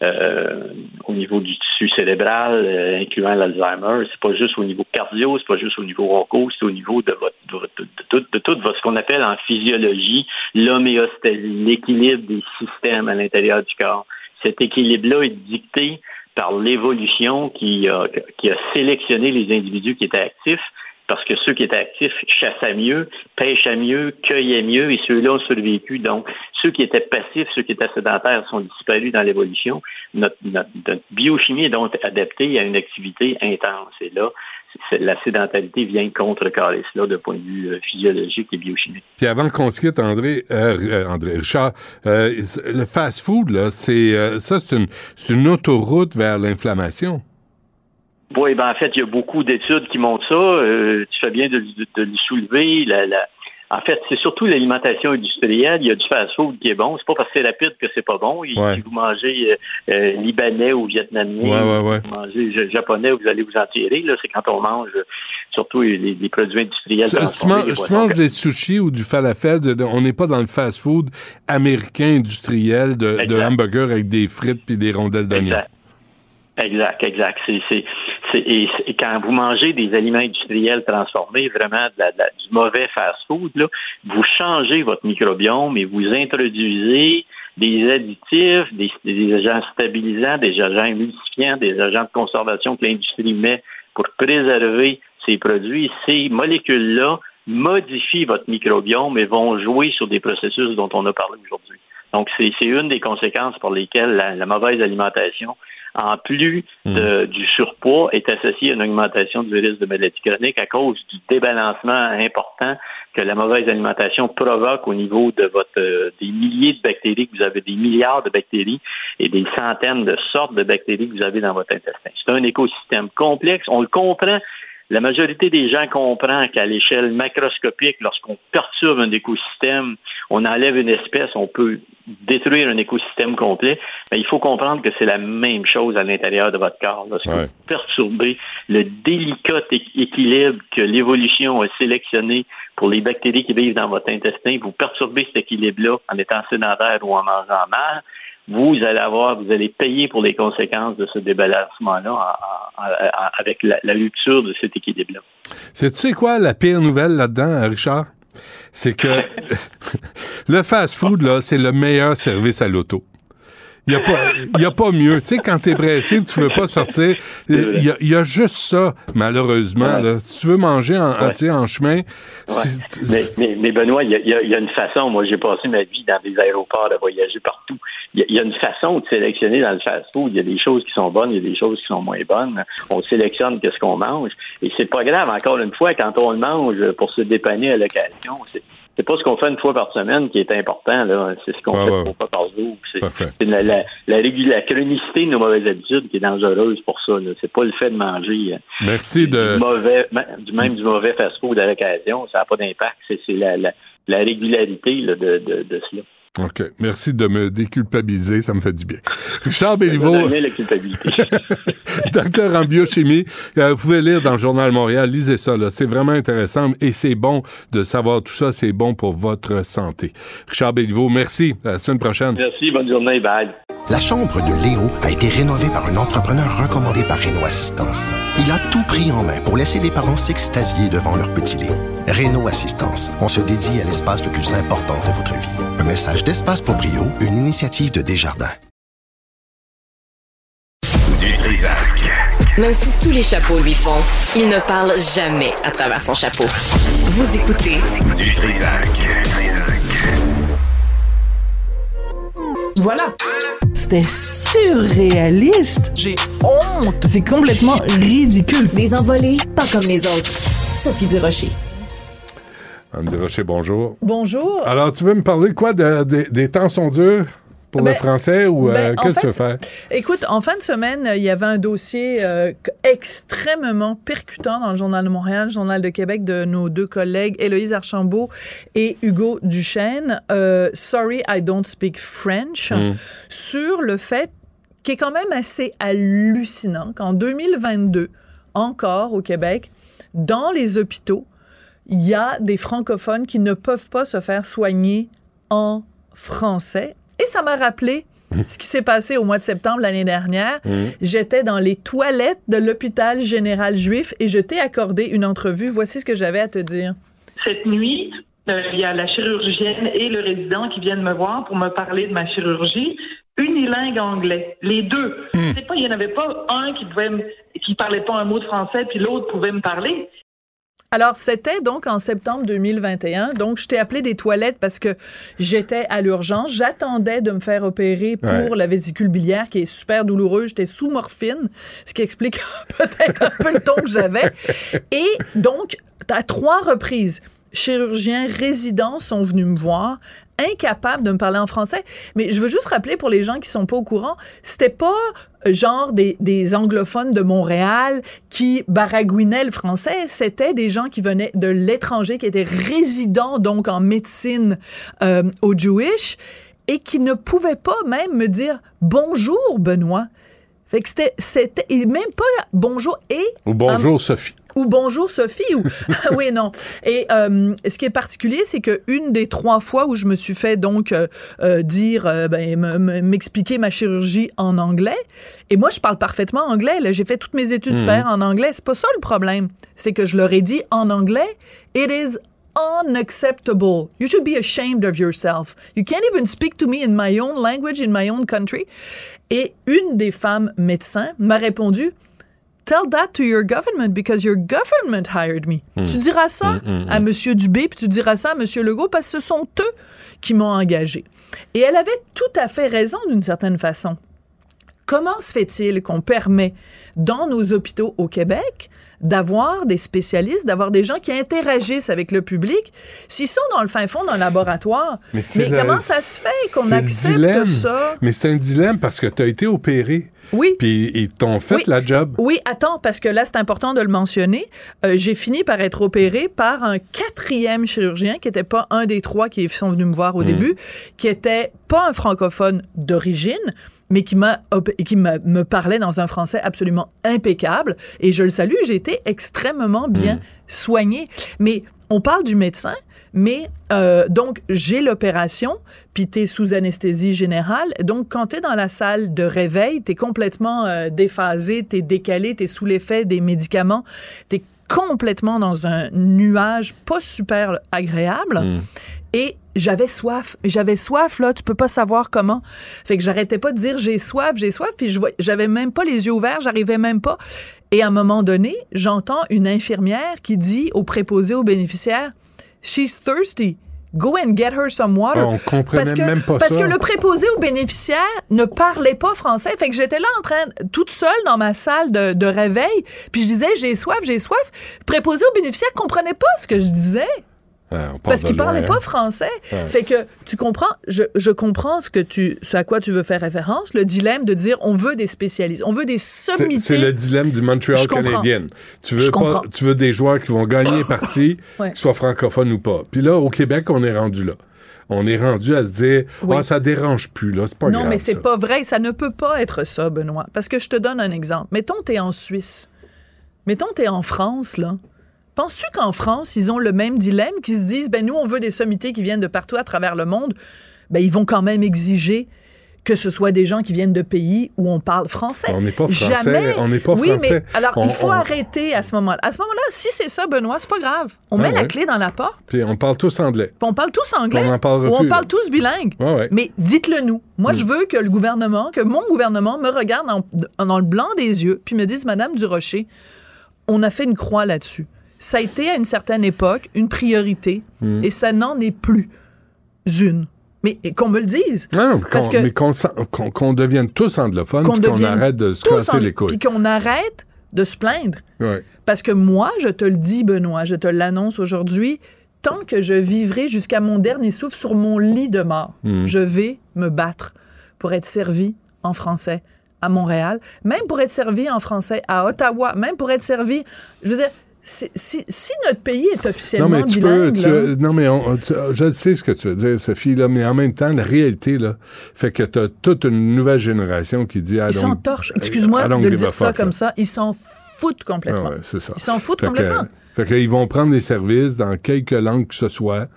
Speaker 18: euh, au niveau du tissu cérébral, euh, incluant l'Alzheimer. C'est pas juste au niveau cardio, c'est pas juste au niveau onco, c'est au niveau de votre de, tout, de tout ce qu'on appelle en physiologie l'homéostasie, l'équilibre des systèmes à l'intérieur du corps cet équilibre-là est dicté par l'évolution qui a, qui a sélectionné les individus qui étaient actifs, parce que ceux qui étaient actifs chassaient mieux, pêchaient mieux, cueillaient mieux, et ceux-là ont survécu. Donc, ceux qui étaient passifs, ceux qui étaient sédentaires sont disparus dans l'évolution. Notre, notre- notre biochimie est donc adaptée à une activité intense. Et là, la sédentarité vient contrecarrer cela de point de vue euh, physiologique et biochimique.
Speaker 3: Puis avant qu'on se quitte, André, euh, euh, André Richard, euh, le fast-food, là, c'est euh, ça, c'est une, c'est une autoroute vers l'inflammation.
Speaker 18: Oui, ben en fait, il y a beaucoup d'études qui montrent ça. Euh, tu fais bien de, de- de le soulever. La, la- En fait, c'est surtout l'alimentation industrielle. Il y a du fast-food qui est bon. C'est pas parce que c'est rapide que c'est pas bon.
Speaker 3: Ouais.
Speaker 18: Si vous mangez euh, euh, libanais ou vietnamien,
Speaker 3: Ouais, ouais, ouais.
Speaker 18: si vous mangez ja- japonais, vous allez vous en tirer. Là, c'est quand on mange euh, surtout les, les produits industriels. Boissons
Speaker 3: manges des sushis ou du falafel, de- de- on n'est pas dans le fast-food américain industriel de, hamburger avec des frites puis des rondelles d'oignon.
Speaker 18: Exact. Exact, et, quand vous mangez des aliments industriels transformés, vraiment du mauvais fast-food, vous changez votre microbiome et vous introduisez des additifs, des, agents stabilisants, des agents émulsifiants, des agents de conservation que l'industrie met pour préserver ces produits. Ces molécules-là modifient votre microbiome et vont jouer sur des processus dont on a parlé aujourd'hui. Donc, c'est c'est une des conséquences pour lesquelles la, la mauvaise alimentation, en plus de- du surpoids, est associée à une augmentation du risque de maladie chronique à cause du débalancement important que la mauvaise alimentation provoque au niveau de votre euh, des milliers de bactéries que vous avez, des milliards de bactéries et des centaines de sortes de bactéries que vous avez dans votre intestin. C'est un écosystème complexe. On le comprend. La majorité des gens comprend qu'à l'échelle macroscopique, lorsqu'on perturbe un écosystème, on enlève une espèce, on peut détruire un écosystème complet. Mais il faut comprendre que c'est la même chose à l'intérieur de votre corps. Lorsque vous perturbez le délicat équilibre que l'évolution a sélectionné pour les bactéries qui vivent dans votre intestin, vous perturbez cet équilibre-là en étant sédentaire ou en mangeant mal, vous allez avoir, vous allez payer pour les conséquences de ce débalancement-là en- en- en- avec la, la rupture de cet équilibre-là.
Speaker 3: C'est tu sais quoi la pire nouvelle là-dedans, Richard? C'est que le fast-food, là, c'est le meilleur service à l'auto. Il n'y a, a pas mieux. Tu sais, quand t'es pressé tu veux pas sortir, il y, a- y a juste ça, malheureusement.
Speaker 18: Ouais.
Speaker 3: là. Si tu veux manger en, en-
Speaker 18: Ouais.
Speaker 3: chemin,
Speaker 18: Mais, mais, mais Benoît, il y y a- il y a une façon. Moi, j'ai passé ma vie dans des aéroports à voyager partout. Il y, a, il y a une façon de sélectionner dans le fast-food. Il y a des choses qui sont bonnes, il y a des choses qui sont moins bonnes. On sélectionne qu'est-ce qu'on mange. Et c'est pas grave, encore une fois, quand on le mange pour se dépanner à l'occasion. C'est, c'est pas ce qu'on fait une fois par semaine qui est important, là. C'est ce qu'on fait
Speaker 3: ouais.
Speaker 18: trois fois par jour. C'est, la, la, la, régul- la chronicité de nos mauvaises habitudes qui est dangereuse pour ça. Là. C'est pas le fait de manger. euh,
Speaker 3: merci de...
Speaker 18: du mauvais, du même du mauvais fast-food à l'occasion, ça n'a pas d'impact. C'est, la, la, la régularité là, de, de, de cela.
Speaker 3: OK. Merci de me déculpabiliser, ça me fait du bien. Richard
Speaker 18: Ça
Speaker 3: Béliveau,
Speaker 18: la culpabilité.
Speaker 3: docteur en biochimie, euh, vous pouvez lire dans le Journal Montréal, lisez ça, là. c'est vraiment intéressant et c'est bon de savoir tout ça, c'est bon pour votre santé. Richard Béliveau, merci, à la semaine prochaine.
Speaker 18: Merci, bonne journée, bye.
Speaker 17: La chambre de Léo a été rénovée par un entrepreneur recommandé par Renault Assistance. Il a tout pris en main pour laisser les parents s'extasier devant leur petit Léo. Renault Assistance, on se dédie à l'espace le plus important de votre vie. Un message d'Espace pour Brio, une initiative de Desjardins.
Speaker 1: Du Trisac.
Speaker 2: Même si tous les chapeaux lui font, il ne parle jamais à travers son chapeau. Vous écoutez
Speaker 1: Du Trisac.
Speaker 20: Voilà. C'était surréaliste. J'ai honte. C'est complètement ridicule.
Speaker 21: Des envolées pas comme les autres. Sophie Durocher.
Speaker 3: Anne Rocher, bonjour.
Speaker 22: Bonjour.
Speaker 3: Alors, tu veux me parler de quoi? de- de- des temps sont durs pour le
Speaker 22: Ben,
Speaker 3: français ou euh,
Speaker 22: ben, en
Speaker 3: qu'est-ce que tu veux faire?
Speaker 22: Écoute, en fin de semaine, il y avait un dossier euh, extrêmement percutant dans le Journal de Montréal, le Journal de Québec de nos deux collègues, Héloïse Archambault et Hugo Duchesne, euh, Sorry, I don't speak French,
Speaker 23: Mm.
Speaker 22: sur le fait qui est quand même assez hallucinant qu'en 2022, encore au Québec, dans les hôpitaux, il y a des francophones qui ne peuvent pas se faire soigner en français. Et ça m'a rappelé ce qui s'est passé au mois de septembre l'année dernière. J'étais dans les toilettes de l'hôpital général juif et je t'ai accordé une entrevue. Voici ce que j'avais à te dire.
Speaker 23: Cette nuit, euh, il y a la chirurgienne et le résident qui viennent me voir pour me parler de ma chirurgie. Unilingue anglais, les deux. C'est pas, il y en avait pas un qui pouvait, me- qui parlait pas un mot de français, puis l'autre pouvait me parler.
Speaker 22: Alors, c'était donc en septembre 2021. Donc, je t'ai appelé des toilettes parce que j'étais à l'urgence. J'attendais de me faire opérer pour
Speaker 23: Ouais.
Speaker 22: la vésicule biliaire qui est super douloureuse. J'étais sous morphine, ce qui explique peut-être un peu le ton que j'avais. Et donc, à trois reprises, chirurgiens résidents sont venus me voir, incapable de me parler en français. Mais je veux juste rappeler pour les gens qui sont pas au courant, c'était pas euh, genre des, des anglophones de Montréal qui baragouinaient le français, c'était des gens qui venaient de l'étranger, qui étaient résidents donc en médecine euh, au Jewish et qui ne pouvaient pas même me dire bonjour Benoît. Fait que c'était, c'était et même pas bonjour et
Speaker 3: Ou bonjour, Sophie.
Speaker 22: Ou bonjour Sophie ou oui non et euh, ce qui est particulier c'est que une des trois fois où je me suis fait donc euh, euh, dire euh, ben, m'expliquer ma chirurgie en anglais et moi je parle parfaitement anglais là j'ai fait toutes mes études
Speaker 24: Mhm.
Speaker 22: supérieures en anglais c'est pas ça le problème c'est que je leur ai dit en anglais it is unacceptable. You should be ashamed of yourself. You can't even speak to me in my own language, in my own country. Et une des femmes médecins m'a répondu, Tell that to your government because your government hired me.
Speaker 24: Mm.
Speaker 22: Tu diras ça
Speaker 24: Mm, mm,
Speaker 22: à
Speaker 24: mm.
Speaker 22: M. Dubé, puis tu diras ça à M. Legault parce que ce sont eux qui m'ont engagé. Et elle avait tout à fait raison d'une certaine façon. Comment se fait-il qu'on permet dans nos hôpitaux au Québec d'avoir des spécialistes, d'avoir des gens qui interagissent avec le public, s'ils sont dans le fin fond d'un laboratoire? Mais,
Speaker 3: le-
Speaker 22: comment ça se fait qu'on accepte ça?
Speaker 3: Mais c'est un dilemme parce que tu as été opéré.
Speaker 22: Oui.
Speaker 3: Puis ils t'ont fait
Speaker 22: Oui.
Speaker 3: la job.
Speaker 22: Oui, attends, parce que là, c'est important de le mentionner. Euh, j'ai fini par être opéré par un quatrième chirurgien qui n'était pas un des trois qui sont venus me voir au
Speaker 24: Mm.
Speaker 22: début, qui était pas un francophone d'origine, mais qui m'a op- qui me parlait dans un français absolument impeccable. Et je le salue, j'ai été extrêmement bien soigné. Mais on parle du médecin. Mais euh, donc, j'ai l'opération, puis tu es sous anesthésie générale. Donc, quand tu es dans la salle de réveil, tu es complètement euh, déphasé, tu es décalé, tu es sous l'effet des médicaments, tu es complètement dans un nuage pas super agréable. Et j'avais soif. J'avais soif, là, tu peux pas savoir comment. Fait que j'arrêtais pas de dire j'ai soif, j'ai soif, puis j'avais même pas les yeux ouverts, j'arrivais même pas. Et à un moment donné, j'entends une infirmière qui dit au préposé aux bénéficiaires She's thirsty. Go and get her some water.
Speaker 3: On comprenait
Speaker 22: parce que,
Speaker 3: même pas
Speaker 22: parce
Speaker 3: ça.
Speaker 22: que le préposé aux bénéficiaires ne parlait pas français. Fait que j'étais là en train, toute seule dans ma salle de, de réveil, puis je disais j'ai soif, j'ai soif. Le préposé aux bénéficiaires comprenait pas ce que je disais.
Speaker 3: Ah, part
Speaker 22: Parce qu'il parlait
Speaker 3: hein.
Speaker 22: pas français. Fait que tu comprends, je, je comprends ce que tu, ce à quoi tu veux faire référence, le dilemme de dire on veut des spécialistes, on veut des sommités.
Speaker 3: c'est le dilemme du Montreal. Canadien. Tu veux, pas,
Speaker 22: comprends.
Speaker 3: tu veux des joueurs qui vont gagner les parties,
Speaker 22: Ouais.
Speaker 3: qu'ils soient francophones ou pas. Puis là, au Québec, on est rendu là. On est rendu à se dire,
Speaker 22: Oui.
Speaker 3: ah, ça dérange plus, là, c'est pas
Speaker 22: non,
Speaker 3: grave.
Speaker 22: mais c'est pas vrai. Ça ne peut pas être ça, Benoît. Parce que je te donne un exemple. Mettons, tu es en Suisse. Mettons, tu es en France, là. Penses-tu qu'en France, ils ont le même dilemme, qu'ils se disent, ben nous, on veut des sommités qui viennent de partout à travers le monde? Ben, ils vont quand même exiger que ce soit des gens qui viennent de pays où on parle français.
Speaker 3: On n'est pas français,
Speaker 22: Jamais.
Speaker 3: on n'est pas
Speaker 22: oui,
Speaker 3: français.
Speaker 22: mais alors,
Speaker 3: On-
Speaker 22: il faut
Speaker 3: on-
Speaker 22: arrêter à ce moment-là. À ce moment-là, si c'est ça, Benoît, c'est pas grave. On
Speaker 3: Ah
Speaker 22: met la clé dans la porte,
Speaker 3: Puis on parle tous anglais.
Speaker 22: puis on parle tous anglais,
Speaker 3: On en parlera
Speaker 22: ou on parle tous bilingues.
Speaker 3: Ouais, ouais.
Speaker 22: Mais dites-le nous. Moi,
Speaker 3: Mm.
Speaker 22: je veux que le gouvernement, que mon gouvernement me regarde dans, dans le blanc des yeux, puis me dise, Madame Durocher, on a fait une croix là-dessus. Ça a été à une certaine époque une priorité,
Speaker 3: Mm.
Speaker 22: et ça n'en est plus une. Mais qu'on me le dise.
Speaker 3: Non,
Speaker 22: Parce que
Speaker 3: mais qu'on qu'on devienne tous anglophones,
Speaker 22: qu'on
Speaker 3: arrête de se casser
Speaker 22: en-
Speaker 3: les couilles.
Speaker 22: Puis qu'on arrête de se plaindre.
Speaker 3: Ouais.
Speaker 22: Parce que moi, je te le dis, Benoît, je te l'annonce aujourd'hui, tant que je vivrai jusqu'à mon dernier souffle sur mon lit de mort,
Speaker 24: Mm.
Speaker 22: je vais me battre pour être servi en français à Montréal, même pour être servi en français à Ottawa, même pour être servi. Je veux dire, si, si- si notre pays est officiellement
Speaker 3: Non, mais tu peux.
Speaker 22: bilingue,
Speaker 3: tu-
Speaker 22: là,
Speaker 3: non, mais on- tu- je sais ce que tu veux dire, Sophie, là, mais en même temps, la réalité, là, fait que tu as toute une nouvelle génération qui dit.
Speaker 22: ils s'en torchent. Excuse-moi de dire ça comme ça. Ils s'en foutent complètement.
Speaker 3: Ah ouais, c'est ça.
Speaker 22: Ils s'en foutent
Speaker 3: Fait que-
Speaker 22: complètement.
Speaker 3: Fait qu'ils vont prendre des services dans quelques langues que ce soit,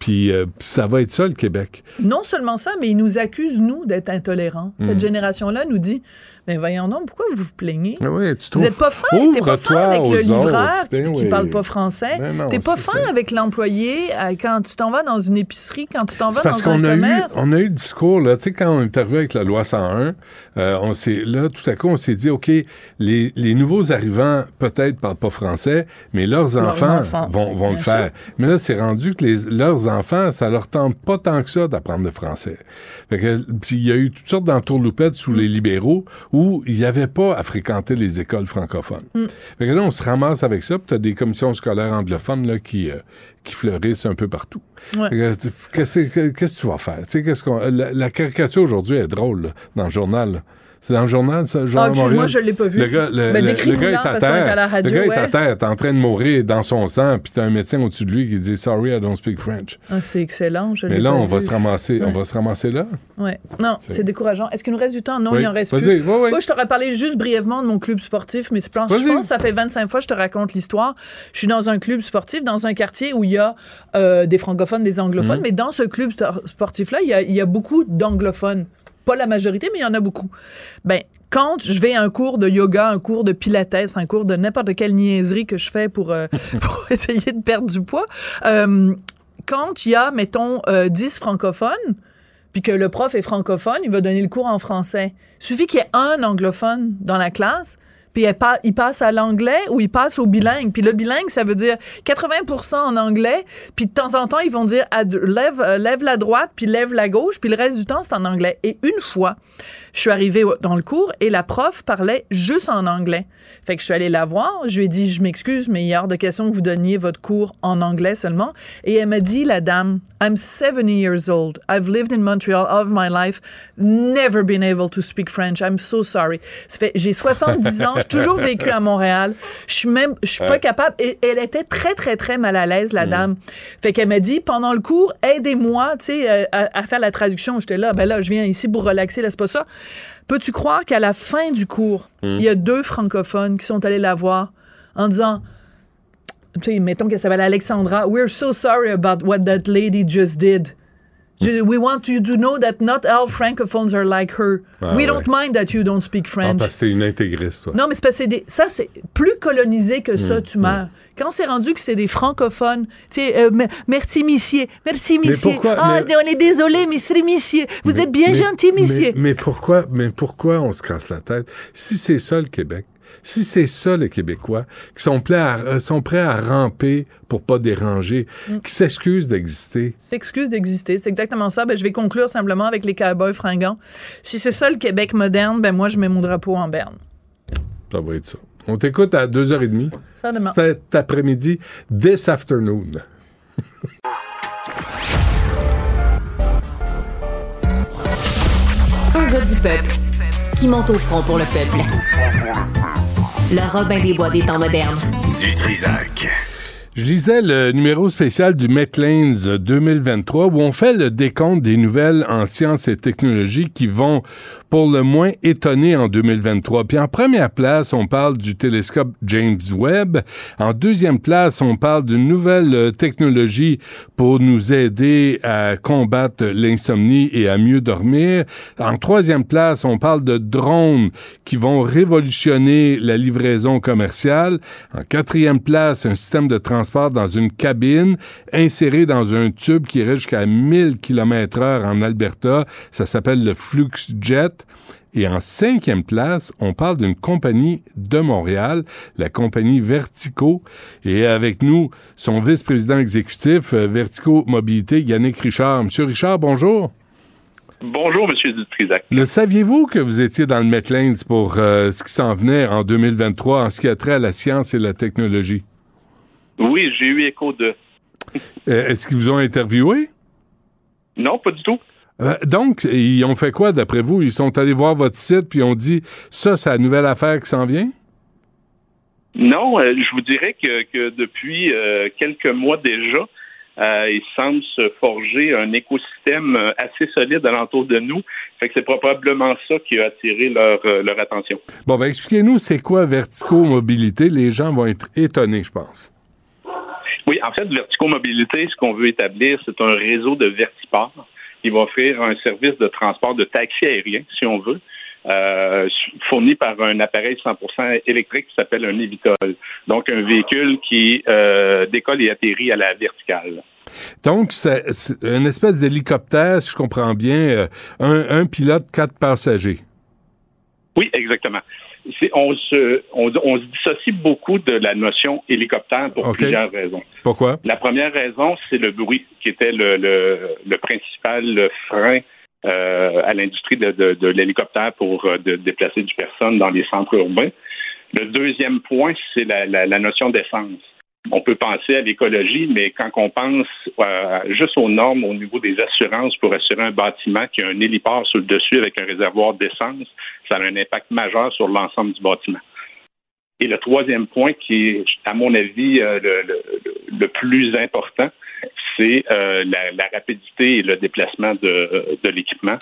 Speaker 3: puis euh, ça va être ça, le Québec.
Speaker 22: Non seulement ça, mais ils nous accusent, nous, d'être intolérants. Cette
Speaker 3: Mm.
Speaker 22: génération-là nous dit Mais voyons donc, pourquoi vous vous plaignez?
Speaker 3: Ah tu
Speaker 22: Vous n'êtes pas fin, t'es pas fin avec le livreur
Speaker 3: autres.
Speaker 22: qui,
Speaker 3: Ben
Speaker 22: qui
Speaker 3: oui.
Speaker 22: parle pas français.
Speaker 3: Ben
Speaker 22: t'es pas fin avec l'employé euh, quand tu t'en vas dans une épicerie, quand tu t'en vas dans un
Speaker 3: a eu,
Speaker 22: commerce.
Speaker 3: on a eu le discours, là, tu sais, quand on est arrivé avec la loi 101, euh, on s'est, là, tout à coup, on s'est dit, OK, les, les nouveaux arrivants, peut-être, parlent pas français, mais leurs
Speaker 22: Leurs
Speaker 3: enfants,
Speaker 22: enfants,
Speaker 3: vont, vont le faire.
Speaker 22: sûr.
Speaker 3: Mais là, c'est rendu que les, leurs enfants, ça leur tente pas tant que ça d'apprendre le français. Fait que, il y a eu toutes sortes d'entourloupettes sous les libéraux où où il n'y avait pas à fréquenter les écoles francophones.
Speaker 22: Mm.
Speaker 3: Fait que là, on se ramasse avec ça, puis tu as des commissions scolaires anglophones là, qui, euh, qui fleurissent un peu partout.
Speaker 22: Ouais.
Speaker 3: Qu'est-ce que tu vas faire? Qu'on- la, la caricature aujourd'hui est drôle là, dans le journal. C'est dans le journal, ça, le
Speaker 22: Ah, excuse-moi, je l'ai pas vu.
Speaker 3: Le gars, le,
Speaker 22: Ben,
Speaker 3: le- le gars est à
Speaker 22: parce est à la
Speaker 3: terre.
Speaker 22: radio,
Speaker 3: le gars est à terre, t'es en train de mourir dans son sang, puis t'as un médecin au-dessus de lui qui dit « Sorry, I don't speak French
Speaker 22: Ah, c'est excellent. Je ».
Speaker 3: Mais là,
Speaker 22: pas
Speaker 3: on va
Speaker 22: vu.
Speaker 3: se ramasser, on va se ramasser là?
Speaker 22: Ouais. Non,
Speaker 3: C'est-
Speaker 22: décourageant. Est-ce qu'il nous reste du temps? Non,
Speaker 3: Oui.
Speaker 22: il en reste
Speaker 3: Vas-y,
Speaker 22: plus.
Speaker 3: oui, oui.
Speaker 22: Moi, je t'aurais parlé juste brièvement de mon club sportif, mais je pense, je pense que ça fait 25 fois que je te raconte l'histoire. Je suis dans un club sportif, dans un quartier où il y a euh, des francophones, des anglophones,
Speaker 3: Mhm.
Speaker 22: mais dans ce club sportif-là, il y a, il y a beaucoup d'anglophones. Pas la majorité, mais il y en a beaucoup. Ben, quand je vais à un cours de yoga, un cours de pilates, un cours de n'importe quelle niaiserie que je fais pour, euh, pour essayer de perdre du poids, euh, quand il y a, mettons, euh, 10 francophones, puis que le prof est francophone, il va donner le cours en français. Il suffit qu'il y ait un anglophone dans la classe, puis il, pa- il passe à l'anglais ou il passe au bilingue. Puis le bilingue, ça veut dire 80% en anglais, puis de temps en temps, ils vont dire lève, euh, lève la droite, puis lève la gauche, puis le reste du temps, c'est en anglais. Et une fois, je suis arrivée dans le cours et la prof parlait juste en anglais. Fait que je suis allée la voir, je lui ai dit, je m'excuse, mais il y a hors de question que vous donniez votre cours en anglais seulement. Et elle m'a dit, la dame, I'm 70 years old. I've lived in Montreal all of my life, never been able to speak French. I'm so sorry. Ça fait, j'ai 70 ans, j'ai toujours vécu à Montréal. Je suis même, je suis pas capable. Et elle était très, très, très mal à l'aise, la dame. Fait qu'elle m'a dit, pendant le cours, aidez-moi, tu sais, euh, à, à faire la traduction. J'étais là, ben là, je viens ici pour relaxer, là, c'est pas ça. Peux-tu croire qu'à la fin du cours,
Speaker 24: Mm.
Speaker 22: il y a deux francophones qui sont allés la voir en disant, tu sais, mettons qu'elle s'appelle Alexandra, we're so sorry about what that lady just did. We want you to know that not all francophones are like her.
Speaker 3: Ah,
Speaker 22: We
Speaker 3: ouais.
Speaker 22: don't mind that you don't speak
Speaker 3: Ah,
Speaker 22: French.
Speaker 3: parce que t'es une intégriste, toi.
Speaker 22: Non, mais c'est parce que c'est des- ça, c'est plus colonisé que ça,
Speaker 3: Mm,
Speaker 22: tu meurs. Quand c'est rendu que c'est des francophones, tu sais, euh, me- merci, monsieur, merci, monsieur. Ah,
Speaker 3: mais-
Speaker 22: on est désolé, monsieur, monsieur. Vous êtes bien
Speaker 3: Mais-
Speaker 22: gentil, monsieur.
Speaker 3: Mais, mais pourquoi, mais pourquoi on se casse la tête? Si c'est ça le Québec, si c'est ça les Québécois, qui sont prêts à, euh, sont prêts à ramper pour pas déranger,
Speaker 22: Mm.
Speaker 3: qui s'excusent d'exister.
Speaker 22: s'excuse d'exister. C'est exactement ça. Ben, je vais conclure simplement avec les cowboys fringants. Si c'est ça le Québec moderne, ben moi, je mets mon drapeau en berne.
Speaker 3: Ça va être ça. On t'écoute à 2h30.
Speaker 22: Ça demain.
Speaker 3: Cet après-midi, this afternoon.
Speaker 2: Un gars du peuple qui monte au front pour le peuple. Le Robin des Bois des temps modernes.
Speaker 12: Du Trisac.
Speaker 3: Je lisais le numéro spécial du Maclean's 2023 où on fait le décompte des nouvelles en sciences et technologies qui vont pour le moins étonner en 2023. Puis en première place, on parle du télescope James Webb. En deuxième place, on parle d'une nouvelle euh, technologie pour nous aider à combattre l'insomnie et à mieux dormir. En troisième place, on parle de drones qui vont révolutionner la livraison commerciale. En quatrième place, un système de transport dans une cabine inséré dans un tube qui irait jusqu'à 1000 km heure en Alberta. Ça s'appelle le FluxJet. Et en cinquième place, on parle d'une compagnie de Montréal, la compagnie Vertico. Et avec nous, son vice-président exécutif, euh, Vertico Mobilité, Yannick Richard. Monsieur Richard, bonjour.
Speaker 24: Bonjour, Monsieur Dutrisac.
Speaker 3: Le saviez-vous que vous étiez dans le Metlands pour euh, ce qui s'en venait en 2023 en ce qui a trait à la science et la technologie?
Speaker 24: Oui, j'ai eu écho de.
Speaker 3: Euh, Est-ce qu'ils vous ont interviewé?
Speaker 24: Non, pas du tout.
Speaker 3: Euh, donc, ils ont fait quoi d'après vous? Ils sont allés voir votre site puis ont dit ça, c'est la nouvelle affaire qui s'en vient?
Speaker 24: Non, euh, je vous dirais que, que depuis quelques mois déjà, il semble se forger un écosystème assez solide alentour de nous. Fait que c'est probablement ça qui a attiré leur, leur attention.
Speaker 3: Bon, ben expliquez-nous, c'est quoi Vertico Mobilité? Les gens vont être étonnés, je pense.
Speaker 24: Oui, en fait, Vertico Mobilité, ce qu'on veut établir, c'est un réseau de vertiports qui va offrir un service de transport de taxi aérien, si on veut, euh, fourni par un appareil 100% électrique qui s'appelle un Evitol. Donc, un véhicule qui euh, décolle et atterrit à la verticale.
Speaker 3: Donc, c'est une espèce d'hélicoptère, si je comprends bien, euh, un, un pilote, quatre passagers.
Speaker 24: Oui, exactement. On se, on, on se dissocie beaucoup de la notion hélicoptère pour plusieurs raisons.
Speaker 3: Pourquoi?
Speaker 24: La première raison, c'est le bruit qui était le, le, le principal frein euh, à l'industrie de, de, de l'hélicoptère pour euh, de déplacer du personne dans les centres urbains. Le deuxième point, c'est la, la, la notion d'essence. On peut penser à l'écologie, mais quand on pense euh, juste aux normes au niveau des assurances pour assurer un bâtiment qui a un héliport sur le dessus avec un réservoir d'essence, ça a un impact majeur sur l'ensemble du bâtiment. Et le troisième point, qui est, à mon avis, euh, le, plus important, c'est euh, la, rapidité et le déplacement de l'équipement,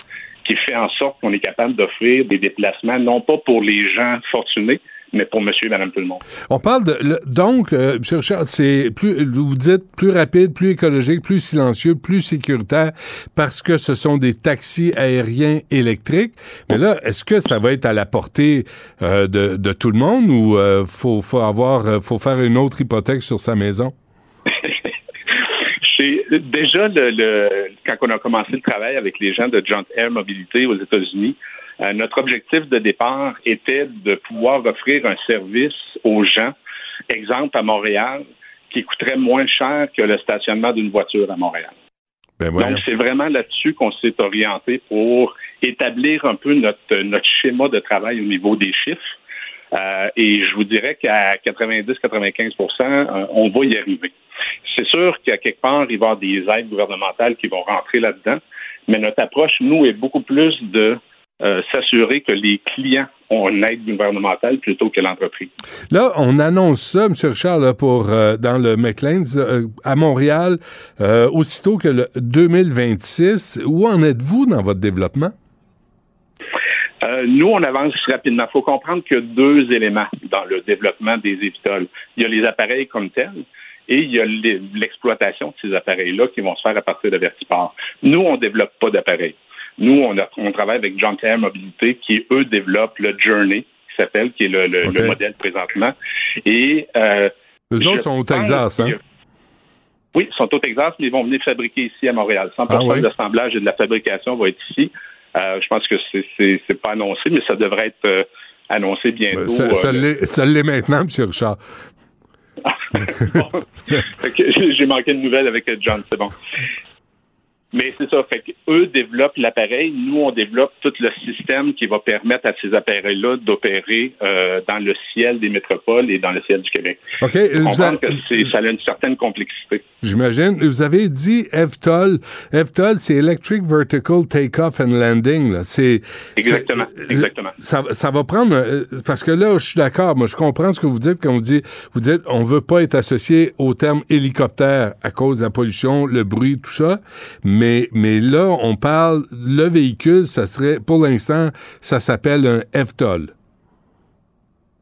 Speaker 24: qui fait en sorte qu'on est capable d'offrir des déplacements, non pas pour les gens fortunés, mais pour monsieur et madame tout le monde.
Speaker 3: On parle de. Le, donc, euh, M. Richard, c'est plus. Vous dites plus rapide, plus écologique, plus silencieux, plus sécuritaire parce que ce sont des taxis aériens électriques. Mais là, est-ce que ça va être à la portée euh, de, de, tout le monde ou euh, faut, faut avoir. euh, faut faire une autre hypothèque sur sa maison?
Speaker 24: déjà, le, le, quand on a commencé le travail avec les gens de Joint Air Mobilité aux États-Unis, euh, notre objectif de départ était de pouvoir offrir un service aux gens, exemple à Montréal, qui coûterait moins cher que le stationnement d'une voiture à Montréal.
Speaker 3: Ben
Speaker 24: Donc, c'est vraiment là-dessus qu'on s'est orienté pour établir un peu notre, notre schéma de travail au niveau des chiffres. Euh, et je vous dirais qu'à 90-95 euh, on va y arriver. C'est sûr qu'à quelque part, il va y avoir des aides gouvernementales qui vont rentrer là-dedans, mais notre approche, nous, est beaucoup plus de euh, s'assurer que les clients ont une aide gouvernementale plutôt que l'entreprise.
Speaker 3: Là, on annonce ça, M. Richard, là, pour euh, dans le McLean's euh, à Montréal, aussitôt que le 2026. Où en êtes-vous dans votre développement?
Speaker 24: Nous, on avance rapidement. Il faut comprendre qu'il y a deux éléments dans le développement des évitols. Il y a les appareils comme tels et il y a l'exploitation de ces appareils-là qui vont se faire à partir de Vertiport. Nous, on ne développe pas d'appareils. Nous, on, a, on, travaille avec John Air Mobilité qui, eux, développent le Journey, qui s'appelle, qui est le, le, okay. le, modèle présentement. Et euh,
Speaker 3: Les autres sont au Texas, hein?
Speaker 24: Oui, ils sont au Texas, mais ils vont venir fabriquer ici à Montréal. 100 ah, oui? de l'assemblage et de la fabrication va être ici. Euh, je pense que c'est pas annoncé, mais ça devrait être euh, annoncé bientôt.
Speaker 3: Ça, ça
Speaker 24: euh,
Speaker 3: l'est maintenant, M. Richard.
Speaker 24: J'ai manqué de nouvelles avec John, c'est bon. Mais c'est ça, fait eux développent l'appareil, nous on développe tout le système qui va permettre à ces appareils-là d'opérer euh, dans le ciel des métropoles et dans le ciel du Québec.
Speaker 3: Ok,
Speaker 24: vous avez... que ça a une certaine complexité.
Speaker 3: J'imagine. Vous avez dit EVTOL. EVTOL, c'est Electric Vertical Takeoff and Landing. C'est
Speaker 24: exactement, exactement.
Speaker 3: Ça, ça va prendre euh, parce que là, je suis d'accord. Moi, je comprends ce que vous dites quand vous dites, vous dites, on veut pas être associé au terme hélicoptère à cause de la pollution, le bruit, tout ça. Mais, mais là, on parle, le véhicule, ça serait, pour l'instant, ça s'appelle un EVTOL.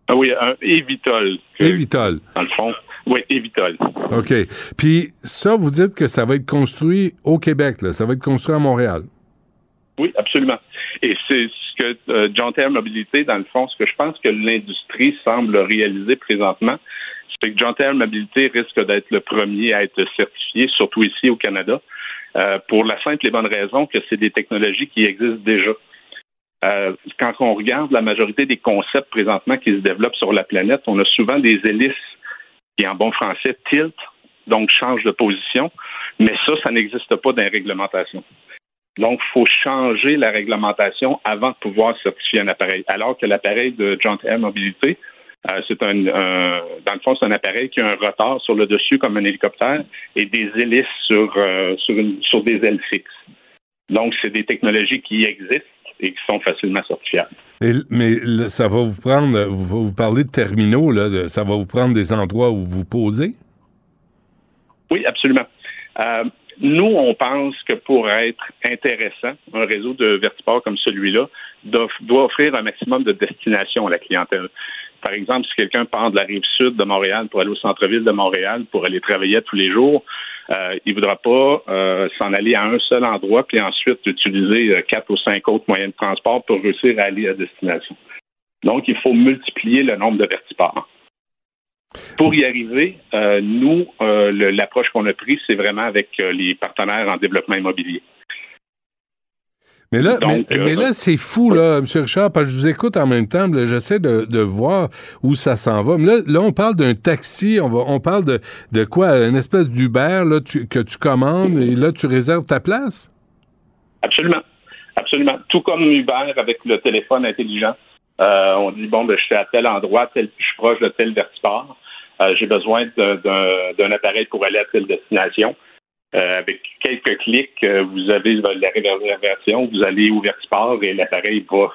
Speaker 24: Ah oui, un Evitol.
Speaker 3: Evitol.
Speaker 24: Dans le fond. Oui, Evitol.
Speaker 3: OK. Puis ça, vous dites que ça va être construit au Québec, là. Ça va être construit à Montréal.
Speaker 24: Oui, absolument. Et c'est ce que euh, John Terre Mobilité, dans le fond, ce que je pense que l'industrie semble réaliser présentement, c'est que John Terre Mobilité risque d'être le premier à être certifié, surtout ici au Canada, euh, pour la simple et bonne raison que c'est des technologies qui existent déjà. Euh, quand on regarde la majorité des concepts présentement qui se développent sur la planète, on a souvent des hélices qui, en bon français, tilt, donc changent de position, mais ça, ça n'existe pas dans les réglementations. Donc, il faut changer la réglementation avant de pouvoir certifier un appareil. Alors que l'appareil de John Air Mobilité, euh, c'est un, un, dans le fond, c'est un appareil qui a un retard sur le dessus comme un hélicoptère et des hélices sur, euh, sur, une, sur des ailes fixes. Donc, c'est des technologies qui existent et qui sont facilement certifiables.
Speaker 3: Et, mais ça va vous prendre, vous, vous parlez de terminaux, là, de, ça va vous prendre des endroits où vous posez?
Speaker 24: Oui, absolument. Euh, nous, on pense que pour être intéressant, un réseau de vertiports comme celui-là doit, offrir un maximum de destinations à la clientèle. Par exemple, si quelqu'un part de la rive sud de Montréal pour aller au centre-ville de Montréal pour aller travailler tous les jours, euh, il ne voudra pas euh, s'en aller à un seul endroit puis ensuite utiliser euh, quatre ou cinq autres moyens de transport pour réussir à aller à destination. Donc, il faut multiplier le nombre de vertiports. Pour y arriver, euh, nous, l'approche qu'on a prise, c'est vraiment avec les partenaires en développement immobilier.
Speaker 3: Mais là, Donc, mais, euh, mais, là, c'est fou, là, M. Richard, parce que je vous écoute en même temps, j'essaie de, de, voir où ça s'en va. Mais là, là, on parle d'un taxi, on, va, on parle de, de quoi? Une espèce d'Uber là, tu, que tu commandes et là, tu réserves ta place?
Speaker 24: Absolument. Absolument. Tout comme Uber avec le téléphone intelligent. Euh, on dit, bon, ben, je suis à tel endroit, tel, je suis proche de tel vertiport. Euh, J'ai besoin d'un appareil pour aller à telle destination. Euh, avec quelques clics, euh, vous avez la réservation, vous allez au vertiport et l'appareil va,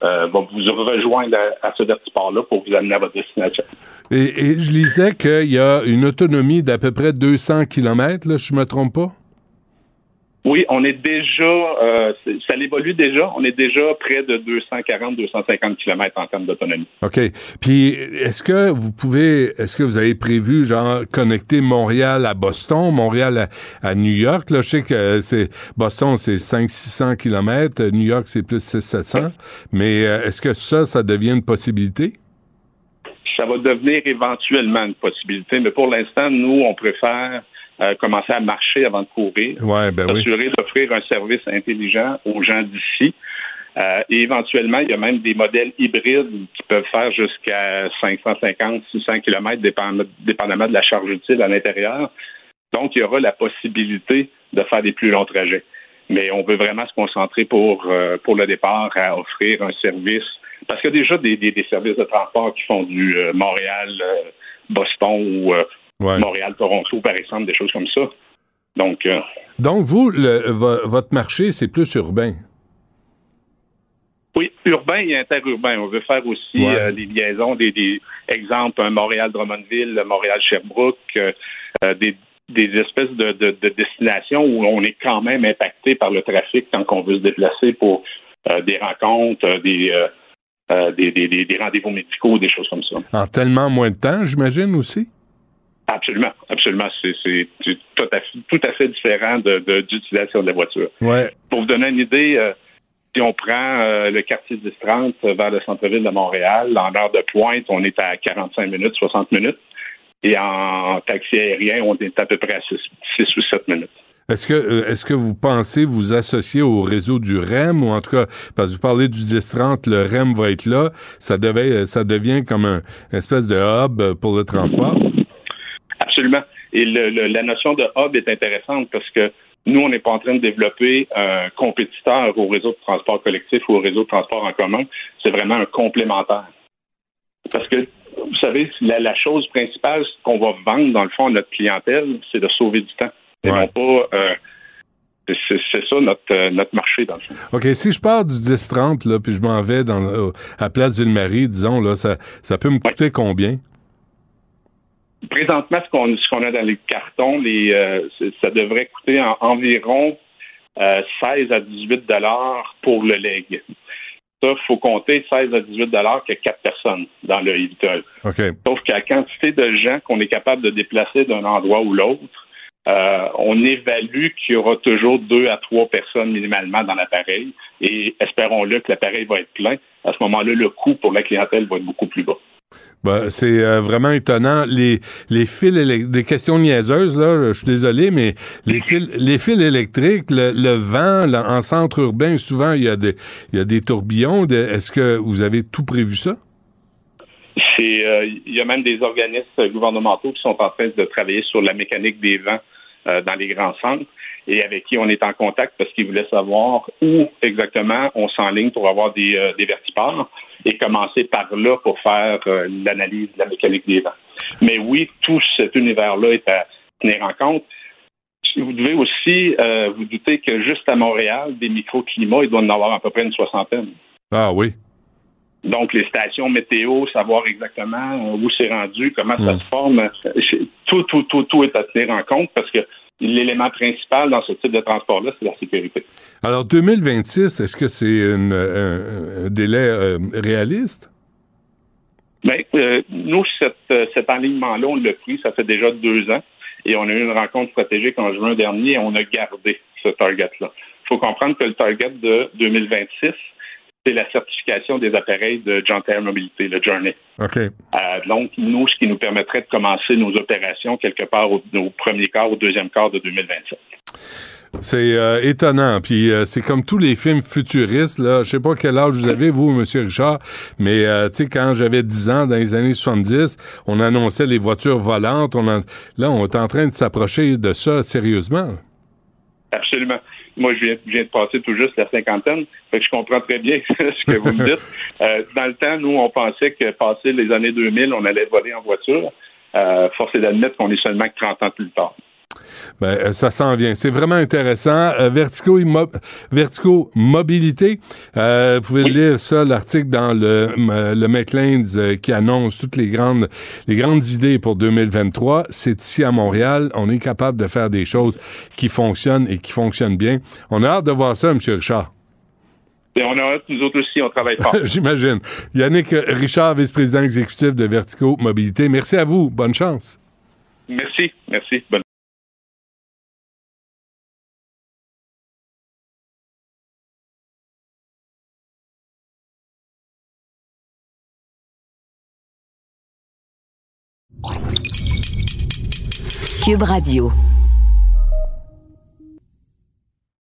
Speaker 24: vous rejoindre à, ce vertiport-là pour vous amener à votre destination.
Speaker 3: Et, je lisais qu'il y a une autonomie d'à peu près 200 km, là, je me trompe pas?
Speaker 24: Oui, on est déjà, euh, ça évolue déjà. On est déjà près de 240-250 km en termes d'autonomie.
Speaker 3: OK. Puis, est-ce que vous pouvez, est-ce que vous avez prévu, genre, connecter Montréal à Boston, Montréal à, à New York? Là, je sais que c'est, Boston, c'est 500-600 km, New York, c'est plus 600-700. Mais euh, est-ce que ça, ça devient une possibilité?
Speaker 24: Ça va devenir éventuellement une possibilité, mais pour l'instant, nous, on préfère euh, commencer à marcher avant de courir.
Speaker 3: Ouais, ben oui.
Speaker 24: s'assurer d'offrir un service intelligent aux gens d'ici. Euh, et éventuellement, il y a même des modèles hybrides qui peuvent faire jusqu'à 550, 600 km, dépendamment de la charge utile à l'intérieur. Donc, il y aura la possibilité de faire des plus longs trajets. Mais on veut vraiment se concentrer pour, euh, pour le départ à offrir un service. Parce qu'il y a déjà des, des, des services de transport qui font du euh, Montréal, Boston ou Montréal-Toronto, par exemple, des choses comme ça. Donc, euh,
Speaker 3: Donc, vous, le- vo- votre marché, c'est plus urbain.
Speaker 24: Oui, urbain et interurbain. On veut faire aussi
Speaker 3: Ouais.
Speaker 24: euh, liaisons, des, des exemples, Montréal-Drummondville, Montréal-Sherbrooke, euh, des, des espèces de, de- de destinations où on est quand même impacté par le trafic quand on veut se déplacer pour des rencontres, des, des, des- des- des rendez-vous médicaux, des choses comme ça.
Speaker 3: En tellement moins de temps, j'imagine aussi?
Speaker 24: Absolument, absolument. C'est tout à fait, tout à fait différent de, de- d'utilisation de la voiture.
Speaker 3: Ouais.
Speaker 24: Pour vous donner une idée, euh, si on prend euh, le quartier 10-30 vers le centre-ville de Montréal, en heure de pointe, on est à 45 minutes, 60 minutes. Et en taxi aérien, on est à peu près à 6, ou 7 minutes.
Speaker 3: Est-ce que, euh, est-ce que vous pensez vous associer au réseau du REM ou en tout cas, parce que vous parlez du 10-30, le REM va être là, ça, devait, ça devient comme un une espèce de hub pour le transport?
Speaker 24: Absolument. Et le- le- la notion de hub est intéressante parce que nous, on n'est pas en train de développer un compétiteur au réseau de transport collectif ou au réseau de transport en commun. C'est vraiment un complémentaire. Parce que, vous savez, la, la chose principale qu'on va vendre, dans le fond, à notre clientèle, c'est de sauver du temps. Et non pas... euh, c'est- ça notre, euh, notre marché, dans le fond.
Speaker 3: OK, si je pars du 10-30, là, puis je m'en vais dans, euh, à Place Ville-Marie, disons, là, ça, ça peut me coûter combien?
Speaker 24: Présentement, ce qu'on a dans les cartons, les, euh, ça devrait coûter en- environ euh, 16 à 18 dollars pour le leg. Ça, il faut compter 16 à 18 dollars qu'il y a quatre personnes dans le Evital.
Speaker 3: OK.
Speaker 24: Sauf que la quantité de gens qu'on est capable de déplacer d'un endroit ou l'autre, euh, on évalue qu'il y aura toujours deux à trois personnes minimalement dans l'appareil. Et espérons-le que l'appareil va être plein. À ce moment-là, le coût pour la clientèle va être beaucoup plus bas.
Speaker 3: Ben, c'est euh, vraiment étonnant. Les, les fils des questions niaiseuses, là, je suis désolé, mais les fils, les fils électriques, le, vent, en centre urbain, souvent, il y a des, il y a des tourbillons. Est-ce que vous avez tout prévu ça?
Speaker 24: Euh, il y a même des organismes gouvernementaux qui sont en train de travailler sur la mécanique des vents euh, dans les grands centres et avec qui on est en contact parce qu'ils voulaient savoir où exactement on s'enligne pour avoir des, euh, des vertiports et commencer par là pour faire euh, l'analyse de la mécanique des vents. Mais oui, tout cet univers-là est à tenir en compte. Vous devez aussi euh, vous douter que juste à Montréal, des microclimats, il doit en avoir à peu près une soixantaine.
Speaker 3: Ah oui.
Speaker 24: Donc, les stations météo, savoir exactement où c'est rendu, comment ça
Speaker 3: Mm.
Speaker 24: se forme, tout, tout, tout, tout est à tenir en compte parce que l'élément principal dans ce type de transport-là, c'est la sécurité.
Speaker 3: Alors, 2026, est-ce que c'est un, un délai euh, réaliste?
Speaker 24: Mais euh, nous, cette, euh, cet enlignement-là, on l'a pris, ça fait déjà deux ans, et on a eu une rencontre stratégique en juin dernier, et on a gardé ce target-là. Il faut comprendre que le target de 2026, c'est la certification des appareils de John Air Mobilité, le Journey.
Speaker 3: OK.
Speaker 24: Euh, donc, nous, ce qui nous permettrait de commencer nos opérations quelque part au, au premier quart, au deuxième quart de 2027.
Speaker 3: C'est euh, étonnant. Puis euh, c'est comme tous les films futuristes. Là. Je sais pas quel âge vous avez, vous, Monsieur Richard, mais euh, tu sais, quand j'avais 10 ans, dans les années 70, on annonçait les voitures volantes. On en- Là, on est en train de s'approcher de ça sérieusement.
Speaker 24: Absolument. Moi, je viens, je viens de passer tout juste la cinquantaine, fait que je comprends très bien ce que vous me dites. Euh, dans le temps, nous, on pensait que passer les années 2000, on allait voler en voiture. Euh, force est d'admettre qu'on est seulement que 30 ans plus tard.
Speaker 3: Ben, euh, ça s'en vient. C'est vraiment intéressant. Euh, Vertico, Immo- Vertico Mobilité, euh, vous pouvez lire ça, l'article dans le, euh, le Maclean's euh, qui annonce toutes les grandes, les grandes idées pour 2023. C'est ici à Montréal. On est capable de faire des choses qui fonctionnent et qui fonctionnent bien. On a hâte de voir ça, M. Richard.
Speaker 24: Et on a hâte, nous autres aussi, on travaille fort.
Speaker 3: J'imagine. Yannick Richard, vice-président exécutif de Vertico Mobilité. Merci à vous. Bonne chance.
Speaker 24: Merci, merci. Bonne
Speaker 2: Cube Radio.